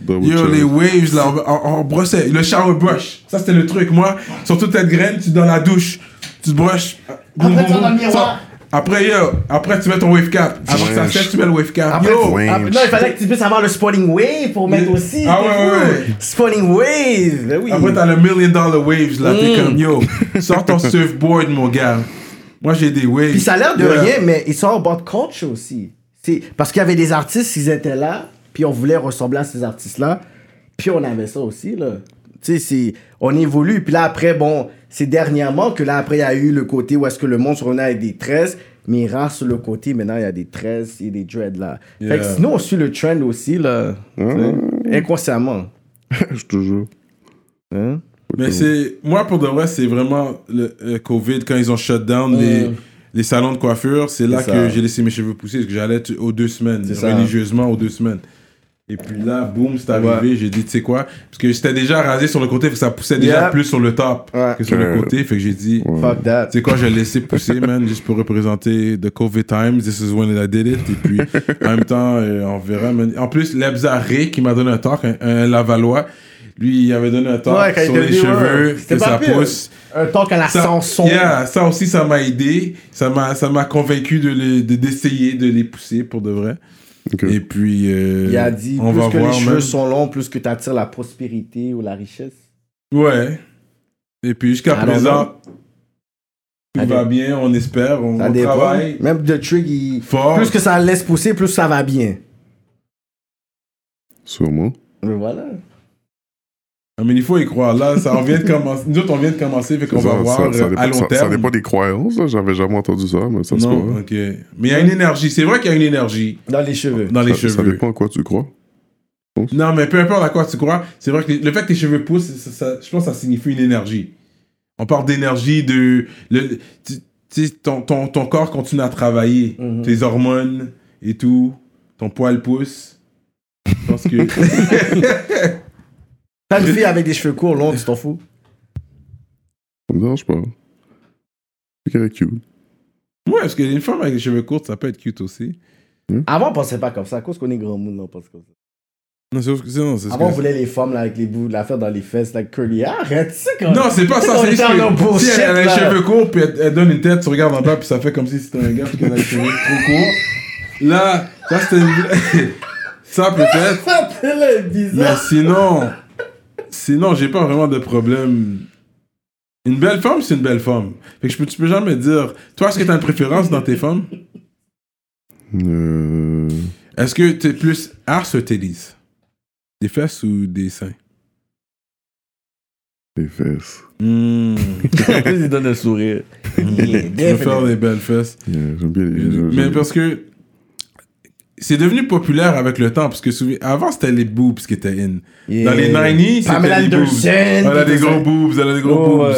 Double Yo, les waves, là, on, brossait. Le shower brush. Ça, c'était le truc. Moi, sur toute cette graine, tu dans la douche. Tu te brushes. Après, tu dans le miroir. Après, yo, après, tu mets ton wave cap. Avant que ça sèche, tu mets le wave cap. Après, yo! Après- non, il fallait que tu puisses avoir le spawning wave pour mettre aussi. Ah ouais, ouais, ouais. Spawning wave. Ben oui. Après, t'as le million dollar waves, là. Mm. T'es comme, yo, sors ton surfboard, mon gars. Moi, j'ai des waves. Puis ça a l'air de Yeah. rien, mais ils sont about culture aussi. C'est parce qu'il y avait des artistes, ils étaient là, puis on voulait ressembler à ces artistes-là, puis on avait ça aussi, là. Tu sais, on évolue. Puis là, après, bon, c'est dernièrement que là, après, il y a eu le côté où est-ce que le monde se revenait avec des tresses, mais il rare sur le côté, maintenant, il y a des tresses et des dreads, là. Fait que sinon, on suit le trend aussi, là. sais, Inconsciemment. je te jure. Hein? Mais c'est moi pour de vrai, c'est vraiment le euh, Covid quand ils ont shut down les, les salons de coiffure, c'est là Mm. Que j'ai laissé mes cheveux pousser parce que j'allais aux deux semaines, religieusement aux deux semaines. Et puis là, boum, c'est arrivé, j'ai dit tu sais quoi? Parce que j'étais déjà rasé sur le côté, fait que ça poussait déjà Yeah. plus sur le top Ouais. que sur le côté, fait que j'ai dit Fuck that. tu sais quoi, je l'ai laissé pousser, man, juste pour représenter the COVID times. This is when I did it. Et puis, en même temps, euh, on verra. man. En plus, Lebza Ray, qui m'a donné un talk, un, un Lavalois, lui, il avait donné un talk Ouais, sur les cheveux, que ça pire. pousse. Un talk à la Ça, Sanson. yeah, ça aussi, ça m'a aidé. Ça m'a, ça m'a convaincu de- d'essayer de les pousser pour de vrai. Et puis, euh, Il a dit, on plus va que voir, les cheveux sont longs, plus que tu attires la prospérité ou la richesse. Ouais. Et puis, jusqu'à présent, Ça tout va dé- bien, on espère, on, Ça on dépend. travaille Même de Trig, il... fort. plus que ça laisse pousser, plus ça va bien. Sûrement. Mais voilà. Ah, mais il faut y croire. Là, ça, on vient de commencer. Nous autres, on vient de commencer, fait qu'on Ça- va ça- voir ça euh, dépend- à long ça- terme. Ça dépend des croyances. là. J'avais jamais entendu ça, mais ça se non, peut. ok. Mais il y a une énergie. C'est vrai qu'il y a une énergie Dans les cheveux. dans les Ça, ça cheveux. dépend à quoi tu crois. Non, mais peu importe à quoi tu crois, c'est vrai que le fait que tes cheveux poussent, ça- ça- je pense que ça signifie une énergie. On parle d'énergie de. Le, tu tu sais, ton, ton, ton corps continue à travailler. Mhm. Tes hormones et tout. Ton poil pousse. Je pense que. T'as une fille avec des cheveux courts, longs, tu t'en fous? Ça me dérange pas. C'est qu'elle est cute. ouais, parce qu'une femme avec les cheveux courts, ça peut être cute aussi. Avant, on pensait pas comme ça. À cause qu'on est grand monde, on pense comme ça. Non, c'est c'est- non, c'est ce Avant, on voulait les femmes là, avec les bouts, la faire dans les fesses, like curly. Arrête, tu sais quand Non, c'est pas ça, c'est juste que si elle a les là. cheveux courts, puis elle, elle donne une tête, tu regardes en bas, puis ça fait comme si c'était un gars, puis qu'elle a les cheveux trop courts. Là, ça c'était une... ça peut-être. Ça, c'est là, Mais bizarre. sinon, sinon, j'ai pas vraiment de problème. Une belle femme, c'est une belle femme. Fait que je peux, tu peux jamais dire, toi, est-ce que t'as une préférence dans tes femmes? Euh, Est-ce que t'es plus arse ou titties? Des fesses ou des seins? les fesses. Hmm. Il donne un sourire. Je préfère des belles fesses. Yeah, bien les. Mais parce que c'est devenu populaire avec le temps, parce que souvi- avant c'était les boobs qui étaient in. Dans les 90s, Pamela c'était les boobs. Elle a des gros boobs, elle a des gros Oh, boobs. ouais.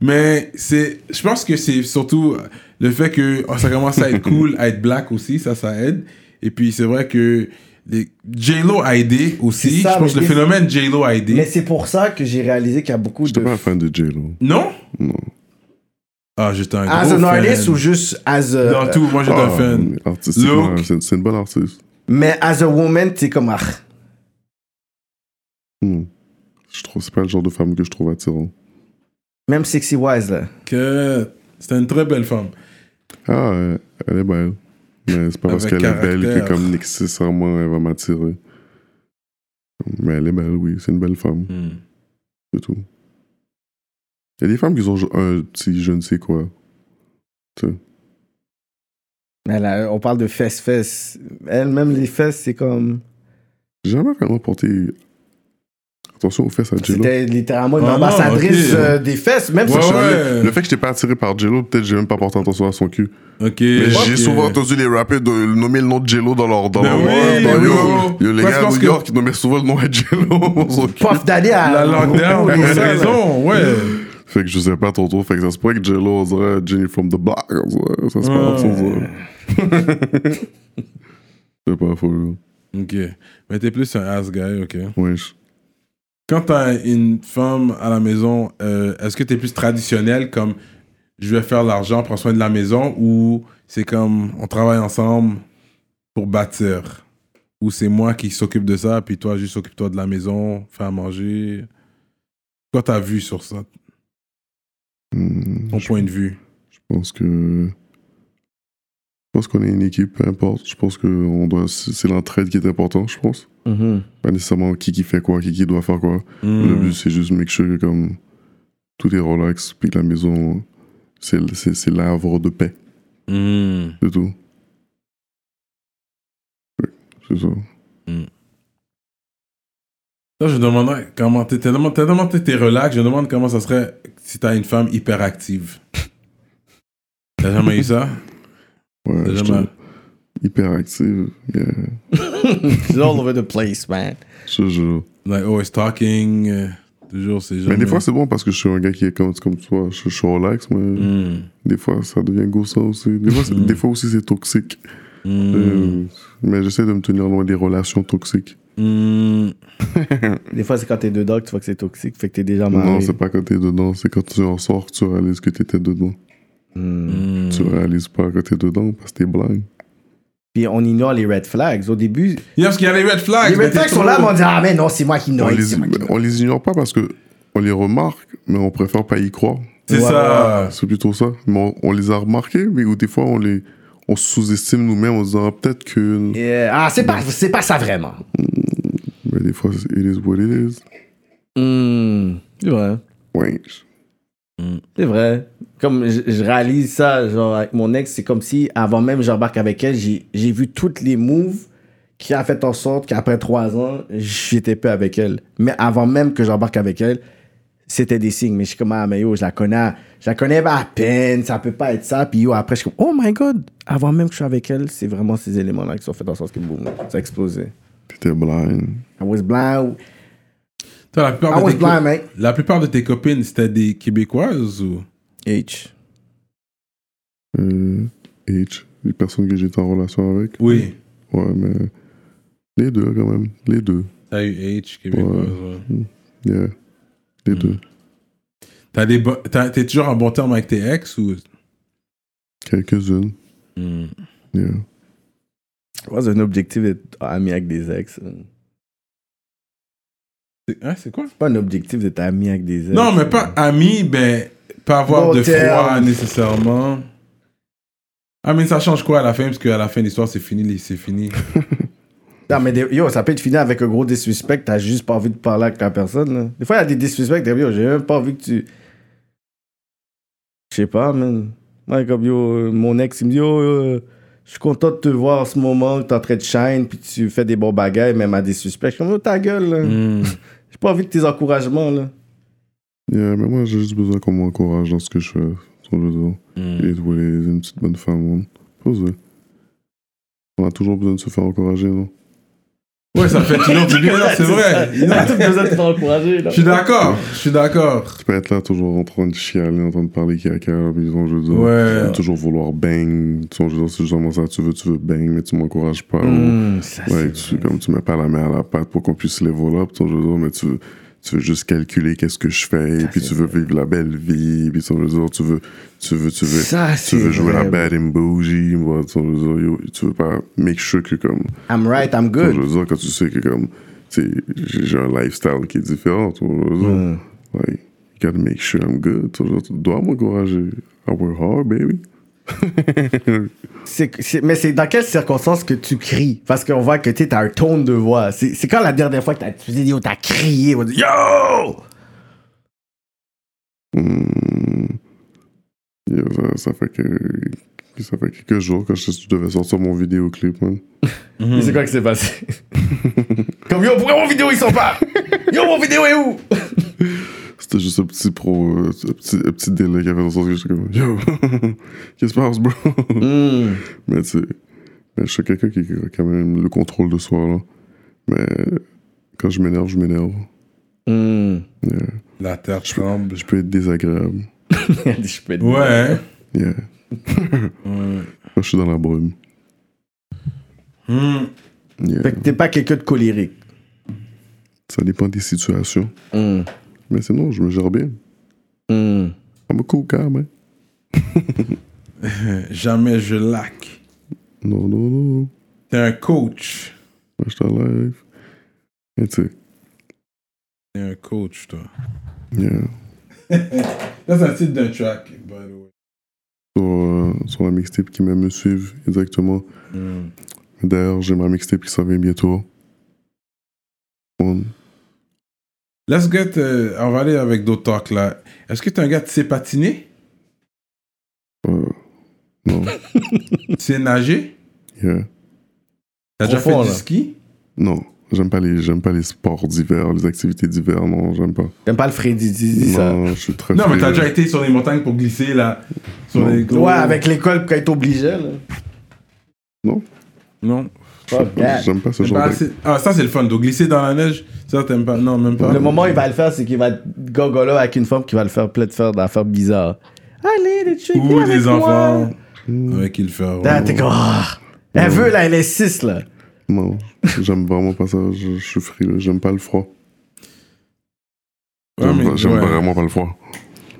Mais c'est, je pense que c'est surtout le fait que oh, ça commence à être cool, à être black aussi, ça, ça aide. Et puis c'est vrai que les- J-Lo a aidé aussi. Ça, je pense que le phénomène J-Lo a aidé. Mais c'est pour ça que j'ai réalisé qu'il y a beaucoup de. pas un fan de J-Lo. Non? Non. Ah, j'étais un As gros an fan. artist ou juste as a. Dans tout, moi j'étais un Ah, fan. mais Artistiquement, Look. c'est c'est une bonne artiste. Mais as a woman, t'es comme. ah. Hmm. Je trouve c'est pas le genre de femme que je trouve attirant. Même sexy wise, là. Que c'était une très belle femme. Ah, elle, elle est belle. Mais c'est pas parce Avec qu'elle est belle que comme nécessairement elle va m'attirer. Mais elle est belle, oui. C'est une belle femme, Hmm. c'est tout. Il y a des femmes qui ont un petit je ne sais quoi. Tu sais. Là, on parle de fesses-fesses. Elle, même les fesses, c'est comme. J'ai jamais vraiment porté attention aux fesses à Jello. C'était littéralement une Ah non, ambassadrice euh, des fesses. Même Ouais, ouais. Le fait que j'étais pas attiré par Jello, peut-être que j'ai même pas porté attention à son cul. Ok. Mais j'ai souvent entendu les rappeurs de nommer le nom de Jello dans leur dans Ben leur oui, dans ben yo, yo, les Moi, je gars à New que- York qui nommaient souvent le nom de Jello. Puff Daddy à. La là. raison, ouais. Fait que je sais pas trop trop. Fait que ça se pourrait que Jello, on dirait Jenny from the block. on dirait. Ça se passe, on dirait. C'est pas faux. Ok. Mais t'es plus un ass guy, ok. Wesh. Quand t'as une femme à la maison, euh, est-ce que t'es plus traditionnel comme je vais faire l'argent, prends soin de la maison ou c'est comme on travaille ensemble pour bâtir? Ou c'est moi qui s'occupe de ça puis toi juste occupe-toi de la maison, fais à manger? Quoi t'as vu sur ça, Hmm, ton point de vue je pense que. Je pense qu'on est une équipe, peu importe. Je pense que on doit... c'est l'entraide qui est important, je pense. Mhm. Pas nécessairement qui qui fait quoi, qui qui doit faire quoi. Le Hmm. but, c'est juste make sure que comme tout est relax, puis que la maison, c'est c'est- c'est de paix, Hmm. c'est tout. C'est ça. Là, je demandais comment t'es, t'as demandé, t'es relax, je me demande comment ça serait si t'as une femme hyperactive. T'as jamais eu ça? Ouais, T'as je jamais... te- hyper active. Yeah. It's all over the place, man. Je te jure. Like always talking, euh, toujours c'est jamais... Mais des fois, c'est bon parce que je suis un gars qui est comme, comme toi. Je, je suis relax, mais Hmm. des fois, ça devient gossant aussi. Des fois, c'est- Mm. des fois aussi, c'est toxique. Hmm. Euh, mais j'essaie de me tenir loin des relations toxiques. Hmm. Des fois, c'est quand t'es dedans que tu vois que c'est toxique, fait que t'es déjà Non, marié. c'est pas quand t'es dedans, c'est quand tu en sors que tu réalises que t'étais dedans. Hmm. Hmm. Tu réalises pas que t'es dedans parce que t'es blind. Puis on ignore les red flags. Au début, Yeah, parce qu'il y a les red flags. les red flags sont là, mais on dit Ah, mais non, c'est moi qui On noie. les, moi qui on les ignore pas parce que on les remarque, mais on préfère pas y croire. C'est Ouais, ça. C'est plutôt ça. Mais on, on les a remarqués, mais ou des fois on les on sous-estime nous-mêmes en se disant ah, peut-être que. Yeah. Ah, c'est pas, c'est pas ça vraiment. Mais des fois, c'est- it is what it is. Hmm. C'est vrai. Ouais. C'est vrai. Comme je, je réalise ça, genre, avec mon ex, c'est comme si, avant même que j'embarque avec elle, j'ai j'ai vu toutes les moves qui a fait en sorte qu'après trois ans, j'étais peu avec elle. Mais avant même que j'embarque avec elle, c'était des signes. Mais je suis comme, ah, mais yo, je la connais, je la connais à peine, ça peut pas être ça. Puis yo, après, je suis comme, oh my god, avant même que je sois avec elle, c'est vraiment ces éléments-là qui sont faits en sorte que boum, ça a explosé. T'étais blind. I was blind. Toi, la plupart, I de was tes blind, co- mate. la plupart de tes copines, c'était des Québécoises ou... H. Euh, H. Les personnes que j'étais en relation avec. Oui. Ouais, mais. Les deux, quand même. Les deux. T'as eu H, Québécoise, ouais. Yeah. Les deux. T'as des bo- t'as- T'es toujours en bon terme avec tes ex ou... Quelques-unes. Hmm. Yeah. C'est un objectif d'être ami avec des ex. C'est hein, c'est quoi? pas un objectif d'être ami avec des ex. Non, mais pas amis, ben, pas avoir Bon de froid nécessairement. Ah, mais ça change quoi à la fin? Parce qu'à la fin de l'histoire, c'est fini, c'est fini. Non, mais des- yo, ça peut être fini avec un gros disrespect. T'as juste pas envie de parler avec la personne. Là. Des fois, il y a des disrespects. Yo, j'ai même pas envie que tu. Je sais pas, man. Ouais, comme yo, euh, mon ex, il me dit, yo, euh, je suis content de te voir en ce moment, t'es en train de shine, puis tu fais des bons bagages, même à des suspects. Je suis comme, yo, ta gueule, là. Hmm. J'ai pas envie de tes encouragements, là. Yeah, mais moi, j'ai juste besoin qu'on m'encourage dans ce que je fais. Je veux dire. Hmm. Et une petite bonne femme, man. Posez. On a toujours besoin de se faire encourager, non? Ouais, ça fait toujours du bien, c'est vrai. On a tous besoin de t'encourager. Je suis d'accord, je suis d'accord. Tu peux être là toujours en train de chialer, en train de parler caca, disons, je veux dire, Ouais. toujours vouloir bang. Je veux dire, c'est justement ça, tu veux, tu veux bang, mais tu m'encourages pas. ou- Hmm, ça, Ouais, tu, comme tu mets pas la main à la pâte pour qu'on puisse level up, je veux dire, mais tu veux, tu veux juste calculer qu'est-ce que je fais, et puis tu veux vivre la belle vie, puis tu veux tu veux, tu veux, tu veux, Ça, tu veux jouer la vrai. bad and bougie, tu veux pas make sure que comme, I'm right, I'm good. je veux dire, quand tu sais que comme, j'ai un lifestyle qui est différent, tu dire, Hmm. like, you gotta make sure I'm good, tu dois m'encourager. I work hard, baby. Mais c'est dans quelles circonstances que tu cries? Parce qu'on voit que tu as un ton de voix. C'est quand la dernière fois que tu dis, yo, t'as crié, on dit, yo! Hmm. Yo, ça, ça fait que ça fait quelques jours que je, je devais sortir mon vidéoclip, man. Mais c'est quoi qui s'est passé? Comme yo, pourquoi mon vidéo ils sont pas? Yo, mon vidéo est où? C'était juste un petit pro, euh, un petit, un petit délai qui avait dans le sens que j'étais comme, yo, qu'est-ce qui se passe, bro? Hmm. Mais tu sais, mais je suis quelqu'un qui a quand même le contrôle de soi, là. Mais quand je m'énerve, je m'énerve. Hmm. Yeah. La terre tremble. Je peux être désagréable. Je peux être- Ouais. Yeah. Ouais. Quand je suis dans la brume. Hmm. Yeah. Fait que t'es pas quelqu'un de colérique. Ça dépend des situations. Hmm. Mais sinon, je me gère bien. Hmm. I'm a cool guy, man. Jamais je laque. Non, non, non. T'es un coach. Moi, je suis en live. Et tu sais, T'es un coach, toi. yeah. Ça, c'est un titre d'un track, by the way. Sur, euh, sur la mixtape qui m'aime me suivre, exactement. Hmm. D'ailleurs, j'ai ma mixtape qui s'en vient bientôt. On- Let's get. euh, on va aller avec d'autres talks là. Est-ce que t'es un gars qui sait patiner euh, non, Tu sais nager? Yeah. T'as déjà fait du là. ski? Non, j'aime pas les, j'aime pas les sports d'hiver, les activités d'hiver, non, j'aime pas. T'aimes pas le Freddy, dis, dis ça. Non, je suis très. Non, mais t'as déjà été sur les montagnes pour glisser là. Sur Non. les gros- Ouais, avec l'école quand t'es obligé, là. Non. Fuck that. J'aime pas ce genre pas de. assez- Ah, ça c'est le fun. Donc glisser dans la neige, ça t'aimes pas. Non, même pas. Le moment où il va le faire, c'est qu'il va gogoler avec une femme qui va le faire plein de faire d'affaires bizarres. Allez, les trucs, Ou avec des moi. enfants avec qui le faire. Là, t'es comme. Elle veut, là, elle est 6, là. Non, j'aime vraiment pas ça. Je, je suis frileux, j'aime pas le froid. J'aime ouais. vraiment pas le froid.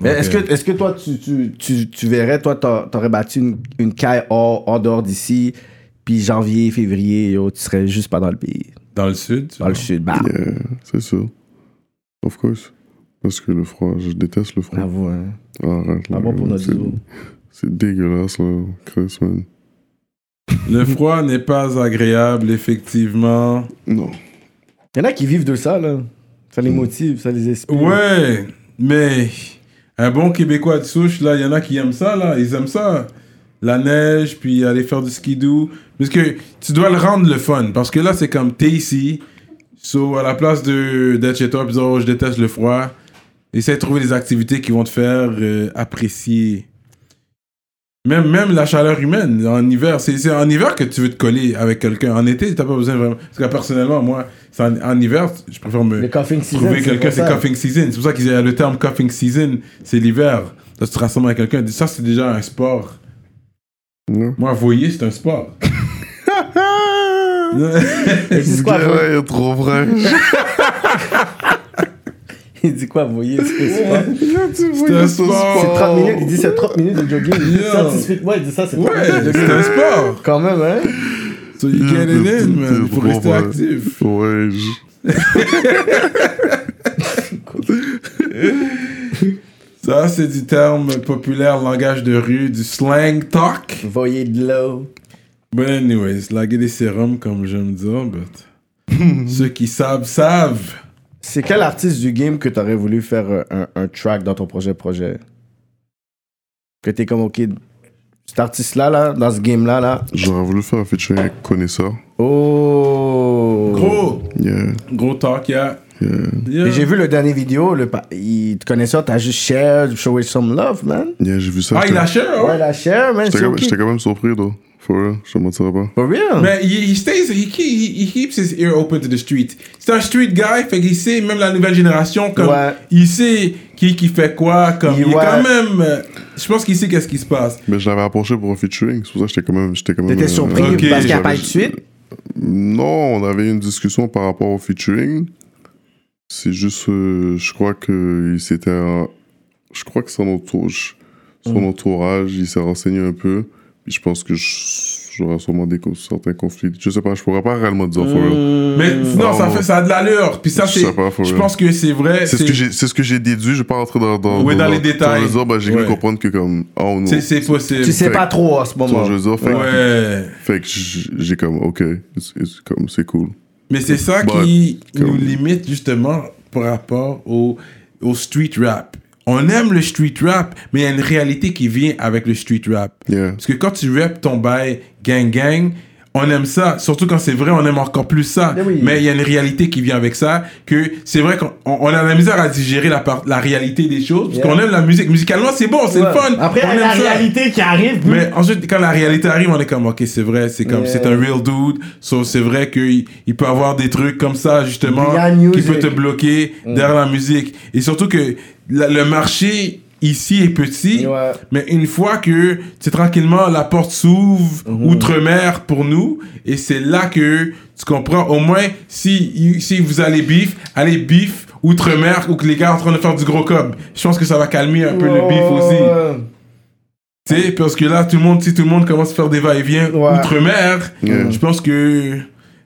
Mais est-ce que, est que toi, tu, tu, tu, tu verrais, toi, t'a- t'aurais battu une, une caille hors, hors dehors d'ici, puis janvier, février, yo, tu serais juste pas dans le pays. Dans le sud. Dans le sud, bah. Yeah, c'est sûr. Of course. Parce que le froid, je déteste le froid. Bravo, hein. Arrête, là. Pas bon pour notre c'est- zoo. C'est dégueulasse, là. Chris, man. Le froid n'est pas agréable, effectivement. Non. Il y en a qui vivent de ça, là. Ça les motive, ça les inspire. Ouais, mais un bon Québécois de souche, là, il y en a qui aiment ça, là. Ils aiment ça. La neige, puis aller faire du skidoo. Parce que tu dois le rendre le fun. Parce que là, c'est comme t'es ici. So, à la place de- d'être chez toi, puis dire, oh, je déteste le froid, essaie de trouver des activités qui vont te faire euh, apprécier. Même, même la chaleur humaine, en hiver, c'est en hiver que tu veux te coller avec quelqu'un. En été, t'as pas besoin vraiment. Parce que personnellement, moi, c'est en, en hiver, je préfère me Le coughing season. trouver quelqu'un, c'est cuffing season. C'est pour ça qu'il y a le terme cuffing season, c'est l'hiver. Tu te rassembles avec quelqu'un. Ça, c'est déjà un sport. Ouais. Moi, voyer, c'est un sport. Il dit quoi, gars-là est trop vrai. Il dit quoi, voyez c'est c'est un sport. C'est 30 minutes, il dit c'est 30 minutes de jogging. Scientifiquement, il dit ça, c'est 30 Ouais, minutes de c'est jogging. un sport. Quand même, hein? So you get it in, man. Il faut Trop rester actif. Ouais, je- Ça, c'est du terme populaire, langage de rue, du slang talk. Voyez de l'eau. But anyways, laguer des sérums, comme j'aime dire, but... Ceux qui savent, savent. C'est quel artiste du game que t'aurais voulu faire euh, un, un track dans ton projet projet? Que t'es comme, ok, cet artiste-là, là, dans ce game-là, là. J'aurais voulu faire un featuring avec Connaisseur. Oh Gros, Yeah, gros talk, yeah. Yeah. Yeah. Et j'ai vu le dernier vidéo, le pa- il te connaît ça, t'as juste share, show some love, man. Yeah, j'ai vu ça. Ah, il j'étais- a cher, ouais. Ouais, la share, man, J'étais c'est quand, ok. j'étais quand même surpris, là. For real, je te mentirais pas. For real? Mais he, he stays, he, keep- he, he keeps his ear open to the street. C'est un street guy, fait qu'il sait, même la nouvelle génération, comme, Ouais. il sait qui qui fait quoi, comme, il, Il- est ouais. quand même, euh, je pense qu'il sait qu'est-ce qui se passe. Mais je l'avais approché pour un featuring, c'est pour ça que j'étais quand même. J'étais quand même T'étais euh, surpris ok, parce qu'il n'y a pas eu de suite? Non, on avait eu une discussion par rapport au featuring. C'est juste, euh, je crois que euh, je crois que son entourage, son entourage, il s'est renseigné un peu. Puis je pense que je- j'aurais sûrement des certains conflits. Je sais pas, je pourrais pas réellement dire for real. Mais non, ça fait, ça a de l'allure. Puis ça, Je c'est, sais pas, for je real. pense que c'est vrai. C'est ce que j'ai, c'est ce que j'ai déduit. Je vais pas rentrer dans, dans, Ouais, dans les détails. Je j'ai Ouais. cru comprendre que comme, oh non. C'est, c'est possible. Tu sais Fait- pas trop à ce moment. je veux dire, fait, Ouais. fait que j'ai comme, ok, c'est cool. Mais c'est ça But, qui nous limite justement par rapport au, au street rap. on aime le street rap, mais il y a une réalité qui vient avec le street rap. Yeah. Parce que quand tu rap ton bail gang gang, on aime ça. Surtout quand c'est vrai, on aime encore plus ça. Mais oui. Mais il y a une réalité qui vient avec ça. Que c'est vrai qu'on on a la misère à digérer la, part- la réalité des choses. Parce Yeah. qu'on aime la musique. Musicalement, c'est bon, c'est Ouais. fun. Après, on il y a la aime ça. réalité qui arrive. Mais ensuite, quand la réalité arrive, on est comme, ok, c'est vrai, c'est comme, Yeah. c'est un real dude. So, c'est vrai qu'il il peut avoir des trucs comme ça, justement, qui peut te bloquer derrière la musique. Et surtout que la- le marché ici est petit, Ouais. mais une fois que, tu sais, tranquillement, la porte s'ouvre Mhm. outre-mer pour nous, et c'est là que tu comprends, au moins, si, si vous allez bif, allez bif outre-mer ou que les gars sont en train de faire du gros cob. Je pense que ça va calmer un peu le bif aussi. Tu sais, parce que là, tout le monde, si tout le monde commence à faire des va-et-vient Ouais. outre-mer, Yeah. je pense que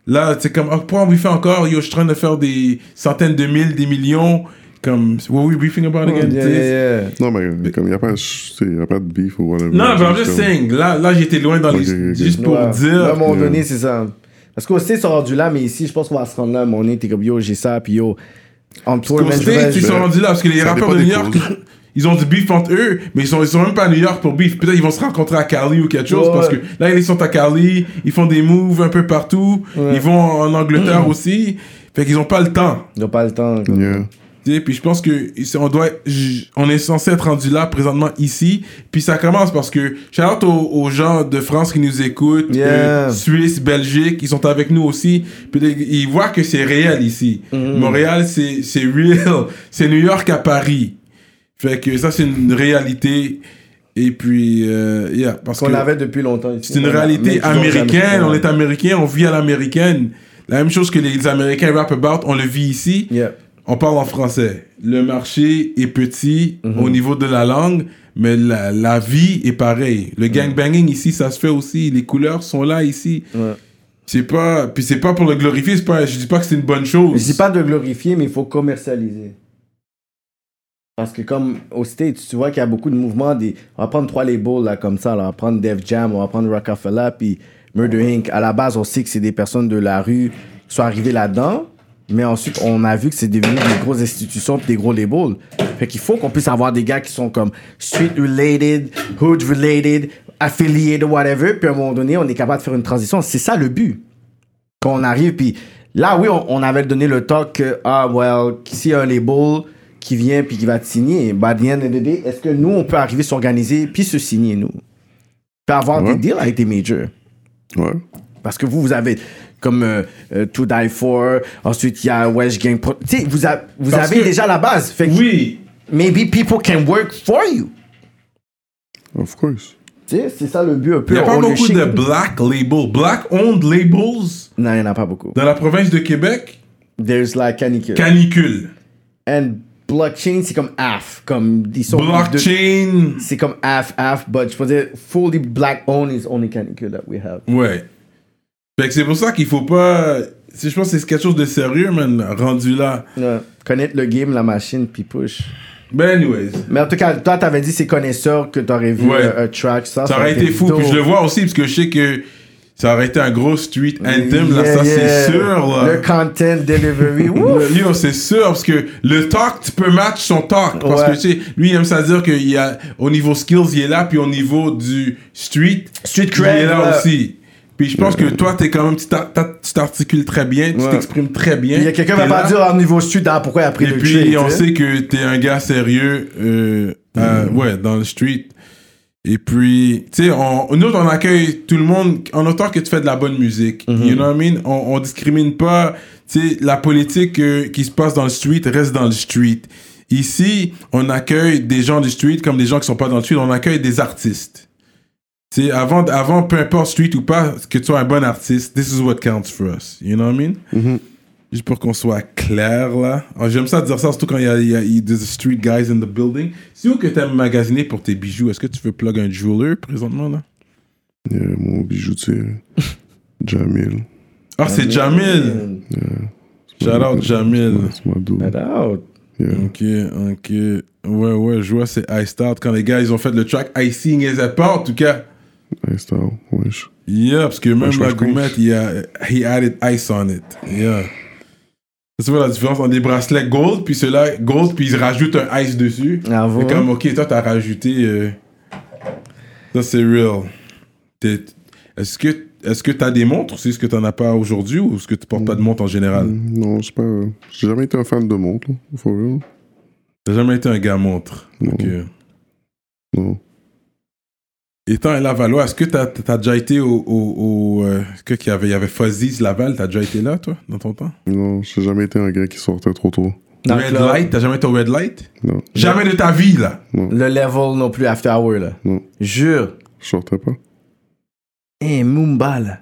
là, c'est comme, ah, pourquoi on lui fait encore Yo, je suis en train de faire des centaines de mille, des millions. Comme, what we briefing about again? Yeah, yeah, yeah. Non, mais comme il n'y a, pas de beef ou whatever. Non, mais I'm just saying, là, là j'étais loin dans les. Juste pour Ouais. À un dire. moment Yeah. donné, c'est ça. Parce qu'au States, ils sont rendus là, mais ici, je pense qu'on va se rendre là. Mon nez, t'es comme yo, j'ai ça, puis yo. En tour, je States, ils sont rendus là, parce que les rappeurs de New York, ils ont du beef entre eux, mais ils sont, ils sont même pas à New York pour beef. Peut-être ils vont se rencontrer à Cali ou quelque chose, Ouais. parce que là, ils sont à Cali, ils font des moves un peu partout, Ouais. ils vont en Angleterre aussi, fait qu'ils ont pas le temps. Ils n'ont pas le temps. comme-. Yeah. Tu sais, puis je pense que on doit, on est censé être rendu là présentement ici. Puis ça commence parce que shout out aux, aux gens de France qui nous écoutent, Yeah. euh, Suisse, Belgique, ils sont avec nous aussi. Puis ils- voient que c'est réel ici. Mm-hmm. Montréal, c'est c'est real. C'est New York à Paris. Fait que ça c'est une réalité. Et puis, euh, yeah, parce Qu'on que avait depuis longtemps. c'est une réalité américaine. On est américain, on vit à l'américaine. La même chose que les Américains rap about, on le vit ici. Yeah. On parle en français. Le marché est petit Mhm. au niveau de la langue, mais la, la vie est pareille. Le gangbanging ici, ça se fait aussi. Les couleurs sont là ici. Ouais. C'est pas, puis c'est pas pour le glorifier. C'est pas, je dis pas que c'est une bonne chose. Je dis pas de glorifier, mais il faut commercialiser. Parce que comme au States, tu vois qu'il y a beaucoup de mouvements. Des... On va prendre trois labels là, comme ça. là. On va prendre Def Jam, on va prendre Rockefeller, puis Murder Inc. À la base, on sait que c'est des personnes de la rue qui sont arrivées là-dedans. Mais ensuite, on a vu que c'est devenu des grosses institutions des gros labels. Fait qu'il faut qu'on puisse avoir des gars qui sont comme street related, hood related, affiliated, whatever. Puis à un moment donné, on est capable de faire une transition. C'est ça le but quand on arrive, puis là, oui, on, on avait donné le talk que, ah, well, s'il y a un label qui vient puis qui va te signer, bah, at the end of the day, est-ce que nous, on peut arriver s'organiser puis se signer, nous? Puis avoir Ouais. des deals avec des majors. Ouais. Parce que vous, vous avez comme euh, euh, To Die For, ensuite il y a Wedge Gang. Pro- Tu sais, vous, a- vous Parce avez que- déjà la base. Fait que Oui. maybe people can work for you. Of course. Tu sais, c'est ça le but un peu. Il n'y a pas On le beaucoup shake- de black labels, black owned labels Non, il n'y en a pas beaucoup. dans la province de Québec? There's like canicule. Canicule. And blockchain, c'est comme half. Comme, ils sont de- Blockchain. c'est comme half half but je peux dire fully black owned is only canicule that we have Ouais. Fait que c'est pour ça qu'il faut pas. Je pense que c'est quelque chose de sérieux, man, rendu là. Ouais. connaître le game la machine puis push Ben, anyways. mais en tout cas toi t'avais dit c'est connaisseur que t'aurais vu Ouais. euh, un track ça Ça aurait été fou. Puis je le vois aussi, parce que je sais que ça aurait été un gros street anthem, là, Yeah, ça yeah. c'est sûr, là. le content delivery. Le- Yo, c'est sûr, parce que le talk, tu peux match son talk. Parce Ouais. que, tu sais, lui, il aime ça dire qu'il y a, au niveau skills, il est là, puis au niveau du street, Street il cred, est là ouais. aussi. Puis je pense que toi, t'es quand même, tu t'ar- t'ar- tu t'articules très bien, tu t'exprimes très bien. il y a quelqu'un qui va pas dire au niveau street ah, pourquoi il a pris Et le puis, trade, on sait que t'es un gars sérieux, euh, euh, ouais, dans le street. Et puis, tu sais, on, nous, on accueille tout le monde en autant que tu fais de la bonne musique. You know what I mean? On, on discrimine pas, tu sais, la politique euh, qui se passe dans le street reste dans le street. Ici, on accueille des gens du street comme des gens qui sont pas dans le street, on accueille des artistes. Tu sais, avant, avant, peu importe street ou pas, que tu sois un bon artiste, this is what counts for us. You know what I mean? Juste pour qu'on soit clair là. Ah, J'aime ça dire ça, surtout quand il y a, y a il y a des street guys in the building. C'est où que t'aimes magasiner pour tes bijoux? Est-ce que tu veux plug un jeweler présentement là? Yeah, mon bijoutier, Jamil. Ah, c'est Jamil! Shout out Jamil. C'est. Get out. Yeah. Ok, ok. Ouais, ouais, je vois, c'est Iced Out. Quand les gars, ils ont fait le track Icing is a pas, en tout cas. Nice style. Wesh. Yeah, parce que même je la pense. gourmette, il a, he added ice on it. Yeah. C'est quoi la différence entre des bracelets gold, puis ceux-là, gold, puis ils rajoutent un ice dessus. Bravo, C'est hein? comme, ok, toi, t'as rajouté. euh, Ça, c'est real. T'es- Est-ce que est-ce que t'as des montres C'est ce que t'en as pas aujourd'hui ou est-ce que tu portes pas de montre en général? Mm, Non, je sais pas. J'ai jamais été un fan de montre. For real. T'as jamais été un gars montre. Non. Non. Étant à Lavallois, est-ce que t'as as déjà été au. au, au, euh, est-ce que qu'il y avait, il y avait Fuzzy's Laval T'as déjà été là, toi, dans ton temps? Non, j'ai jamais été un gars qui sortait trop tôt. Dans Red club, Light T'as jamais été au Red Light? Non, Jamais de ta vie, là. Le level non plus after hour, là. non. Jure. Je sortais pas. Eh, Mumba, là.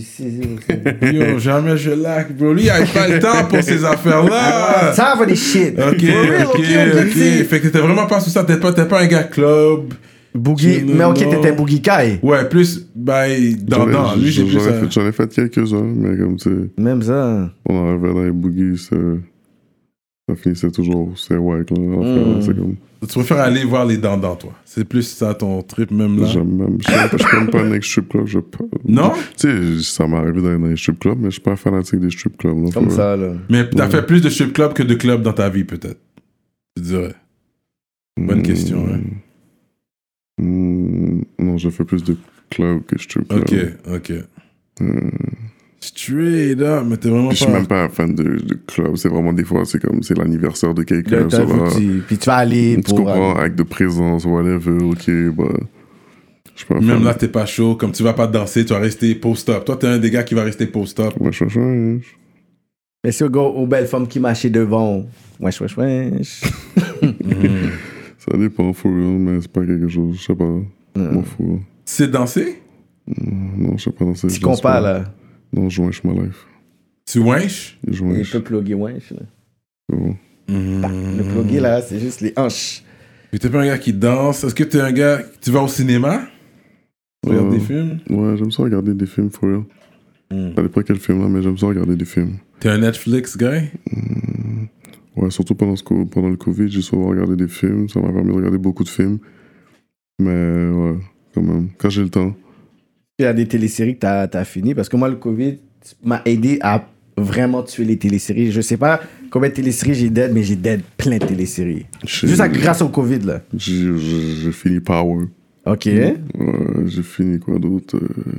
Suis saisi aussi. Yo, jamais je lac, bro. Lui, il a pas le temps pour ces affaires-là. Ça va des shit. Ok, real, ok, ok. t'sais. Fait que t'étais vraiment pas sous ça. T'es pas, t'es pas un gars club. Boogie. Tu- Mais ok, t'étais Boogie Kai. Ouais, plus, by, dans, J'en ai- dans. Lui, j'ai j'en plus ai ça. fait- J'en ai fait quelques-uns, mais comme tu sais, Même ça. on arrivait dans les boogies, ça, finissait toujours, c'est wack, là. Mm. C'est comme, Tu préfères aller voir les dents toi. C'est plus ça ton trip, même là. j'aime même, je je suis même pas un strip club, je pas. Non? Tu sais, ça m'est arrivé d'aller dans les strip clubs, mais je suis pas fanatique des strip clubs, là. Comme ça, là. Mais t'as fait plus de strip club que de club dans ta vie, peut-être. Je dirais. Bonne Mm. question, ouais. Mm, non, j'ai fait plus de club que strip club. Ok, ok. Mm. Straight up, mais t'es vraiment Puis je suis pas. même pas un fan de, de club, c'est vraiment des fois, c'est comme, c'est l'anniversaire de quelqu'un, ça va. Puis tu vas aller Tu pour. comprends, acte de présence, whatever, ok, bah. Je suis pas Même fan. là, t'es pas chaud. Comme tu vas pas danser, tu vas rester post-up. Toi, t'es un des gars qui va rester post-up. Wesh, wesh, wesh. Mais si on go aux belles femmes qui marchaient devant. Wesh, wesh, wesh. Ça dépend, for real, mais c'est pas quelque chose, je sais pas. M'en fous. C'est danser? Non, je sais pas danser. Tu pas. là. Non, je wesh ma life. Tu winches Je Il peut plugger wesh, là. c'est bon. Le plugger, là, c'est juste les hanches. Mais t'es pas un gars qui danse. Est-ce que t'es un gars. Tu vas au cinéma? Tu regardes Euh, des films? Ouais, j'aime ça regarder des films, for real. Mm. Ça dépend quel film là, mais j'aime ça regarder des films. T'es un Netflix guy? Ouais, surtout pendant, ce pendant le Covid, j'ai souvent regardé des films. Ça m'a permis de regarder beaucoup de films. Mais ouais, quand même, quand j'ai le temps. Il y a des téléséries que t'as as fini. Parce que moi, le Covid m'a aidé à vraiment tuer les téléséries. Je sais pas combien de téléséries j'ai dead, mais j'ai dead plein de téléséries. Juste à- grâce au Covid, là. J'ai fini Power. Ok. Ouais, j'ai fini quoi d'autre euh,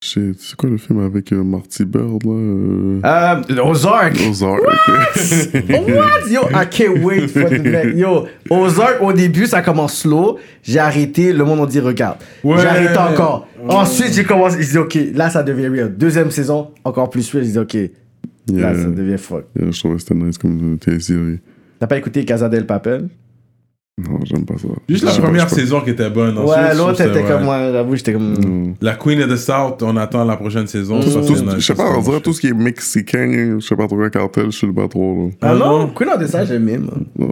C'est quoi le film avec euh, Marty Bird là euh, Euh, Ozark. Ozark. ok. What? Yo, I can't wait for the next. Yo, Ozark, au début, ça commence slow. J'ai arrêté. Le monde, on dit, regarde. Ouais. J'ai arrêté encore. Ensuite, j'ai commencé. Je dis, OK, là, ça devient real. Deuxième saison, encore plus real. Je dis, OK, là, Yeah. ça devient fuck. Yeah, je trouvais que c'était nice comme euh, télésérie. T'as pas écouté Casa del Papel? Non, j'aime pas ça. Juste la pas, première saison qui était bonne. Ensuite, Ouais, l'autre était comme moi. J'avoue, j'étais comme. Non. La Queen of the South, on attend la prochaine saison. Nice. je sais pas, on dirait tout ce qui est mexicain, je sais pas trop quel cartel, je suis pas trop là. Ah Ah non? non? Queen of the South, j'aime bien, moi.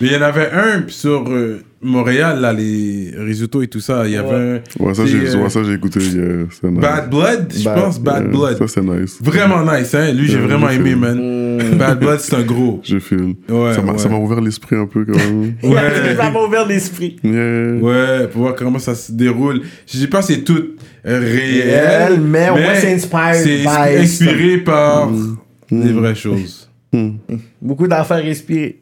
Mais il y en avait un puis sur euh, Montréal, là, les risottos et tout ça. Il y avait Ouais, ça j'ai euh, ouais, ça, j'ai écouté, un nice. Bad Blood, je pense. Bad Yeah, Blood. Ça c'est nice. Vraiment nice, hein? Lui, j'ai vraiment aimé, man. Bad Blood, c'est un gros. J'ai feel. Ouais, ça m'a ouais. ouvert l'esprit un peu quand même. Ouais. Ça m'a ouvert l'esprit. yeah. Ouais, pour voir comment ça se déroule. Je sais pas si c'est tout réel, Réel, mais au moins c'est inspired C'est by inspiré par Mm. des vraies choses. Beaucoup d'affaires respirées.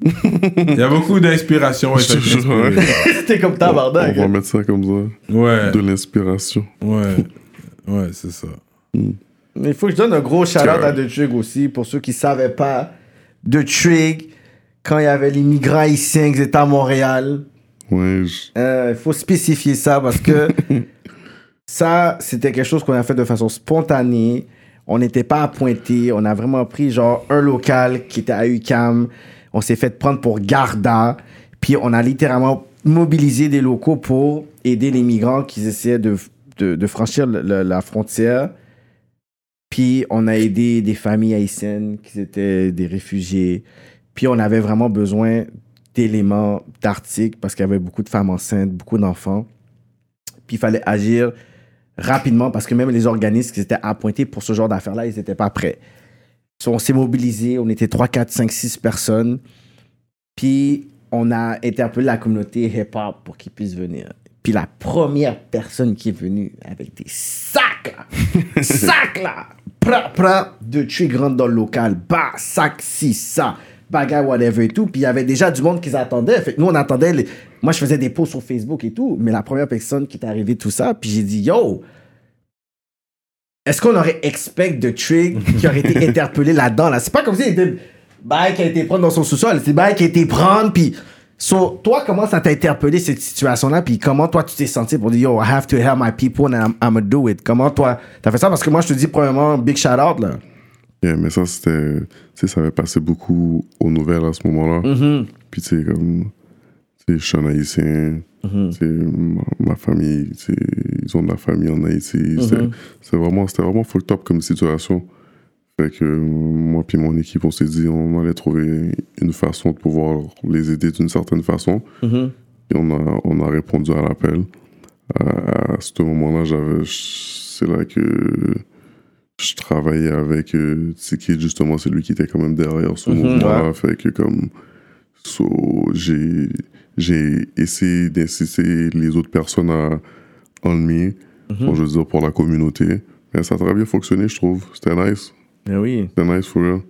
Il y a beaucoup d'inspiration. inspiré. C'était comme On tabarnak. va mettre ça comme ça. Ouais, De l'inspiration. ouais, ouais, c'est ça. Mais il faut que je donne un gros Tiens. à The Trig aussi, pour ceux qui ne savaient pas. The Trig, quand il y avait les migrants haïtiens qui étaient à Montréal, Ouais, je- euh, il faut spécifier ça parce que ça, c'était quelque chose qu'on a fait de façon spontanée. On n'était pas appointé. On a vraiment pris genre un local qui était à UCAM. On s'est fait prendre pour Garda. Puis on a littéralement mobilisé des locaux pour aider les migrants qui essayaient de, de, de franchir le- le- la frontière. Puis on a aidé des familles haïtiennes qui étaient des réfugiés. Puis on avait vraiment besoin d'éléments, d'articles, parce qu'il y avait beaucoup de femmes enceintes, beaucoup d'enfants. Puis il fallait agir rapidement, parce que même les organismes qui étaient appointés pour ce genre d'affaires-là, ils n'étaient pas prêts. So, on s'est mobilisés, on était 3, 4, 5, 6 personnes. Puis on a interpellé la communauté hip-hop pour qu'ils puissent venir. Puis la première personne qui est venue avec des sacs, là, sacs, là, pra, pra, de Trick rentre dans le local, bah, sac, si, ça, bagarre, whatever et tout. Puis il y avait déjà du monde qui s'attendait. Fait que nous, on attendait. les- Moi, je faisais des posts sur Facebook et tout, mais la première personne qui est arrivée, tout ça, puis j'ai dit, yo, est-ce qu'on aurait expect de Trig qui aurait été interpellé là-dedans? Là? C'est pas comme si il était bail qui a été prendre dans son sous-sol, c'est bail qui a été prendre, puis. So, toi, comment ça t'a interpellé cette situation-là, puis comment toi tu t'es senti pour dire yo, I have to help my people and I'm, I'm gonna do it? Comment toi t'as fait ça? Parce que moi, je te dis, premièrement, big shout out là. Yeah, mais ça, c'était. Tu sais, ça avait passé beaucoup aux nouvelles à ce moment-là. Mm-hmm. Puis, tu sais, comme. Tu sais, je suis un haïtien. Tu sais, ma, ma famille, tu sais, ils ont de la famille en Haïti. C'était- Mm-hmm. C'était vraiment, vraiment fucked up comme situation. Fait que moi puis mon équipe, on s'est dit, on allait trouver une façon de pouvoir les aider d'une certaine façon. Mm-hmm. Et on a, on a répondu à l'appel. À, à ce moment-là, j'avais, c'est là que je travaillais avec euh, Tiki, justement, c'est lui qui était quand même derrière ce Mhm, mouvement-là. Fait que comme, so, j'ai, j'ai essayé d'inciter les autres personnes à enlever, Mhm. je veux dire, pour la communauté. Mais ça a très bien fonctionné, je trouve. C'était nice. Mais oui. C'était nice for real.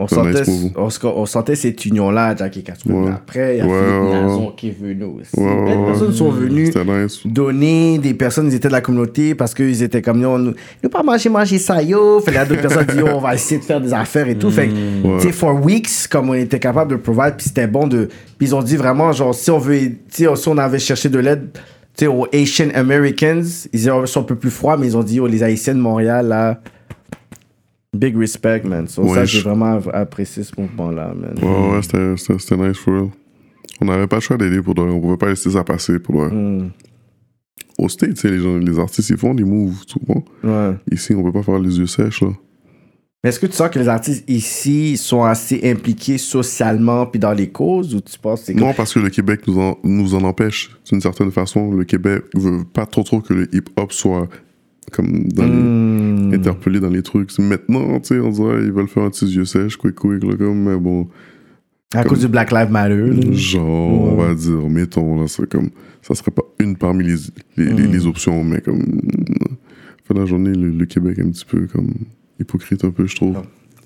On C'est un sentait, nice on, se- on sentait cette union-là, Jackie Casco. Ouais. Après, il y a Ouais, Philippe Nazon qui est venu aussi. Ouais, ouais, personnes sont venues nice. donner des personnes, ils étaient de la communauté parce qu'ils étaient comme nous, nous, nous pas manger, manger ça, yo. Fait là, d'autres personnes disent, yo, on va essayer de faire des affaires et tout. Fait que, tu sais, for weeks, comme on était capable de provide, puis c'était bon de. Puis ils ont dit vraiment, genre, si on veut, si on avait cherché de l'aide, tu sais, aux Asian Americans, ils sont un peu plus froids, mais ils ont dit, yo, les Haïtiens de Montréal, là, big respect, man. So, Ouais, ça, je- j'ai vraiment apprécié ce mouvement-là, man. Ouais, ouais, c'était, nice for real. On n'avait pas le choix d'aider pour de. On pouvait pas laisser ça passer pour de. Mm. Au sais, les, gens, les artistes, ils font des moves souvent. Ouais. Ici, on peut pas faire les yeux sèches, là. Mais est-ce que tu sens que les artistes ici sont assez impliqués socialement puis dans les causes ou tu penses que Non, parce que le Québec nous en, nous en empêche, d'une certaine façon. Le Québec veut pas trop trop que le hip-hop soit comme dans les- Hmm. interpellé dans les trucs. Maintenant, tu sais, on dirait ils veulent faire un petit yeux sèche, quick quick, là, comme, mais bon, à cause du Black Lives Matter? là. genre, on va dire, mettons, là, c'est comme, ça serait pas une parmi les, les, les- les options, mais comme, fin de la journée, le, le Québec est un petit peu comme hypocrite un peu, je trouve.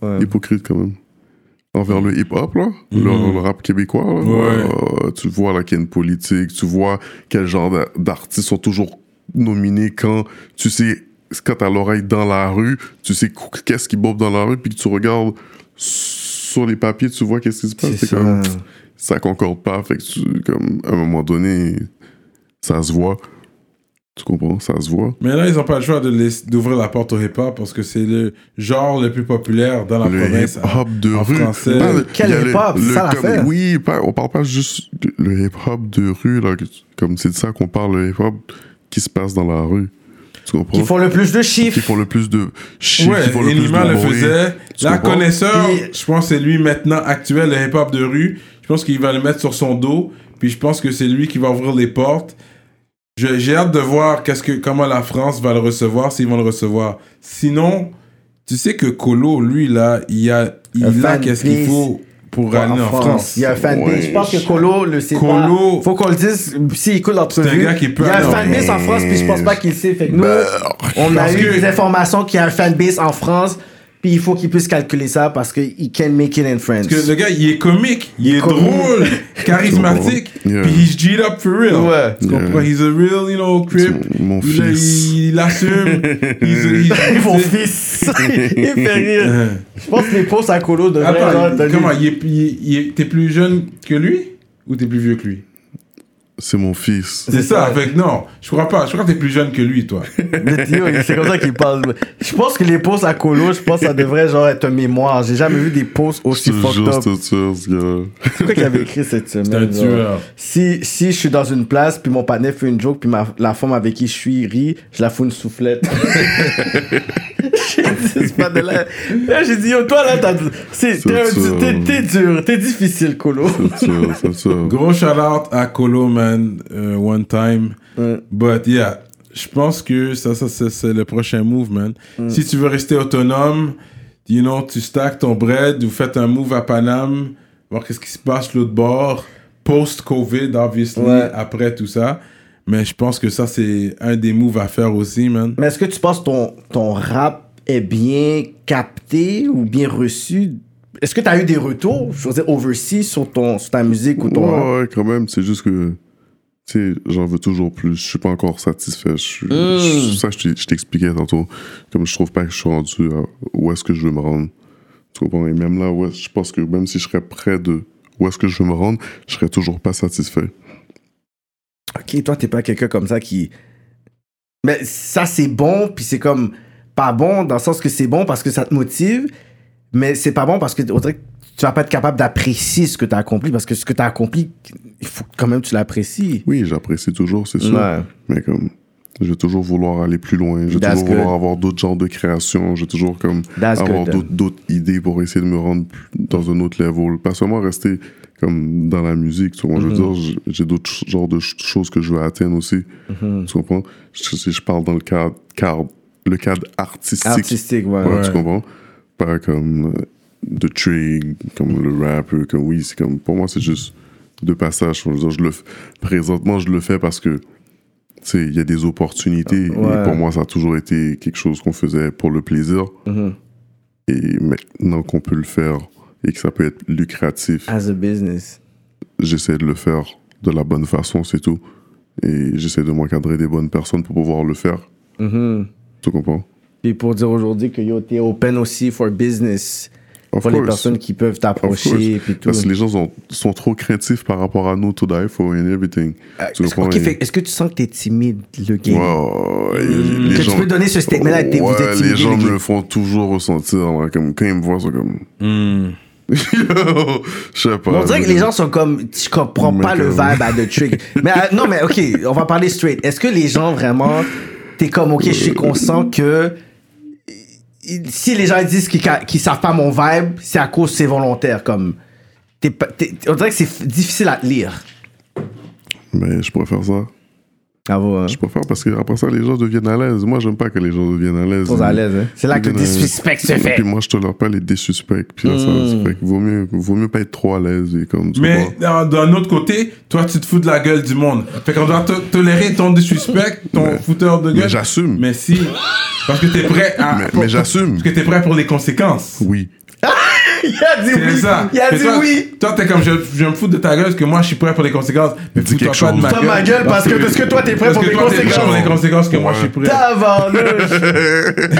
Ouais. Hypocrite quand même. Envers le hip-hop, là, le, le rap québécois, là, Ouais. euh, tu vois là qu'il y a une politique, tu vois quel genre d'a- d'artistes sont toujours nominés quand tu sais, quand t'as l'oreille dans la rue, tu sais qu'est-ce qui bobe dans la rue, puis que tu regardes sur les papiers, tu vois qu'est-ce qui se passe. C'est comme, ça concorde pas, fait que tu, comme, à un moment donné, ça se voit. Tu comprends? Ça se voit. Mais là, ils n'ont pas le choix de laisser- d'ouvrir la porte au hip-hop parce que c'est le genre le plus populaire dans la le province. hip-hop de en rue. français. Pas- Quel hip-hop? Ça comme-. Oui, pas- on parle pas juste le hip-hop de rue, là, comme c'est de ça qu'on parle, le hip-hop qui se passe dans la rue. Tu comprends? Qui font le plus de Qui chiffres. font le plus de chiffres, Ouais, qui font le plus Enima de le bruit. faisait. Tu La comprends? connaisseur, je pense que c'est lui maintenant actuel, le hip-hop de rue. Je pense qu'il va le mettre sur son dos. Puis je pense que c'est lui qui va ouvrir les portes. Je- J'ai hâte de voir qu'est-ce que, comment la France va le recevoir, s'ils vont le recevoir. Sinon, tu sais que Colo, lui, là, il a, il a qu'est-ce qu'il faut pour aller en France. Il y a un fanbase. Ouais. Je pense que Colo le sait Colo- pas. Faut qu'on le dise. S'il écoute l'entrevue. Il y a un fanbase en France, puis je pense pas qu'il le sait. Fait que nous, on a eu que- des informations qu'il y a un fanbase en France, puis il faut qu'il puisse calculer ça parce qu'il can make it in France. Parce que le gars, il est comique, il est comique. drôle, charismatique, Yeah. puis he's G'd up for real. Ouais. Tu comprends? He's a real, you know, crip. Mon il, fils. il, il assume. He's a- he's- Mon fils. il fait rire. Je pense que les posts à Colo devraient Attends, comment? Il est, il est- il est- t'es plus jeune que lui? Ou t'es plus vieux que lui? C'est mon fils. C'est ça, avec non. Je crois pas. Je crois que t'es plus jeune que lui, toi. C'est comme ça qu'il parle. Je pense que les posts à Colo, je pense que ça devrait genre être un mémoire. J'ai jamais vu des posts aussi fucked up. c'est sûr, ce gars-là. C'est quoi qu'il avait écrit cette semaine? C'est un tueur. Si, si je suis dans une place, puis mon partenaire fait une joke, puis ma, la femme avec qui je suis rit, je la fous une soufflette. J'ai dit, c'est pas de là. Là, j'ai dit, yo, toi, là, t'as, c'est, t'es, dur, t'es difficile, Colo. C'est sûr, c'est sûr. Gros shout out à Colo, man, euh, one time. Ouais. But yeah, je pense que ça, ça c'est, le prochain move, man. Mm. Si tu veux rester autonome, you know, tu stack ton bread ou faites un move à Paname, voir qu'est-ce qui se passe de l'autre bord, post-Covid, obviously, Ouais. après tout ça. Mais je pense que ça, c'est un des moves à faire aussi, man. Mais est-ce que tu penses ton, ton rap est bien capté ou bien reçu? Est-ce que tu as eu des retours, je veux dire, overseas sur, ton, sur ta musique ou ton. Ouais, ouais, quand même, c'est juste que, tu sais, j'en veux toujours plus. Je suis pas encore satisfait. Je suis- Mm. je- ça, je t'expliquais tantôt. Comme je trouve pas que je suis rendu à où est-ce que je veux me rendre. Tu comprends? Et même là, ouais, je pense que même si je serais près de où est-ce que je veux me rendre, je serais toujours pas satisfait. Ok, toi, t'es pas quelqu'un comme ça qui. Mais ça, c'est bon, puis c'est comme pas bon dans le sens que c'est bon parce que ça te motive, mais c'est pas bon parce que on dirait que tu vas pas être capable d'apprécier ce que tu as accompli parce que ce que tu as accompli, il faut quand même que tu l'apprécies. Oui, j'apprécie toujours, c'est sûr. Ouais. Mais comme, je vais toujours vouloir aller plus loin. Je vais That's toujours vouloir avoir d'autres genres de créations. Je vais toujours comme That's avoir d'autres, idées pour essayer de me rendre dans un autre level. Pas seulement rester comme dans la musique. Tu vois. Je veux Mm-hmm. dire, j'ai- d'autres genres de ch- choses que je veux atteindre aussi. Mm-hmm. Tu comprends? Je- Si je parle dans le cadre, cadre- le cadre artistique. Artistique, ouais. Ouais, Ouais. Tu comprends? Pas comme euh, de trig, comme le rap, comme oui, c'est comme, pour moi, c'est juste de passage. Je veux dire, je le, présentement, je le fais parce que, il y a des opportunités. Ouais. Et pour moi, ça a toujours été quelque chose qu'on faisait pour le plaisir. Mhm. Et maintenant qu'on peut le faire et que ça peut être lucratif, As a business. j'essaie de le faire de la bonne façon, c'est tout. Et j'essaie de m'encadrer des bonnes personnes pour pouvoir le faire. Mhm. Tu comprends? Puis pour dire aujourd'hui que yo, t'es open aussi for business. Of les personnes qui peuvent t'approcher, puis tout. Parce que les gens sont, sont trop créatifs par rapport à nous, to die for and everything. Euh, est-ce, fait- que tu sens que t'es timide, le game? Ouais, et les Que gens- tu peux donner ce statement-là, vous Ouais, êtes les timide, gens me le font toujours ressentir. comme, quand ils me voient, sont comme. Hmm. Je sais pas. On dirait que les gens sont comme, je comprends pas le vibe à The Trick. mais euh, non, mais ok, on va parler straight. Est-ce que les gens vraiment, t'es comme, ok, je suis conscient que si les gens disent qu'ils qu'ils savent pas mon vibe, c'est à cause c'est volontaire. Comme, on dirait que c'est difficile à lire. Mais je préfère ça. Ah ouais, hein? Je préfère parce que après ça, les gens deviennent à l'aise. Moi, j'aime pas que les gens deviennent à l'aise. À l'aise, hein. C'est là que le disrespect se Et fait. Puis moi, je tolère pas les désuspects. Puis là, ça, Mm. ça fait que vaut mieux, vaut mieux pas être trop à l'aise. Et comme, Mais comprends? d'un autre côté, toi, tu te fous de la gueule du monde. Fait qu'on doit to- tolérer ton disrespect, ton fouteur de gueule. Mais j'assume. Mais si. Parce que t'es prêt à. Mais- pour- mais j'assume. Parce que t'es prêt pour les conséquences. Oui. Il a dit oui. ça. Il a Mais dit toi, oui. Toi, t'es comme, je, je me fous de ta gueule parce que moi, je suis prêt pour les conséquences. Mais Dis quelque pas de chose. ma gueule parce que, parce que toi, t'es prêt Parce pour que les toi, t'es prêt conséquences. pour les conséquences que moi, je suis prêt. Tabarnouche.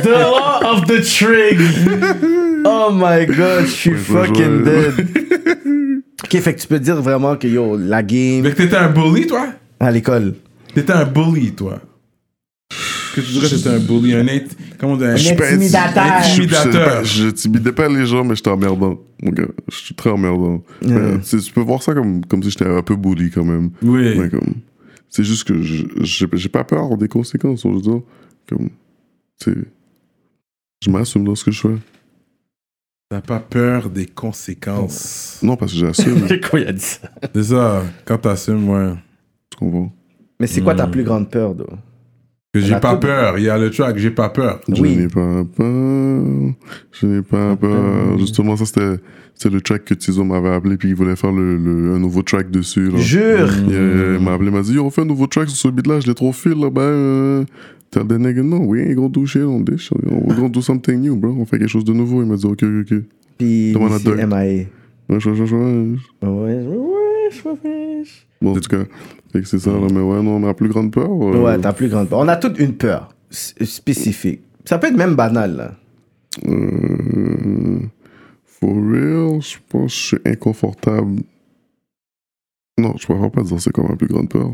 The law of the trig. Oh my god, je suis fucking dead. ok, fait que tu peux dire vraiment que yo, la game Fait que t'étais un bully, toi? À l'école. T'étais un bully, toi. Que tu dirais que t'étais un bully, un int... Comment on dit un- intimidateur. Je- Intimidateur. Je n'intimidais pas les gens, mais j'étais emmerdant. Mon gars, je suis très emmerdant. Mais, tu peux voir ça comme, comme si j'étais un peu bully quand même. Oui. Mais comme, c'est juste que je- j'ai pas peur des conséquences, dire. Comme, je m'assume dans ce que je fais. T'as pas peur des conséquences. Non, parce que j'assume, Quoi, il a dit ça? C'est ça, quand t'assumes, ouais. tu comprends? Mais c'est quoi ta plus grande peur, though? Que j'ai pas peur. Il y a le track, j'ai pas peur. Je Oui. n'ai pas peur. Je n'ai pas peur. Justement, ça, c'était c'était le track que Tizo m'avait appelé, puis il voulait faire le, le- un nouveau track dessus. Là. Jure! Il, il m'a appelé, il m'a dit, Yo, on fait un nouveau track sur ce beat-là, je l'ai trop fil, là, ben, euh, tell the nigga, no, we ain't gonna do shit on this, we're gonna do something new, bro, on fait quelque chose de nouveau. Il m'a dit, ok, ok, ok. Puis, c'est. MIA. Ouais, ouais, ouais, ouais. Ouais, ouais, ouais, ouais. Bon, en tout cas, fait que c'est ça, là, mais ouais, non, ma plus grande peur. euh, Ouais, ta plus grande peur. On a toute une peur spécifique. Ça peut être même banal, là. Euh, for real, je pense que je suis inconfortable. Non, je préfère pas dire c'est quoi ma plus grande peur.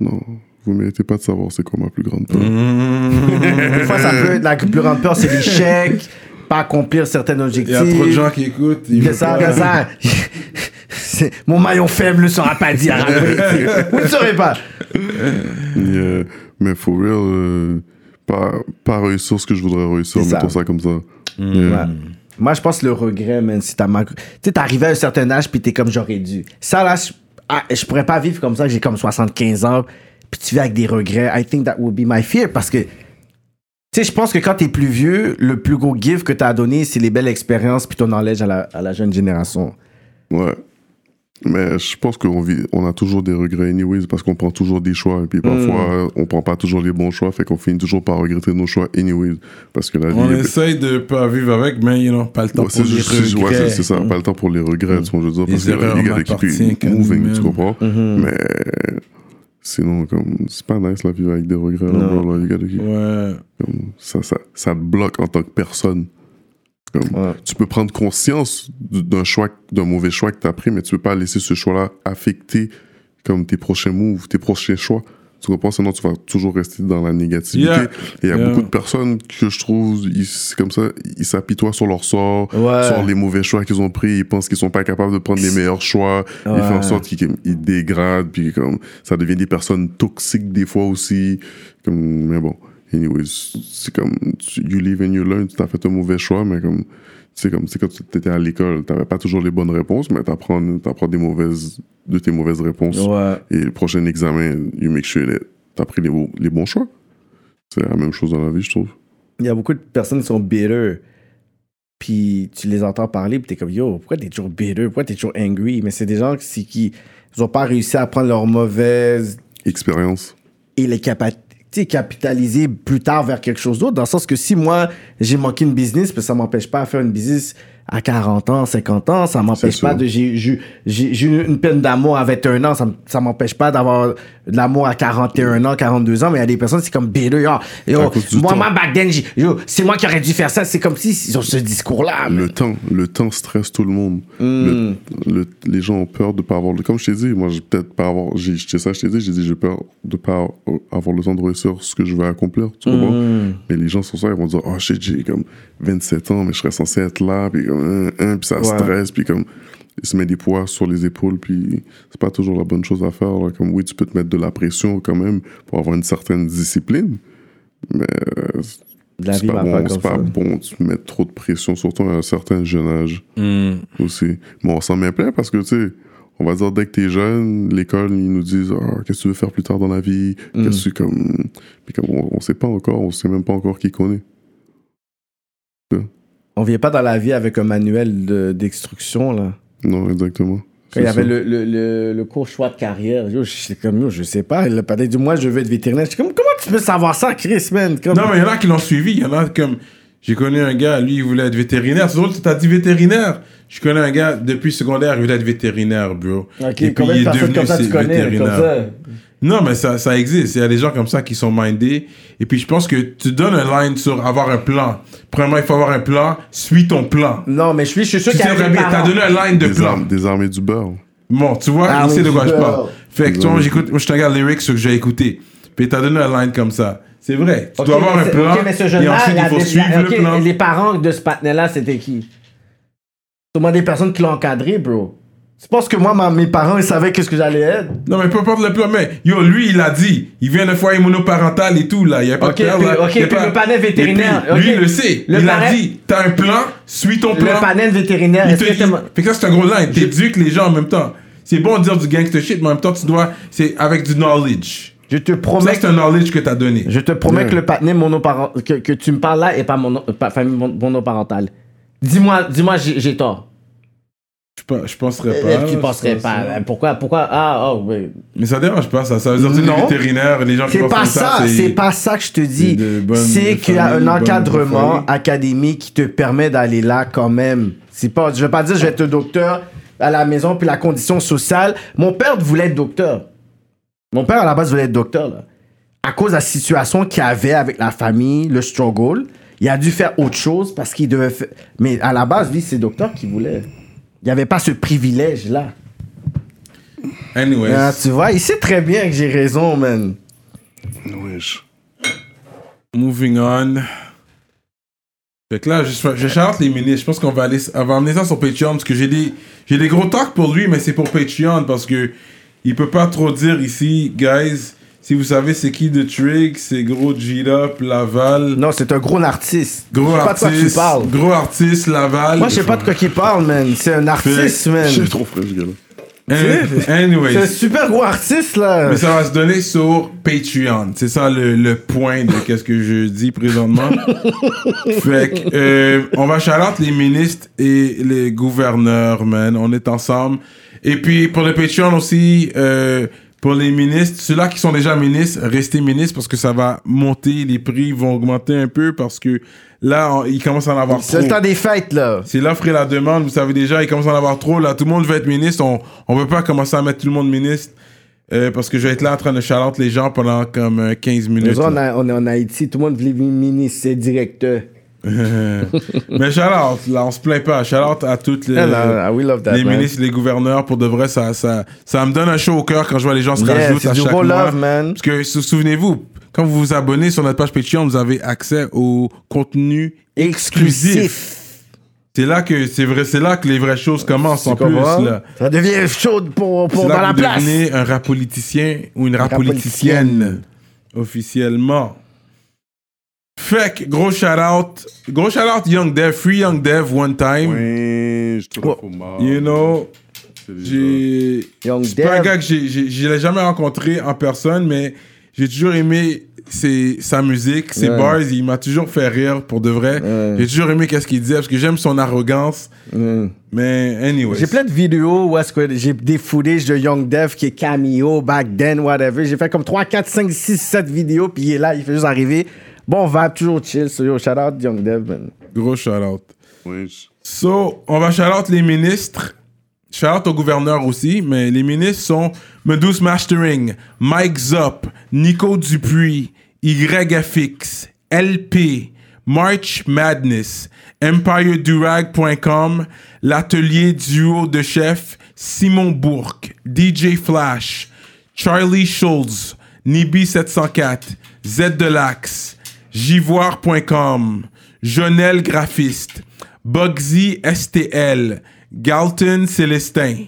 Non, vous méritez pas de savoir c'est quoi ma plus grande peur. Des fois, ça peut être la plus grande peur, c'est l'échec, pas accomplir certains Il objectifs. y a trop de gens qui écoutent. C'est ça, c'est ça. C'est- Mon maillon faible ne sera pas dit à. Vous ne saurez pas. Yeah, mais for real, euh, pas, pas réussir ce que je voudrais réussir, C'est ça. mettons ça comme ça. Mm. Yeah. Ouais. Moi, je pense le regret, man, si t'as mal... Tu sais, t'es arrivé à un certain âge, puis t'es comme j'aurais dû. Ça, là, je, ah, je pourrais pas vivre comme ça, j'ai comme 75 ans, puis tu vis avec des regrets. I think that would be my fear, parce que, tu sais, je pense que quand t'es plus vieux, le plus gros gift que t'as donné, c'est les belles expériences, puis ton knowledge à la, à la jeune génération. Ouais. Mais je pense qu'on vit, on a toujours des regrets anyways parce qu'on prend toujours des choix et puis parfois on prend pas toujours les bons choix fait qu'on finit toujours par regretter nos choix anyways parce que la vie On est- essaye de pas vivre avec, mais you know, pas le temps Ouais, pour les juste- c'est- ouais, regrets. c'est- ça, pas le temps pour les regrets, je veux dire, parce que it qu'à moving, tu comprends? Mais sinon, comme, c'est pas nice la vivre avec des regrets, là, là, Ouais. comme, ça, ça, ça te bloque en tant que personne. Comme, Ouais. Tu peux prendre conscience d'un choix, d'un mauvais choix que tu as pris, mais tu peux pas laisser ce choix-là affecter comme tes prochains moves, tes prochains choix. Tu comprends? Sinon, tu vas toujours rester dans la négativité. Yeah. Et il y a Yeah. beaucoup de personnes que je trouve, c'est comme ça, ils s'apitoient sur leur sort, Ouais. sur les mauvais choix qu'ils ont pris. Ils pensent qu'ils sont pas capables de prendre les meilleurs choix. Ils font en sorte qu'ils ils dégradent, puis comme, ça devient des personnes toxiques des fois aussi. Comme, mais bon, anyways, c'est comme, tu- you live and you learn. Tu as fait un mauvais choix, mais comme, tu sais, comme, sais, quand tu étais à l'école, tu pas toujours les bonnes réponses, mais tu apprends, des mauvaises, de tes mauvaises réponses. Ouais. Et le prochain examen, you make sure that tu as pris les, bons- les bons choix. C'est la même chose dans la vie, je trouve. Il y a beaucoup de personnes qui sont bitter. Puis tu les entends parler, puis t'es comme, yo, pourquoi t'es toujours bitter? Pourquoi t'es toujours angry? Mais c'est des gens qui, qui ils ont pas réussi à prendre leurs mauvaises Expérience. et les capa- tu sais, capitaliser plus tard vers quelque chose d'autre. Dans le sens que si moi, j'ai manqué une business, puis ça m'empêche pas à faire une business à 40 ans, 50 ans, ça m'empêche pas de. J'ai une peine d'amour à 21 ans, ça, ça m'empêche pas d'avoir de l'amour à 41 ans, 42 ans, mais il y a des personnes, c'est comme bitter. Yo, yo, moi, moi, back then, c'est moi qui aurais dû faire ça. C'est comme si ils ont ce discours-là. Le temps, le temps stresse tout le monde. Le- le- les gens ont peur de pas avoir le. Comme je t'ai dit, moi, j'ai peut-être pas avoir. J'ai ça, je t'ai dit, j'ai dit, j'ai peur de pas avoir le temps de réussir ce que je veux accomplir. Tu comprends? Mais les gens sont ça, ils vont dire, oh shit, j'ai comme 27 ans, mais je serais censé être là, puis comme, hein, hein, puis ça Ouais. stresse, puis comme. Il se met des poids sur les épaules, puis c'est pas toujours la bonne chose à faire. là. Comme oui, tu peux te mettre de la pression quand même pour avoir une certaine discipline, mais La c'est vie pas, va bon, pas pas bon de mettre trop de pression, surtout à un certain jeune âge Hmm. aussi. Mais on s'en met plein parce que, tu sais, on va dire, dès que t'es jeune, l'école, ils nous disent, Ah, qu'est-ce que tu veux faire plus tard dans la vie? Qu'est-ce que tu comme. Puis comme on, on sait pas encore, on sait même pas encore qui connaît. On vient pas dans la vie avec un manuel de- d'instruction, là. Non, exactement. Quand il y avait le, le, le, le cours choix de carrière, yo, j'étais comme, yo, je sais pas, il a peut-être dit, moi, je veux être vétérinaire. J'étais comme, comment tu peux savoir ça, Chris, man? Comme, Non, mais il y en a qui l'ont suivi. Il y en a comme. J'ai connu un gars, lui, il voulait être vétérinaire. C'est drôle, tu t'as dit vétérinaire. Je connais un gars, depuis secondaire, il voulait être vétérinaire, bro. Ok, Et puis, combien il est devenu comme ça tu c'est- connais, comme vétérinaire. ça? Non, mais ça, ça existe. Il y a des gens comme ça qui sont mindés. Et puis, je pense que tu donnes un line sur avoir un plan. Premièrement, il faut avoir un plan. Suis ton plan. Non, mais je suis, je suis sûr Tu qu'il y sais a très des bien, t'as donné un line de Des, plan. armes, des armées du beurre. Bon, tu vois, il sait de quoi je parle. Fait que, tu vois, j'écoute, moi, je te regarde les lyrics que j'ai écouté. Puis, t'as donné un line comme ça. C'est vrai. Tu dois avoir un c'est- plan. ok, mais ce et jeune-là, ensuite, il la- faut la- suivre le plan. Les parents de ce patinet-là, c'était qui? Sûrement des personnes qui l'ont encadré, bro. Tu penses que moi, ma- mes parents, ils savaient qu'est-ce que j'allais être? Non, mais peu importe le plan, mais yo, lui, il a dit, il vient de foyer monoparental et tout, là. Il y a pas Ok, de père, puis- là. ok, Il y a puis pas- le panel vétérinaire, Et puis, Lui, ok. il le sait. Le il a panel- dit, t'as un plan, suis ton plan. Le panel vétérinaire, Il est-ce te que dit. t'aimes- Fait que ça, c'est un gros line. T'éduques les gens en même temps. C'est bon de dire du gangster shit, mais en même temps, tu dois. C'est avec du knowledge. Je te Ça, promets, c'est un knowledge que t'as donné. je te promets que le patinet monoparent, que, que tu me parles là est pas mono, pas famille mon- monoparentale. Dis-moi, dis-moi, j'ai j'ai tort. Je Je penserais Euh, pas. tu penserais pas. ça. euh, Pourquoi, pourquoi, ah, oh, oui. Mais ça dérange pas, ça. Ça veut dire que les vétérinaires, les gens qui C'est vont pas ça, c'est pas ça que je te dis. c'est qu'il y a un encadrement académique qui te permet d'aller là quand même. Pas, je vais pas dire je vais être docteur à la maison puis la condition sociale. Mon père voulait être docteur. Mon père à la base voulait être docteur là. À cause de la situation qu'il avait avec la famille, le struggle, il a dû faire autre chose parce qu'il devait faire. Mais à la base, lui, c'est docteur qu'il voulait. Il n'y avait pas ce privilège là. Anyways. Ah, tu vois, il sait très bien que j'ai raison, man. Wesh. Moving on. Fait que là, je, je chante les ministres. Je pense qu'on va aller, on va amener ça sur Patreon parce que j'ai des, j'ai des gros talks pour lui, mais c'est pour Patreon parce que il peut pas trop dire ici, guys. Si vous savez c'est qui The Trig, c'est gros G-Up, Laval. Non, c'est un gros artiste. Gros je sais pas de quoi tu artiste. parles. Gros artiste, Laval. Moi, je sais pas de quoi il parle, man. C'est un artiste, man. Je suis trop frais, ce gars-là. An- Anyways. C'est un super gros artiste, là. Mais ça va se donner sur Patreon. C'est ça le, le point de qu'est-ce que je dis présentement. fait que, euh, on va shout les ministres et les gouverneurs, man. On est ensemble. Et puis pour le Patreon aussi, euh, pour les ministres, ceux-là qui sont déjà ministres, restez ministres parce que ça va monter, les prix vont augmenter un peu parce que là, on- il commence à en avoir C'est trop. le temps des fêtes, là. C'est l'offre et la demande, vous savez déjà, il commence à en avoir trop. Là, tout le monde veut être ministre. On on veut pas commencer à mettre tout le monde ministre euh, parce que je vais être là en train de shout les gens pendant comme euh, 15 minutes. Nous, on, a- on est en Haïti, tout le monde voulait ministre, c'est directeur. Mais shout là, on se plaint pas. Shout à toutes les, Ah, that, les ministres, les gouverneurs. Pour de vrai, ça, ça, ça me donne un chaud au cœur quand je vois les gens se Yeah, rajoutent à chaque mois. love, man. Parce que sou- souvenez-vous, quand vous vous abonnez sur notre page Patreon, vous avez accès au contenu exclusif. Exclusif. C'est là que c'est vrai, c'est là que les vraies choses commencent en plus. Là. Ça devient chaud pour, pour dans là la vous place. devenez un rap politicien ou une rap politicienne officiellement. Fait que, gros shout-out. Gros shout-out Young Dev, Free Young Dev one time. Ouais, je te Oh. mal. You know, j'ai... Young C'est pas un Dev. gars que j'ai, j'ai, je l'ai jamais rencontré en personne, mais j'ai toujours aimé ses, sa musique, ses Ouais. bars. Il m'a toujours fait rire pour de vrai. Ouais. J'ai toujours aimé qu'est-ce qu'il disait parce que j'aime son arrogance. Mm. Mais anyway. J'ai plein de vidéos où est-ce que j'ai des footage de Young Dev qui est cameo, back then, whatever. J'ai fait comme 3, 4, 5, 6, 7 vidéos, puis il est là, il fait juste arriver. Bon vibe, toujours chill. So, yo, shout out Young Dev, man. Gros shout-out. Ouais, je- So, on va shout-out les ministres. Shout-out au gouverneur aussi, mais les ministres sont Medus Mastering, Mike Zop, Nico Dupuis, YFX, LP, March Madness, EmpireDurag.com, l'atelier duo de chef, Simon Bourque, DJ Flash, Charlie Schulz, Nibi704, Z de l'Axe, Jivoire.com, Jonel Graphiste, Bugsy STL, Galton Célestin,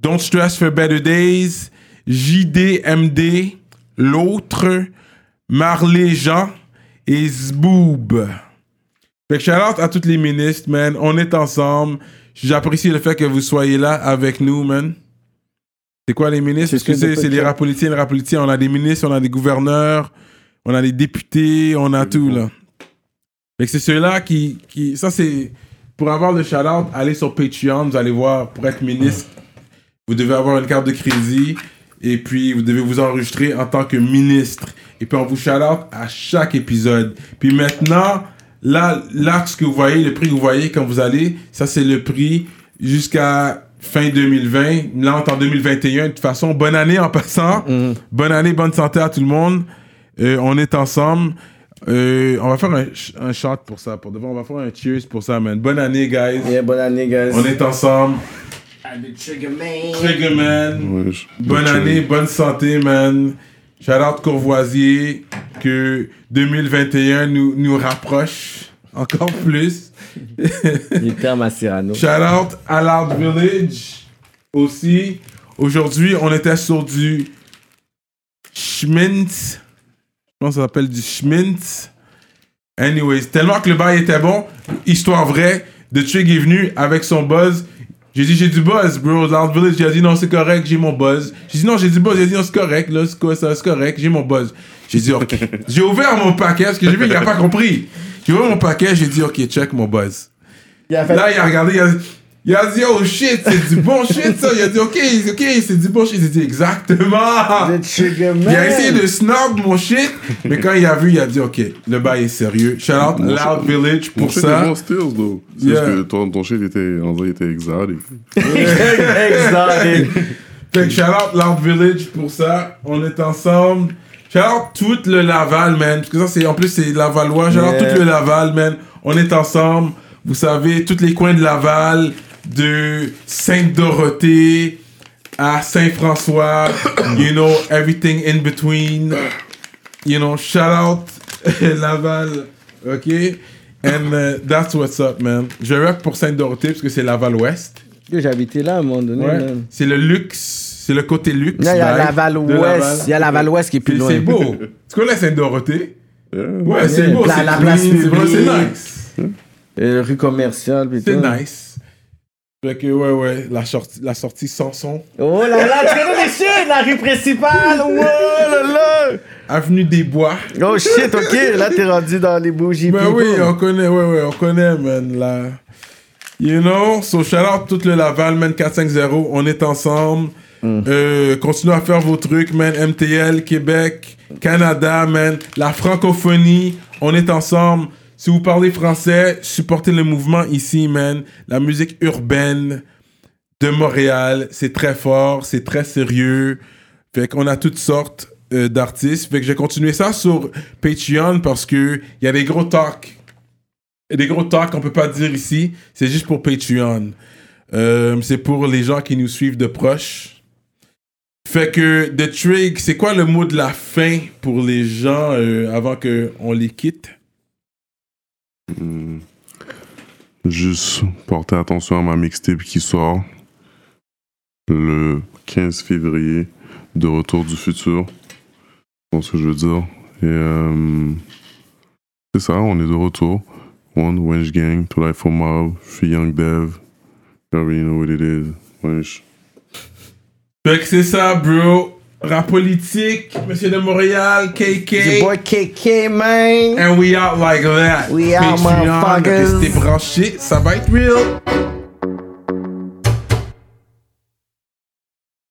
Don't Stress for Better Days, JDMD, L'autre, Marley Jean et Zboob. Fait que shout out à tous les ministres, man. On est ensemble. J'apprécie le fait que vous soyez là avec nous, man. C'est quoi les ministres? C'est ce que c'est les rap politiciens, les rap politiciens. On a des ministres, on a des gouverneurs, on a des députés, on a tout, là. Fait que c'est ceux-là qui, qui. Ça, c'est. Pour avoir le shout-out, allez sur Patreon, vous allez voir, pour être ministre, vous devez avoir une carte de crédit et puis vous devez vous enregistrer en tant que ministre. Et puis on vous shout-out à chaque épisode. Puis maintenant, là, ce que vous voyez, le prix que vous voyez quand vous allez, ça c'est le prix jusqu'à fin 2020. Là, on est en 2021. De toute façon, bonne année en passant. Bonne année, bonne santé à tout le monde. Euh, on est ensemble. Euh, on va faire un, un shot pour ça. Pour de vrai, on va faire un cheers pour ça, man. Bonne année, guys. Yeah, bonne année, guys. On est ensemble. Triggerman. Triggerman. ouais, je- Bonne année, bonne santé, man. Shout out Courvoisier. Que 2021 nous, nous rapproche encore plus. À Cyrano. Shout out à Loud Village aussi. Aujourd'hui, on était sur du Schmintz. Ça s'appelle du Schmintz. Anyways, tellement que le bail était bon, histoire vraie, The Trig est venu avec son buzz. J'ai dit, j'ai du buzz, bro. Loud Village, j'ai dit, non, c'est correct, j'ai mon buzz. J'ai dit, non, j'ai du buzz. J'ai dit, non, c'est correct, là, c'est quoi ça, c'est correct, j'ai mon buzz. J'ai dit, ok. j'ai ouvert mon paquet parce que j'ai vu qu'il a pas compris. J'ai ouvert mon paquet, j'ai dit, ok, check mon buzz. Il a fait Là, il a regardé, il a, il a dit, oh shit, c'est du bon shit, ça. Il a dit, ok, ok, c'est du bon shit. J'ai dit, exactement. Il a essayé de snob mon shit, mais quand il a vu, il a dit, ok, le bail est sérieux. Shout out Mon Loud Village Mon pour shit est ça. though. C'est Yeah. que ton, ton shit était, on dirait, était exotique. Exotic. Fait que shout out Loud Village pour ça. On est ensemble. Shout out tout le Laval, man. Parce que ça, c'est, en plus, c'est Lavalois. Shout out Yeah. tout le Laval, man. On est ensemble. Vous savez, tous les coins de Laval, de Sainte-Dorothée à Saint-François. you know, everything in between. You know, shout out Laval. OK? And uh, that's what's up, man. Je rap pour Sainte-Dorothée parce que c'est Laval-Ouest. J'ai habité là à un moment donné. Ouais. C'est le luxe, c'est le côté luxe. Là, il y a vibe Laval de Ouest. Laval. Il y a Laval Ouest qui est plus loin. C'est beau. tu connais Sainte-Dorothée? Ouais, c'est beau. La- c'est la place c'est nice. Euh, rue commerciale. C'est nice. Fait que, ouais, ouais, la sortie, la sortie Sanson. Oh là là, tu connais les shit, la rue principale. Oh là là. Avenue des Bois. Oh shit, ok. Là, t'es rendu dans les bougies. Ben oui, on connaît, ouais, ouais, on connaît, man, là. You know, so shout out tout le Laval, man, 450, on est ensemble. Euh, continuez à faire vos trucs, man. MTL, Québec, Canada, man. La francophonie, on est ensemble. Si vous parlez français, supportez le mouvement ici, man. La musique urbaine de Montréal, c'est très fort, c'est très sérieux. Fait qu'on a toutes sortes euh, d'artistes. Fait que j'ai continué ça sur Patreon parce que il y a des gros talks. Des gros talks qu'on peut pas dire ici. C'est juste pour Patreon. Euh, c'est pour les gens qui nous suivent de proche. Fait que The Trig, c'est quoi le mot de la fin pour les gens euh, avant qu'on les quitte? Juste porter attention à ma mixtape qui sort le 15 février de Retour du futur. Ce que je veux dire. Et euh, c'est ça, on est de retour. One, Wench Gang, To Life for Mob, Free Young Dev. You already know what it is. Wench. Fait que c'est ça, bro. Rap politique, Monsieur de Montréal, KK. Your boy KK, man. And we out like that. We out, motherfuckers. Restez branchés, ça va être real.